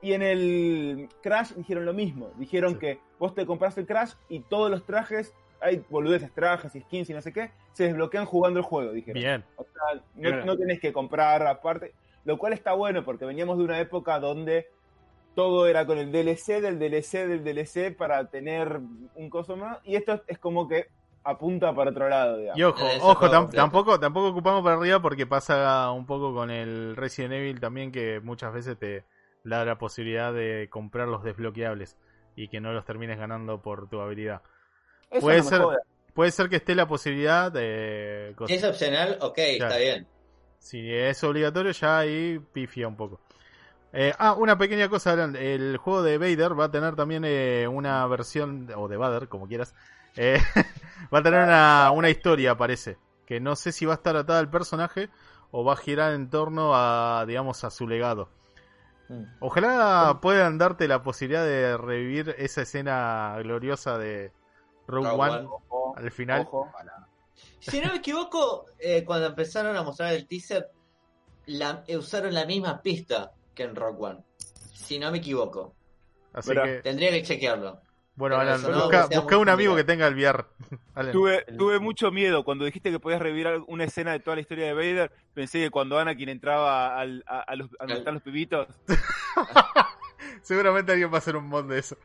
Speaker 2: Y en el Crash dijeron lo mismo. Dijeron
Speaker 1: Sí.
Speaker 2: que vos te compraste el Crash y todos los trajes, hay boludeces, trajes y skins y no sé qué, se desbloquean jugando el juego, dijeron.
Speaker 1: Bien,
Speaker 2: O sea, no, tenés que comprar aparte. Lo cual está bueno porque veníamos de una época donde todo era con el DLC del DLC del DLC para tener un coso más. Y esto es como que apunta para otro lado, digamos.
Speaker 1: y ojo,
Speaker 6: Ese
Speaker 1: ojo,
Speaker 6: juego
Speaker 1: tam- tampoco, tampoco ocupamos para arriba porque pasa un poco con el Resident Evil también que muchas veces te la posibilidad de comprar los desbloqueables y que no los termines ganando por tu habilidad.
Speaker 2: Eso
Speaker 1: puede
Speaker 2: no
Speaker 1: ser-. Puede ser que esté la posibilidad de...
Speaker 6: Si es opcional, ok,
Speaker 1: Claro.
Speaker 6: está bien.
Speaker 1: Si es obligatorio, ya ahí pifia un poco. Eh, ah, una pequeña cosa, Alan. El juego de Vader va a tener también eh, una versión, o de Vader, como quieras. eh, va a tener una, una historia, parece. Que no sé si va a estar atada al personaje o va a girar en torno a, digamos, a su legado.
Speaker 6: Mm.
Speaker 1: Ojalá puedan darte la posibilidad de revivir esa escena gloriosa de Rogue,
Speaker 6: Rogue
Speaker 1: One,
Speaker 6: One.
Speaker 2: Ojo,
Speaker 1: al final.
Speaker 2: ojo.
Speaker 6: Si no me equivoco, eh, cuando empezaron a mostrar el teaser, la, eh, usaron la misma pista que en Rock One. Si no me equivoco.
Speaker 1: Así que,
Speaker 6: Tendría que chequearlo.
Speaker 1: Bueno, Alan,
Speaker 6: no,
Speaker 1: busca, un amigo que tenga el VR.
Speaker 2: Tuve, mucho miedo cuando dijiste que podías revivir una escena de toda la historia de Vader. Pensé que cuando Anakin entraba al, a, a los, a donde
Speaker 6: Al-
Speaker 2: están los pibitos,
Speaker 1: Seguramente alguien va a hacer un mod de eso.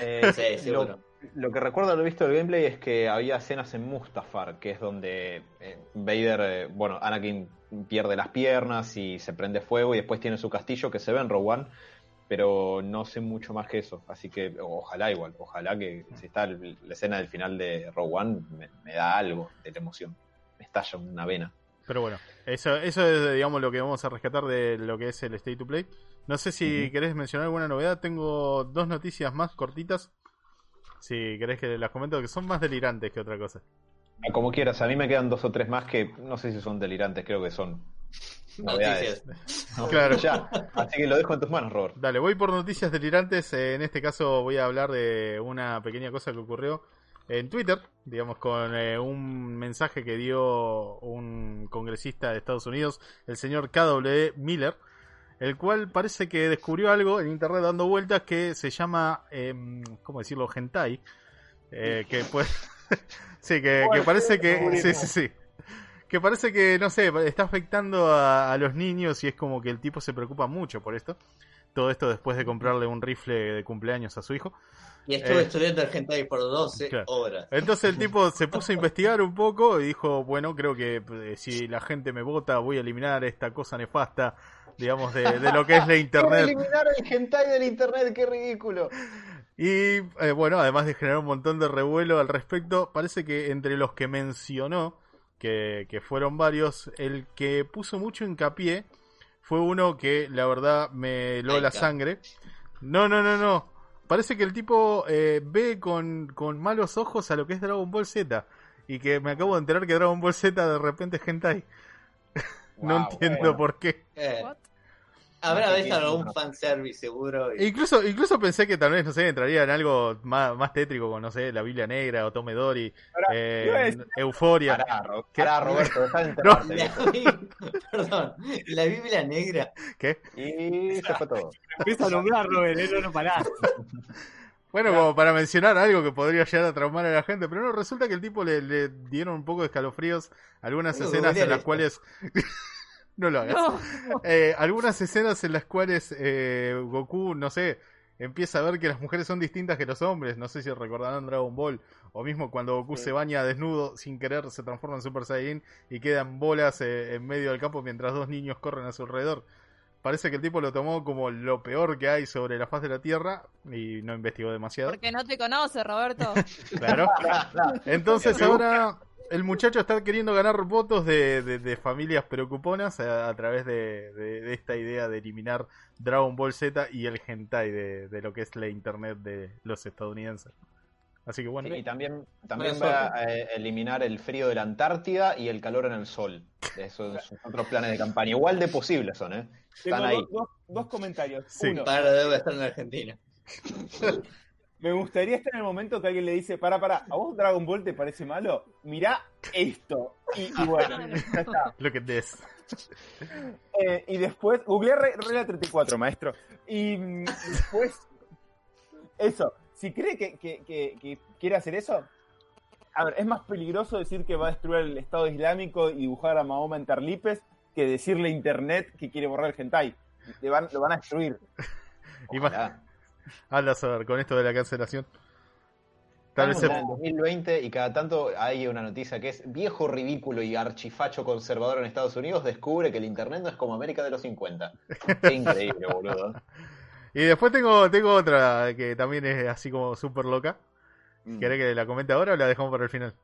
Speaker 3: Eh,
Speaker 6: Sí, seguro.
Speaker 3: Lo, lo que recuerdo haber visto del gameplay es que había escenas en Mustafar, que es donde eh, Vader, eh, bueno, Anakin pierde las piernas y se prende fuego y después tiene su castillo que se ve en Rogue One, pero no sé mucho más que eso, así que ojalá igual, ojalá que si está el- la escena del final de Rogue One me, me da algo de la emoción, me estalla una vena.
Speaker 1: Pero bueno, eso, eso es, digamos, lo que vamos a rescatar de lo que es el State to Play. No sé si querés mencionar alguna novedad. Tengo dos noticias más cortitas. Si querés que las comento, que son más delirantes que otra cosa.
Speaker 3: Ah, Como quieras, a mí me quedan dos o tres más que no sé si son delirantes, creo que son
Speaker 6: Noticias.
Speaker 1: Claro.
Speaker 3: Ya. Así que lo dejo en tus manos, Robert.
Speaker 1: Dale, voy por noticias delirantes. Eh, En este caso voy a hablar de una pequeña cosa que ocurrió en Twitter, digamos, con eh, un mensaje que dio un congresista de Estados Unidos, el señor KW Miller, el cual parece que descubrió algo en internet dando vueltas que se llama, em, ¿cómo decirlo?, hentai. Eh, que pues, sí, que, que parece que, sí, sí, sí. Que parece que, no sé, está afectando a, a los niños y es como que el tipo se preocupa mucho por esto. Todo esto después de comprarle un rifle de cumpleaños a su hijo.
Speaker 6: Y estuve
Speaker 1: Eh,
Speaker 6: estudiando el hentai por 12
Speaker 1: claro.
Speaker 6: horas.
Speaker 1: Entonces el tipo se puso a investigar un poco y dijo, bueno, creo que eh, si la gente me vota voy a eliminar esta cosa nefasta, digamos, de, de lo que es la internet.
Speaker 3: eliminar el hentai del internet, qué ridículo.
Speaker 1: Y eh, bueno, además de generar un montón de revuelo al respecto, parece que entre los que mencionó, que, que fueron varios, el que puso mucho hincapié fue uno que la verdad me heló la sangre. No, no, no, no. Parece que el tipo eh, ve con, con malos ojos a lo que es Dragon Ball Z. Y que me acabo de enterar que Dragon Ball Z de repente es hentai. no
Speaker 3: Wow,
Speaker 1: entiendo
Speaker 3: bueno.
Speaker 1: por qué.
Speaker 6: Eh,
Speaker 4: What?
Speaker 6: Habrá
Speaker 3: No,
Speaker 6: veces algún
Speaker 3: no.
Speaker 6: fanservice seguro. y-
Speaker 1: Incluso, incluso pensé que tal vez, no sé, entraría en algo más, más tétrico, como, no sé, la Biblia Negra, o Tomedori, eh, Euforia.
Speaker 3: Pará, Roberto, de
Speaker 1: No.
Speaker 6: La Perdón, la Biblia negra.
Speaker 1: ¿Qué?
Speaker 3: Y se fue todo.
Speaker 5: Empieza a nombrar, Robert, ¿eh? no lo parás.
Speaker 1: Bueno, como para mencionar algo que podría llegar a traumar a la gente, pero no, resulta que el tipo le, le dieron un poco de escalofríos algunas escenas en las
Speaker 6: esto.
Speaker 1: cuales... no lo hagas.
Speaker 4: No.
Speaker 1: Eh, algunas escenas en las cuales eh, Goku, no sé, empieza a ver que las mujeres son distintas que los hombres. No sé si recordarán Dragon Ball. O mismo cuando Goku
Speaker 2: Sí.
Speaker 1: se baña desnudo sin querer, se transforma en Super Saiyan y quedan bolas eh, en medio del campo mientras dos niños corren a su alrededor. Parece que el tipo lo tomó como lo peor que hay sobre la faz de la Tierra y no investigó demasiado.
Speaker 4: Porque no te conoce, Roberto.
Speaker 1: Claro. Entonces ahora el muchacho está queriendo ganar votos de, de- de familias preocuponas a, a través de, de- de esta idea de eliminar Dragon Ball Z y el hentai de, de lo que es la internet de los estadounidenses. Así que bueno,
Speaker 3: Y también, también va a eh, eliminar el frío de la Antártida y el calor en el sol. Esos son otros planes de campaña. Igual de posibles son, ¿eh?
Speaker 2: Tengo
Speaker 3: Están ahí.
Speaker 2: dos, dos- dos comentarios.
Speaker 1: Sí.
Speaker 2: Uno,
Speaker 6: Para debe estar en Argentina.
Speaker 2: me gustaría estar en el momento que alguien le dice, para, para, ¿a vos Dragon Ball te parece malo? Mirá esto. Y, y bueno, ya está.
Speaker 1: lo que des.
Speaker 2: Eh, y después, googleé Re- Regla 34, maestro. Y mm, después, eso, si cree que, que- que- que quiere hacer eso, a ver, es más peligroso decir que va a destruir el Estado Islámico y dibujar a Mahoma en tarlipes que decirle a Internet que quiere borrar el hentai. Le van, lo van a destruir.
Speaker 3: Ojalá.
Speaker 1: anda a saber con esto de la cancelación. Tal vez
Speaker 3: Estamos
Speaker 1: se...
Speaker 3: en el 2020 y cada tanto hay una noticia que es viejo ridículo y archifacho conservador en Estados Unidos descubre que el internet no es como América de los 50. Qué increíble, boludo.
Speaker 1: Y después tengo, tengo otra que también es así como súper loca.
Speaker 3: Mm.
Speaker 1: ¿Querés que la comente ahora o la dejamos para el final?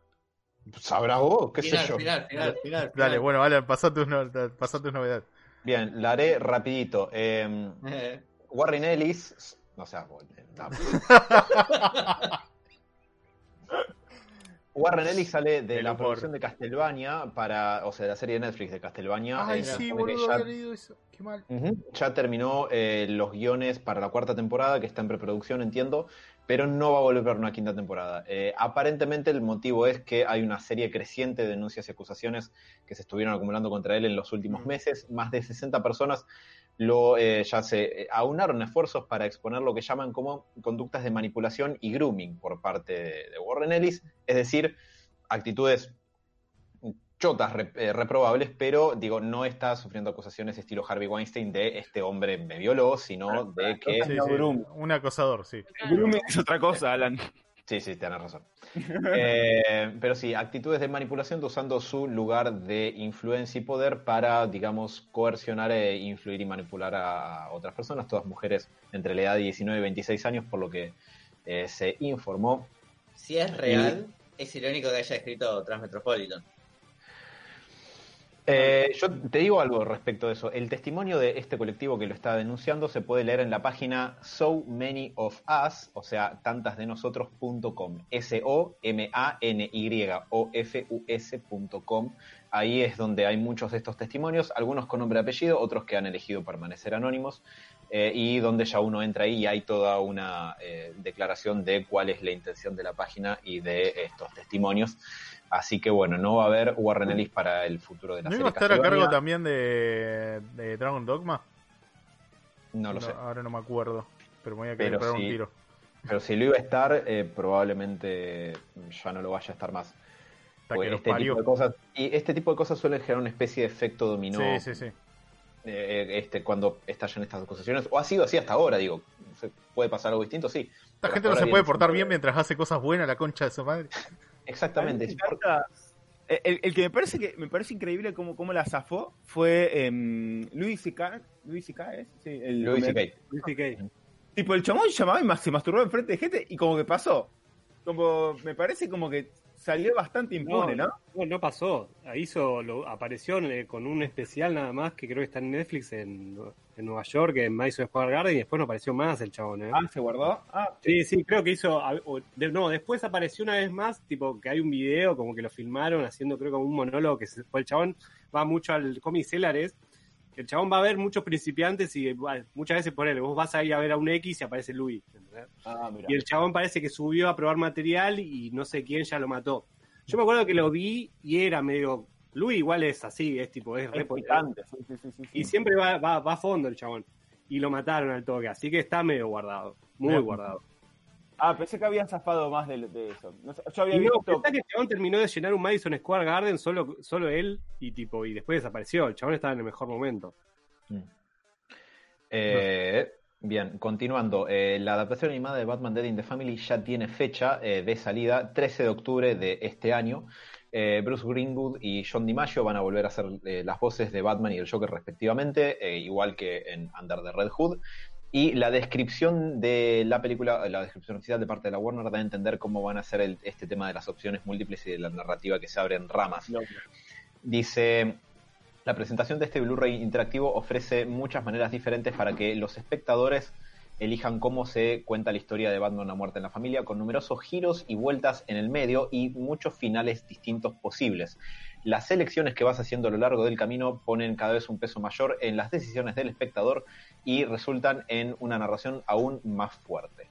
Speaker 3: ¿Sabrás vos? ¿Qué
Speaker 6: Final,
Speaker 3: sé yo?
Speaker 6: final, final, final.
Speaker 1: Dale, bueno, Alan, pasá tus, no- pasá tus novedades.
Speaker 3: Bien, la haré rapidito. Eh,
Speaker 6: Eh,
Speaker 3: Warren Ellis, no no. Warren Ellis sale de
Speaker 1: El
Speaker 3: la
Speaker 1: humor.
Speaker 3: producción de Castlevania para, o sea, de la serie de Netflix de Castlevania.
Speaker 1: Ay,
Speaker 3: Eh,
Speaker 1: sí, boludo,
Speaker 3: ya-
Speaker 1: había leído eso. Qué mal.
Speaker 3: Ya terminó eh, los guiones para la cuarta temporada, que está en preproducción, entiendo, pero no va a volver para una quinta temporada. Eh, aparentemente el motivo es que hay una serie creciente de denuncias y acusaciones que se estuvieron acumulando contra él en los últimos meses. Más de 60 personas lo, eh, ya se eh, aunaron esfuerzos para exponer lo que llaman como conductas de manipulación y grooming por parte de, de Warren Ellis, es decir, actitudes chotas re- eh, reprobables, pero digo, no está sufriendo acusaciones estilo Harvey Weinstein de este hombre me violó, sino de que...
Speaker 1: Sí, un acosador, sí.
Speaker 2: El grooming es otra cosa, Alan.
Speaker 3: Sí, sí, tienes razón. Eh, pero sí, actitudes de manipulación usando su lugar de influencia y poder para, digamos, coercionar e influir y manipular a otras personas, todas mujeres entre la edad de 19 y 26 años, por lo que eh, se informó.
Speaker 6: Si es real, es irónico que haya escrito Transmetropolitan.
Speaker 3: Eh, yo te digo algo respecto de eso. El testimonio de este colectivo que lo está denunciando se puede leer en la página so many of us, o sea, tantas de nosotros.com. S-O-M-A-N-Y-O-F-U-S.com. Ahí es donde hay muchos de estos testimonios, algunos con nombre y apellido, otros que han elegido permanecer anónimos, eh, y donde ya uno entra ahí y hay toda una eh, declaración de cuál es la intención de la página y de estos testimonios. Así que bueno, no va a haber Warren Ellis para el futuro de la
Speaker 1: ¿No
Speaker 3: serie.
Speaker 1: iba a estar a cargo también de, de Dragon Dogma?
Speaker 3: No lo
Speaker 1: No,
Speaker 3: sé.
Speaker 1: Ahora no me acuerdo, pero me voy a querer pegar
Speaker 3: sí.
Speaker 1: un tiro.
Speaker 3: Pero si lo iba a estar, eh, probablemente ya no lo vaya a estar más.
Speaker 1: Los
Speaker 3: este tipo de cosas, y este tipo de cosas suelen generar una especie de efecto dominó
Speaker 1: Sí, sí, sí.
Speaker 3: eh, este, cuando estallan estas acusaciones. O ha sido así hasta ahora, digo. ¿Puede pasar algo distinto? Sí.
Speaker 1: Esta gente no se puede portar bien mientras hace cosas buenas, la concha de su madre.
Speaker 3: Exactamente.
Speaker 2: Eh, El, el que me parece que me parece increíble cómo, cómo la zafó fue em, Luis C.K. Luis C.K. es sí, el
Speaker 3: Louis. C.K.
Speaker 5: Luis C.K.
Speaker 2: Tipo el chamón llamaba y se masturbó enfrente de gente y como que pasó. Como me parece como que salió bastante impune, ¿no?
Speaker 5: No, no pasó. Ahí Hizo, lo, apareció eh, con un especial nada más que creo que está en Netflix en, en Nueva York, en Madison Square Garden, y después no apareció más el chabón. ¿eh?
Speaker 2: Ah, se guardó. Ah,
Speaker 5: Sí, sí, creo que hizo. o- de- no, después apareció una vez más, tipo que hay un video como que lo filmaron haciendo, creo, como un monólogo que se fue el chabón. Va mucho al cómic Celares. El chabón va a ver muchos principiantes y muchas veces por él. Vos vas ahí a ver a un X y aparece Luis.
Speaker 2: ah.
Speaker 5: Y el chabón parece que subió a probar material y no sé quién ya lo mató. Yo me acuerdo que lo vi y era medio. Luis igual es así, es tipo, es
Speaker 2: Es sí, sí, sí.
Speaker 5: Y siempre va, va, va a fondo el chabón. Y lo mataron al toque, así que está medio guardado. Muy guardado.
Speaker 2: Ah, pensé que habían zafado más de, de eso. No sé, yo había
Speaker 5: Y no,
Speaker 2: visto.
Speaker 5: pensá que el chabón terminó de llenar un Madison Square Garden solo, solo él y tipo y después desapareció. El chabón estaba en el mejor momento.
Speaker 3: Mm. Eh, bien, continuando. eh, la adaptación animada de Batman Dead in the Family ya tiene fecha eh, de salida, 13 de octubre de este año. Eh, Bruce Greenwood y John DiMaggio van a volver a hacer eh, las voces de Batman y el Joker respectivamente, eh, igual que en Under the Red Hood. Y la descripción de la película, la descripción oficial de parte de la Warner da a entender cómo van a hacer el- este tema de las opciones múltiples y de la narrativa que se abre en ramas.
Speaker 2: No,
Speaker 3: Dice, la presentación de este Blu-ray interactivo ofrece muchas maneras diferentes para que los espectadores elijan cómo se cuenta la historia de Batman, la muerte en la familia, con numerosos giros y vueltas en el medio y muchos finales distintos posibles. Las elecciones que vas haciendo a lo largo del camino ponen cada vez un peso mayor en las decisiones del espectador y resultan en una narración aún más fuerte.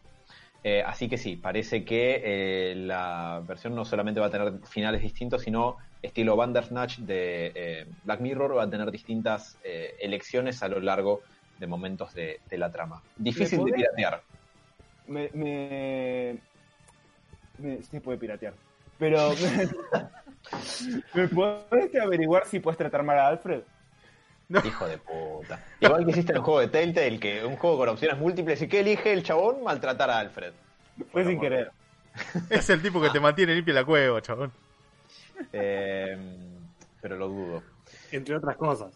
Speaker 3: Eh, así que sí, parece que eh, la versión no solamente va a tener finales distintos, sino estilo Bandersnatch de eh, Black Mirror, va a tener distintas elecciones a lo largo de momentos de, de la trama. Difícil de piratear.
Speaker 2: me, me, me- Se puede piratear. Pero. ¿Me podés averiguar si puedes tratar mal a Alfred?
Speaker 3: Hijo de puta. Igual que hiciste en el juego de Telltale, que un juego con opciones múltiples y que elige el chabón maltratar a Alfred.
Speaker 2: Fue sin querer.
Speaker 1: Es el tipo que te mantiene limpia la cueva, chabón.
Speaker 3: Eh, pero lo dudo.
Speaker 5: Entre otras cosas.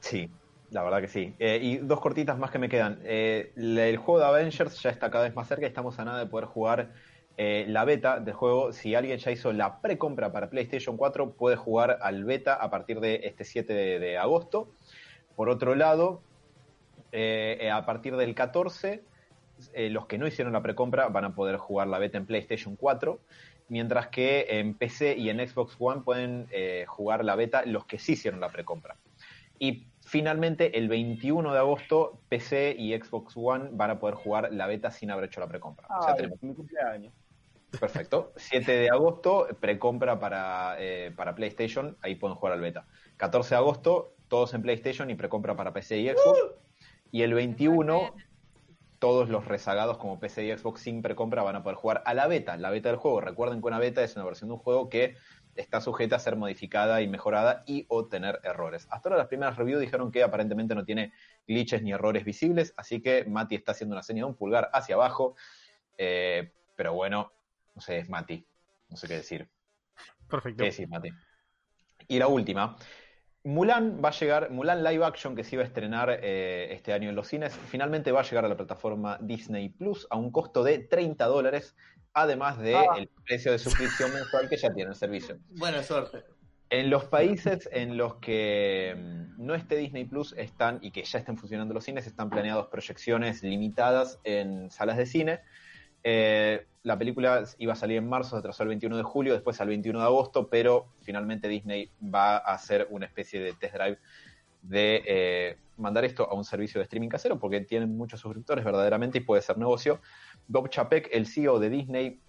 Speaker 3: Sí, la verdad que sí. Eh, y dos cortitas más que me quedan. Eh, el juego de Avengers ya está cada vez más cerca y estamos a nada de poder jugar eh, la beta del juego. Si alguien ya hizo la precompra para PlayStation 4, puede jugar al beta a partir de este 7 de, agosto. Por otro lado, a partir del 14, eh, los que no hicieron la precompra van a poder jugar la beta en PlayStation 4. Mientras que en PC y en Xbox One pueden jugar la beta los que sí hicieron la precompra. Y finalmente, el 21 de agosto, PC y Xbox One van a poder jugar la beta sin haber hecho la precompra. o sea, tenemos
Speaker 2: mi cumpleaños.
Speaker 3: Perfecto. 7 de agosto, precompra para, eh, para PlayStation, ahí pueden jugar al beta. 14 de agosto, todos en PlayStation y precompra para PC y Xbox. Y el 21, todos los rezagados como PC y Xbox sin precompra van a poder jugar a la beta, la beta del juego. Recuerden que una beta es una versión de un juego que está sujeta a ser modificada y mejorada y o tener errores. Hasta ahora las primeras reviews dijeron que aparentemente no tiene glitches ni errores visibles, así que Mati está haciendo una señal de un pulgar hacia abajo. Eh, pero bueno, no sé, es Mati. No sé qué decir.
Speaker 1: Perfecto.
Speaker 3: ¿Qué decir, Mati? Y la última. Mulan va a llegar, Mulan Live Action que se iba a estrenar eh, este año en los cines, finalmente va a llegar a la plataforma Disney Plus a un costo de 30 dólares, además del
Speaker 2: Ah.
Speaker 3: el precio de suscripción mensual que ya tiene el servicio.
Speaker 6: Buena suerte.
Speaker 3: En los países en los que mm, no esté Disney Plus están y que ya estén funcionando los cines, están planeados proyecciones limitadas en salas de cine. Eh, la película iba a salir en marzo, se atrasó el 21 de julio, después al 21 de agosto, pero finalmente Disney va a hacer una especie de test drive de eh, mandar esto a un servicio de streaming casero porque tienen muchos suscriptores verdaderamente y puede ser negocio. Bob Chapek, el CEO de Disney,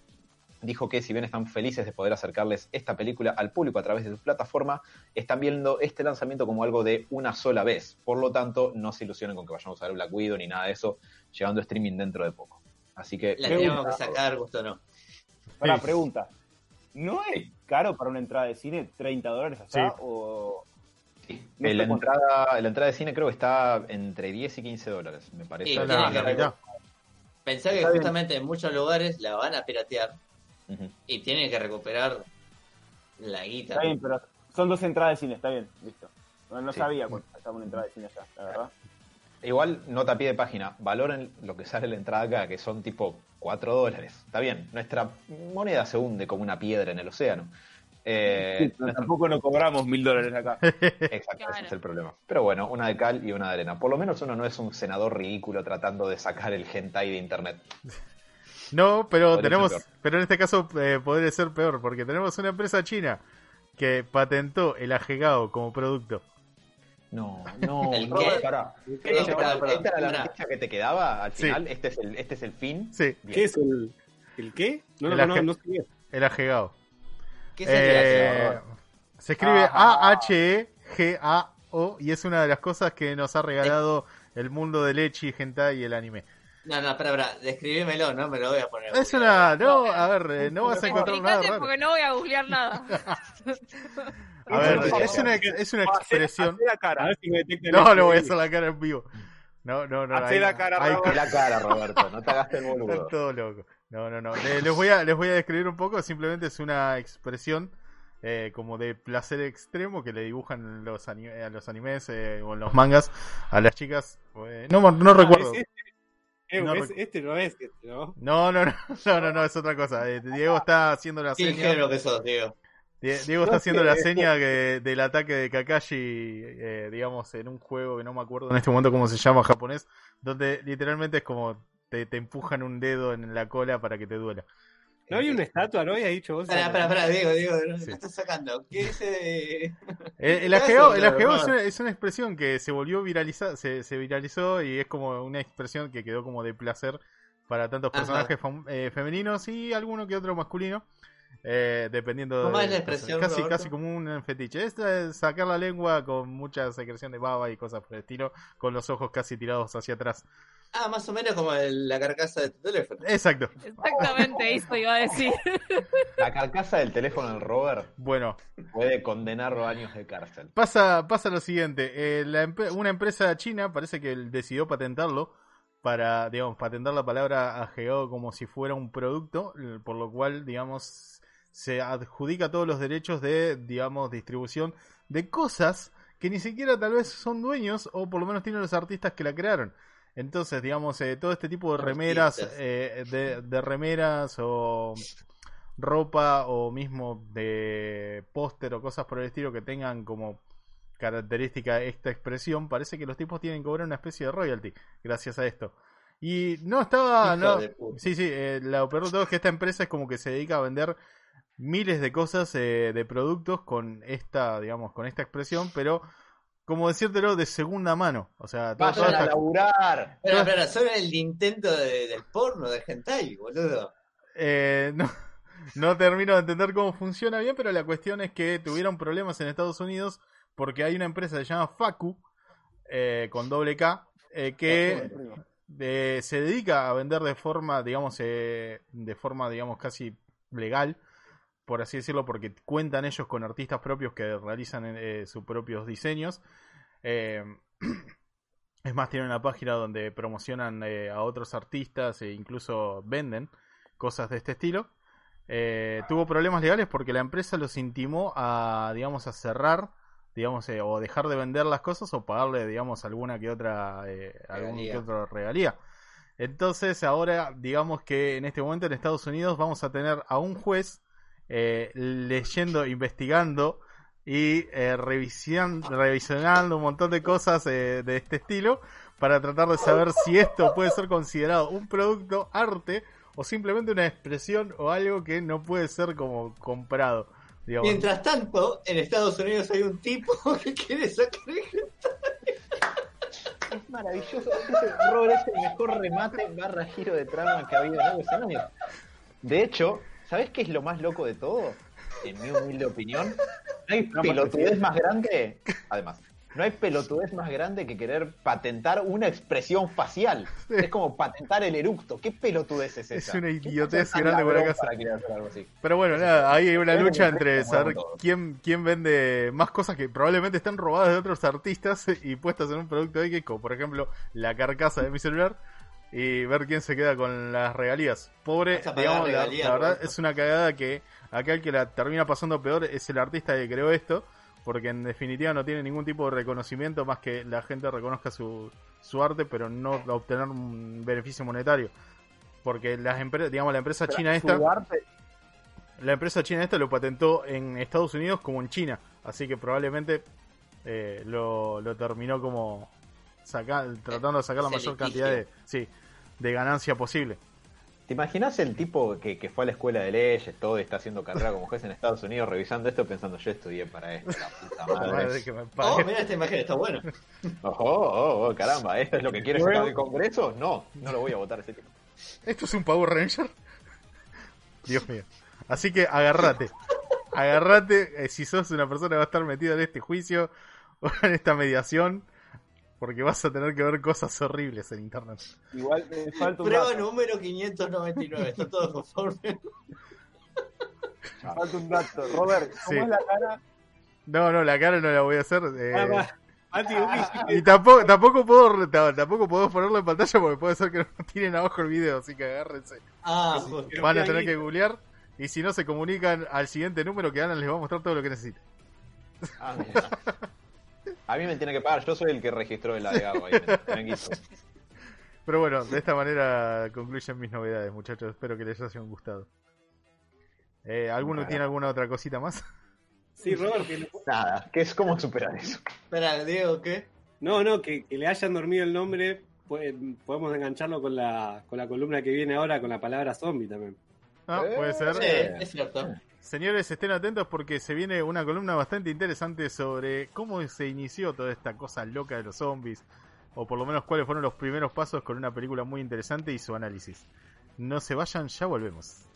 Speaker 3: dijo que si bien están felices de poder acercarles esta película al público a través de su plataforma, están viendo este lanzamiento como algo de una sola vez. Por lo tanto, no se ilusionen con que vayamos a ver Black Widow ni nada de eso, llegando streaming dentro de poco. Así que...
Speaker 6: La tenemos que sacar, gusto no.
Speaker 2: Para
Speaker 1: Sí.
Speaker 2: pregunta. ¿No es caro para una entrada de cine 30 dólares allá?
Speaker 1: Sí.
Speaker 2: O...
Speaker 3: Sí,
Speaker 2: No
Speaker 3: la, entrada, la entrada de cine creo que está entre 10 y 15 dólares, me parece.
Speaker 6: Sí,
Speaker 1: la-
Speaker 6: que
Speaker 1: la mitad.
Speaker 6: Pensá que
Speaker 2: Está bien.
Speaker 6: justamente en muchos lugares la van a piratear y tienen que recuperar la guita.
Speaker 2: Está bien, pero son dos entradas de cine, está bien, listo. No, no
Speaker 3: Sí.
Speaker 2: sabía cuánto estaba una entrada de cine allá, la verdad.
Speaker 3: Igual, nota a pie de página, valoren lo que sale la entrada acá, que son tipo 4 dólares. Está bien, nuestra moneda se hunde como una piedra en el océano. Eh,
Speaker 2: Sí, pero tampoco no cobramos mil dólares acá.
Speaker 3: Exacto, ese es el problema. Pero bueno, una de cal y una de arena. Por lo menos uno no es un senador ridículo tratando de sacar el hentai de internet.
Speaker 1: No, pero
Speaker 3: Podría
Speaker 1: tenemos, pero en este caso eh, podría ser peor, porque tenemos una empresa china que patentó el ajegao como producto.
Speaker 3: No, no,
Speaker 6: ¿El
Speaker 3: no.
Speaker 6: Perdón,
Speaker 3: Esta,
Speaker 6: perdón, perdón.
Speaker 3: esta era la noticia que te quedaba al
Speaker 1: Sí.
Speaker 3: final. Este, es el, este es el fin.
Speaker 1: Sí,
Speaker 3: Bien.
Speaker 5: ¿Qué es el, el qué? No,
Speaker 1: El
Speaker 5: no, no, no sabía.
Speaker 1: el ajegao.
Speaker 6: ¿Qué es el
Speaker 1: Eh, se escribe. A-H-E-G-A-O y es una de las cosas que nos ha regalado el mundo del echi, hentai y el anime.
Speaker 6: No, no, espera, espera, describímelo, no me lo voy a poner.
Speaker 1: Es una... No, a ver, eh, no vas a encontrar nada raro.
Speaker 4: porque no voy a googlear nada.
Speaker 1: A ver, es una, es una expresión...
Speaker 2: hacé la
Speaker 5: A
Speaker 2: cara.
Speaker 5: ver si me detecta el
Speaker 1: No, no voy a hacer la cara en vivo. No, no, no.
Speaker 2: Hacé la cara.
Speaker 3: La Roberto, no te hagas el
Speaker 1: Están
Speaker 3: boludo.
Speaker 1: todos locos. No, no, no. Le- Les voy a, les voy a describir un poco. Simplemente es una expresión eh, como de placer extremo que le dibujan los ani- a los animes eh, o en los mangas a las chicas. Eh, no, no
Speaker 5: Ah,
Speaker 1: recuerdo.
Speaker 5: es este. Eh,
Speaker 1: No
Speaker 5: es- este no es este, ¿no?
Speaker 1: No, no, no, no, no, no, es otra cosa. Eh, Diego está haciendo la
Speaker 6: ¿Qué
Speaker 1: seña.
Speaker 6: género que sos, Diego?
Speaker 1: Die- Diego está haciendo la seña que- del ataque de Kakashi, eh, digamos, en un juego que no me acuerdo en este momento cómo se llama japonés, donde literalmente es como te, te empujan un dedo en la cola para que te duela.
Speaker 5: ¿No había una estatua, no habías dicho vos?
Speaker 6: Espera, espera, espera, Diego, Diego, no
Speaker 1: Sí.
Speaker 6: me estás sacando. ¿Qué dice de.?
Speaker 1: El, el ajeo, el ajeo es, una, es una expresión que se volvió viralizada, se, se viralizó y es como una expresión que quedó como de placer para tantos personajes eh, femeninos y alguno que otro masculino, eh, dependiendo
Speaker 6: ¿Cómo
Speaker 1: de-
Speaker 6: es la expresión,
Speaker 1: casi
Speaker 6: Roberto?
Speaker 1: casi como un fetiche. Es sacar la lengua con mucha secreción de baba y cosas por el estilo, con los ojos casi tirados hacia atrás.
Speaker 6: Ah, más o menos como el- la carcasa de tu teléfono.
Speaker 1: Exacto.
Speaker 4: Exactamente eso iba a decir.
Speaker 3: La carcasa del teléfono del Robert
Speaker 1: Bueno,
Speaker 3: puede condenarlo a años de cárcel.
Speaker 1: Pasa, pasa lo siguiente, eh, la empe- una empresa china parece que decidió patentarlo para, digamos, patentar la palabra ajeo como si fuera un producto, por lo cual, digamos, se adjudica todos los derechos de, digamos, distribución de cosas que ni siquiera tal vez son dueños o por lo menos tienen los artistas que la crearon. Entonces, digamos, eh, todo este tipo de remeras, eh, de, de remeras o ropa o mismo de póster o cosas por el estilo que tengan como característica esta expresión, parece que los tipos tienen que cobrar una especie de royalty gracias a esto. Y no estaba, no, sí, sí, eh, lo peor de todo es que esta empresa es como que se dedica a vender miles de cosas eh, de productos con esta, digamos, con esta expresión, pero como decírtelo de segunda mano, o sea,
Speaker 3: ¡Vayan a
Speaker 1: esta-
Speaker 3: laburar!
Speaker 6: Espera, espera, son el intento de- del porno, del hentai, boludo.
Speaker 1: Eh, no, no termino de entender cómo funciona bien, pero la cuestión es que tuvieron problemas en Estados Unidos porque hay una empresa que se llama Facu, eh, con doble K, eh, que eh, se dedica a vender de forma, digamos, eh, de forma, digamos, casi legal, por así decirlo, porque cuentan ellos con artistas propios que realizan eh, sus propios diseños. Eh, es más, tienen una página donde promocionan eh, a otros artistas e incluso venden cosas de este estilo. Tuvo problemas legales porque la empresa los intimó a, digamos, a cerrar, digamos, o dejar de vender las cosas o pagarle, digamos, alguna que otra,
Speaker 6: Regalía.
Speaker 1: que otro regalía. Entonces, ahora, digamos que en este momento en Estados Unidos vamos a tener a un juez eh, leyendo, investigando y eh, revision- revisionando un montón de cosas eh, de este estilo para tratar de saber si esto puede ser considerado un producto, arte o simplemente una expresión o algo que no puede ser como comprado. Digamos.
Speaker 6: Mientras tanto, en Estados Unidos hay un tipo que quiere sacar
Speaker 3: Es maravilloso. Ese, Robert es el mejor remate barra giro de trama que ha habido en años. De hecho, ¿sabes qué es lo más loco de todo? En mi humilde opinión, no hay pelotudez más grande. Además, no hay pelotudez más grande que querer patentar una expresión facial. Es como patentar el eructo. ¿Qué pelotudez es esa?
Speaker 1: Es una
Speaker 3: ¿Qué
Speaker 1: idiotez grande por acá. Pero bueno, nada, ahí hay una lucha entre saber quién, quién vende más cosas que probablemente están robadas de otros artistas y puestas en un producto X, como por ejemplo la carcasa de mi celular, y ver quién se queda con las regalías. Pobre, digamos, la,
Speaker 6: regalías
Speaker 1: la
Speaker 6: por
Speaker 1: verdad es una cagada que acá el que la termina pasando peor es el artista que creó esto, porque en definitiva no tiene ningún tipo de reconocimiento más que la gente reconozca su, su arte, pero no obtener un beneficio monetario. Porque las empresas, digamos, la empresa china esta...
Speaker 2: Arte-
Speaker 1: La empresa china esta lo patentó en Estados Unidos como en China, así que probablemente eh, lo, lo terminó como saca- tratando de sacar la mayor cantidad de, sí, de ganancia posible.
Speaker 3: ¿Te imaginas el tipo que, que fue a la escuela de leyes, todo y está haciendo carrera como juez en Estados Unidos, revisando esto, pensando, yo estudié para esto, la puta
Speaker 1: Madre
Speaker 3: madre?
Speaker 1: que me
Speaker 6: Oh, mira esta imagen, está bueno.
Speaker 3: Oh, oh, oh, caramba, ¿esto es lo que quiere sacar del Congreso? No, no lo voy a votar a ese tipo.
Speaker 1: ¿Esto es un Power Ranger? Dios mío. Así que agárrate. Agárrate eh, si sos una persona que va a estar metida en este juicio o en esta mediación, porque vas a tener que ver cosas horribles en internet.
Speaker 2: Igual me falta un
Speaker 6: Prueba
Speaker 2: dato.
Speaker 6: número 599, está todo conforme.
Speaker 2: Falta un dato. Robert, ¿cómo
Speaker 1: Sí.
Speaker 2: es la cara?
Speaker 1: No, no, la cara no la voy a hacer. eh,
Speaker 5: Ah, va. Uy,
Speaker 1: Y tampoco, tampoco puedo tampoco puedo ponerlo en pantalla porque puede ser que no tienen abajo el video, así que agárrense.
Speaker 6: Ah,
Speaker 1: Van a tener que googlear y si no se comunican al siguiente número que Ana les va a mostrar todo lo que necesita.
Speaker 3: Ah. A mí me tiene que pagar, yo soy el que registró el agregado ahí. me- tranquilo.
Speaker 1: Pero bueno, de esta manera concluyen mis novedades, muchachos. Espero que les hayan gustado. Eh, ¿Alguno tiene alguna otra cosita más?
Speaker 5: Sí, Robert, que
Speaker 3: Nada, ¿qué es cómo superar eso?
Speaker 6: Espera, Diego, ¿qué?
Speaker 5: No, no, que, que le hayan dormido el nombre, pues, podemos engancharlo con la, con la columna que viene ahora con la palabra zombie también.
Speaker 1: Ah, puede ser.
Speaker 6: Sí, es cierto.
Speaker 1: Señores, estén atentos porque se viene una columna bastante interesante sobre cómo se inició toda esta cosa loca de los zombies, o por lo menos cuáles fueron los primeros pasos con una película muy interesante y su análisis. No se vayan, ya volvemos.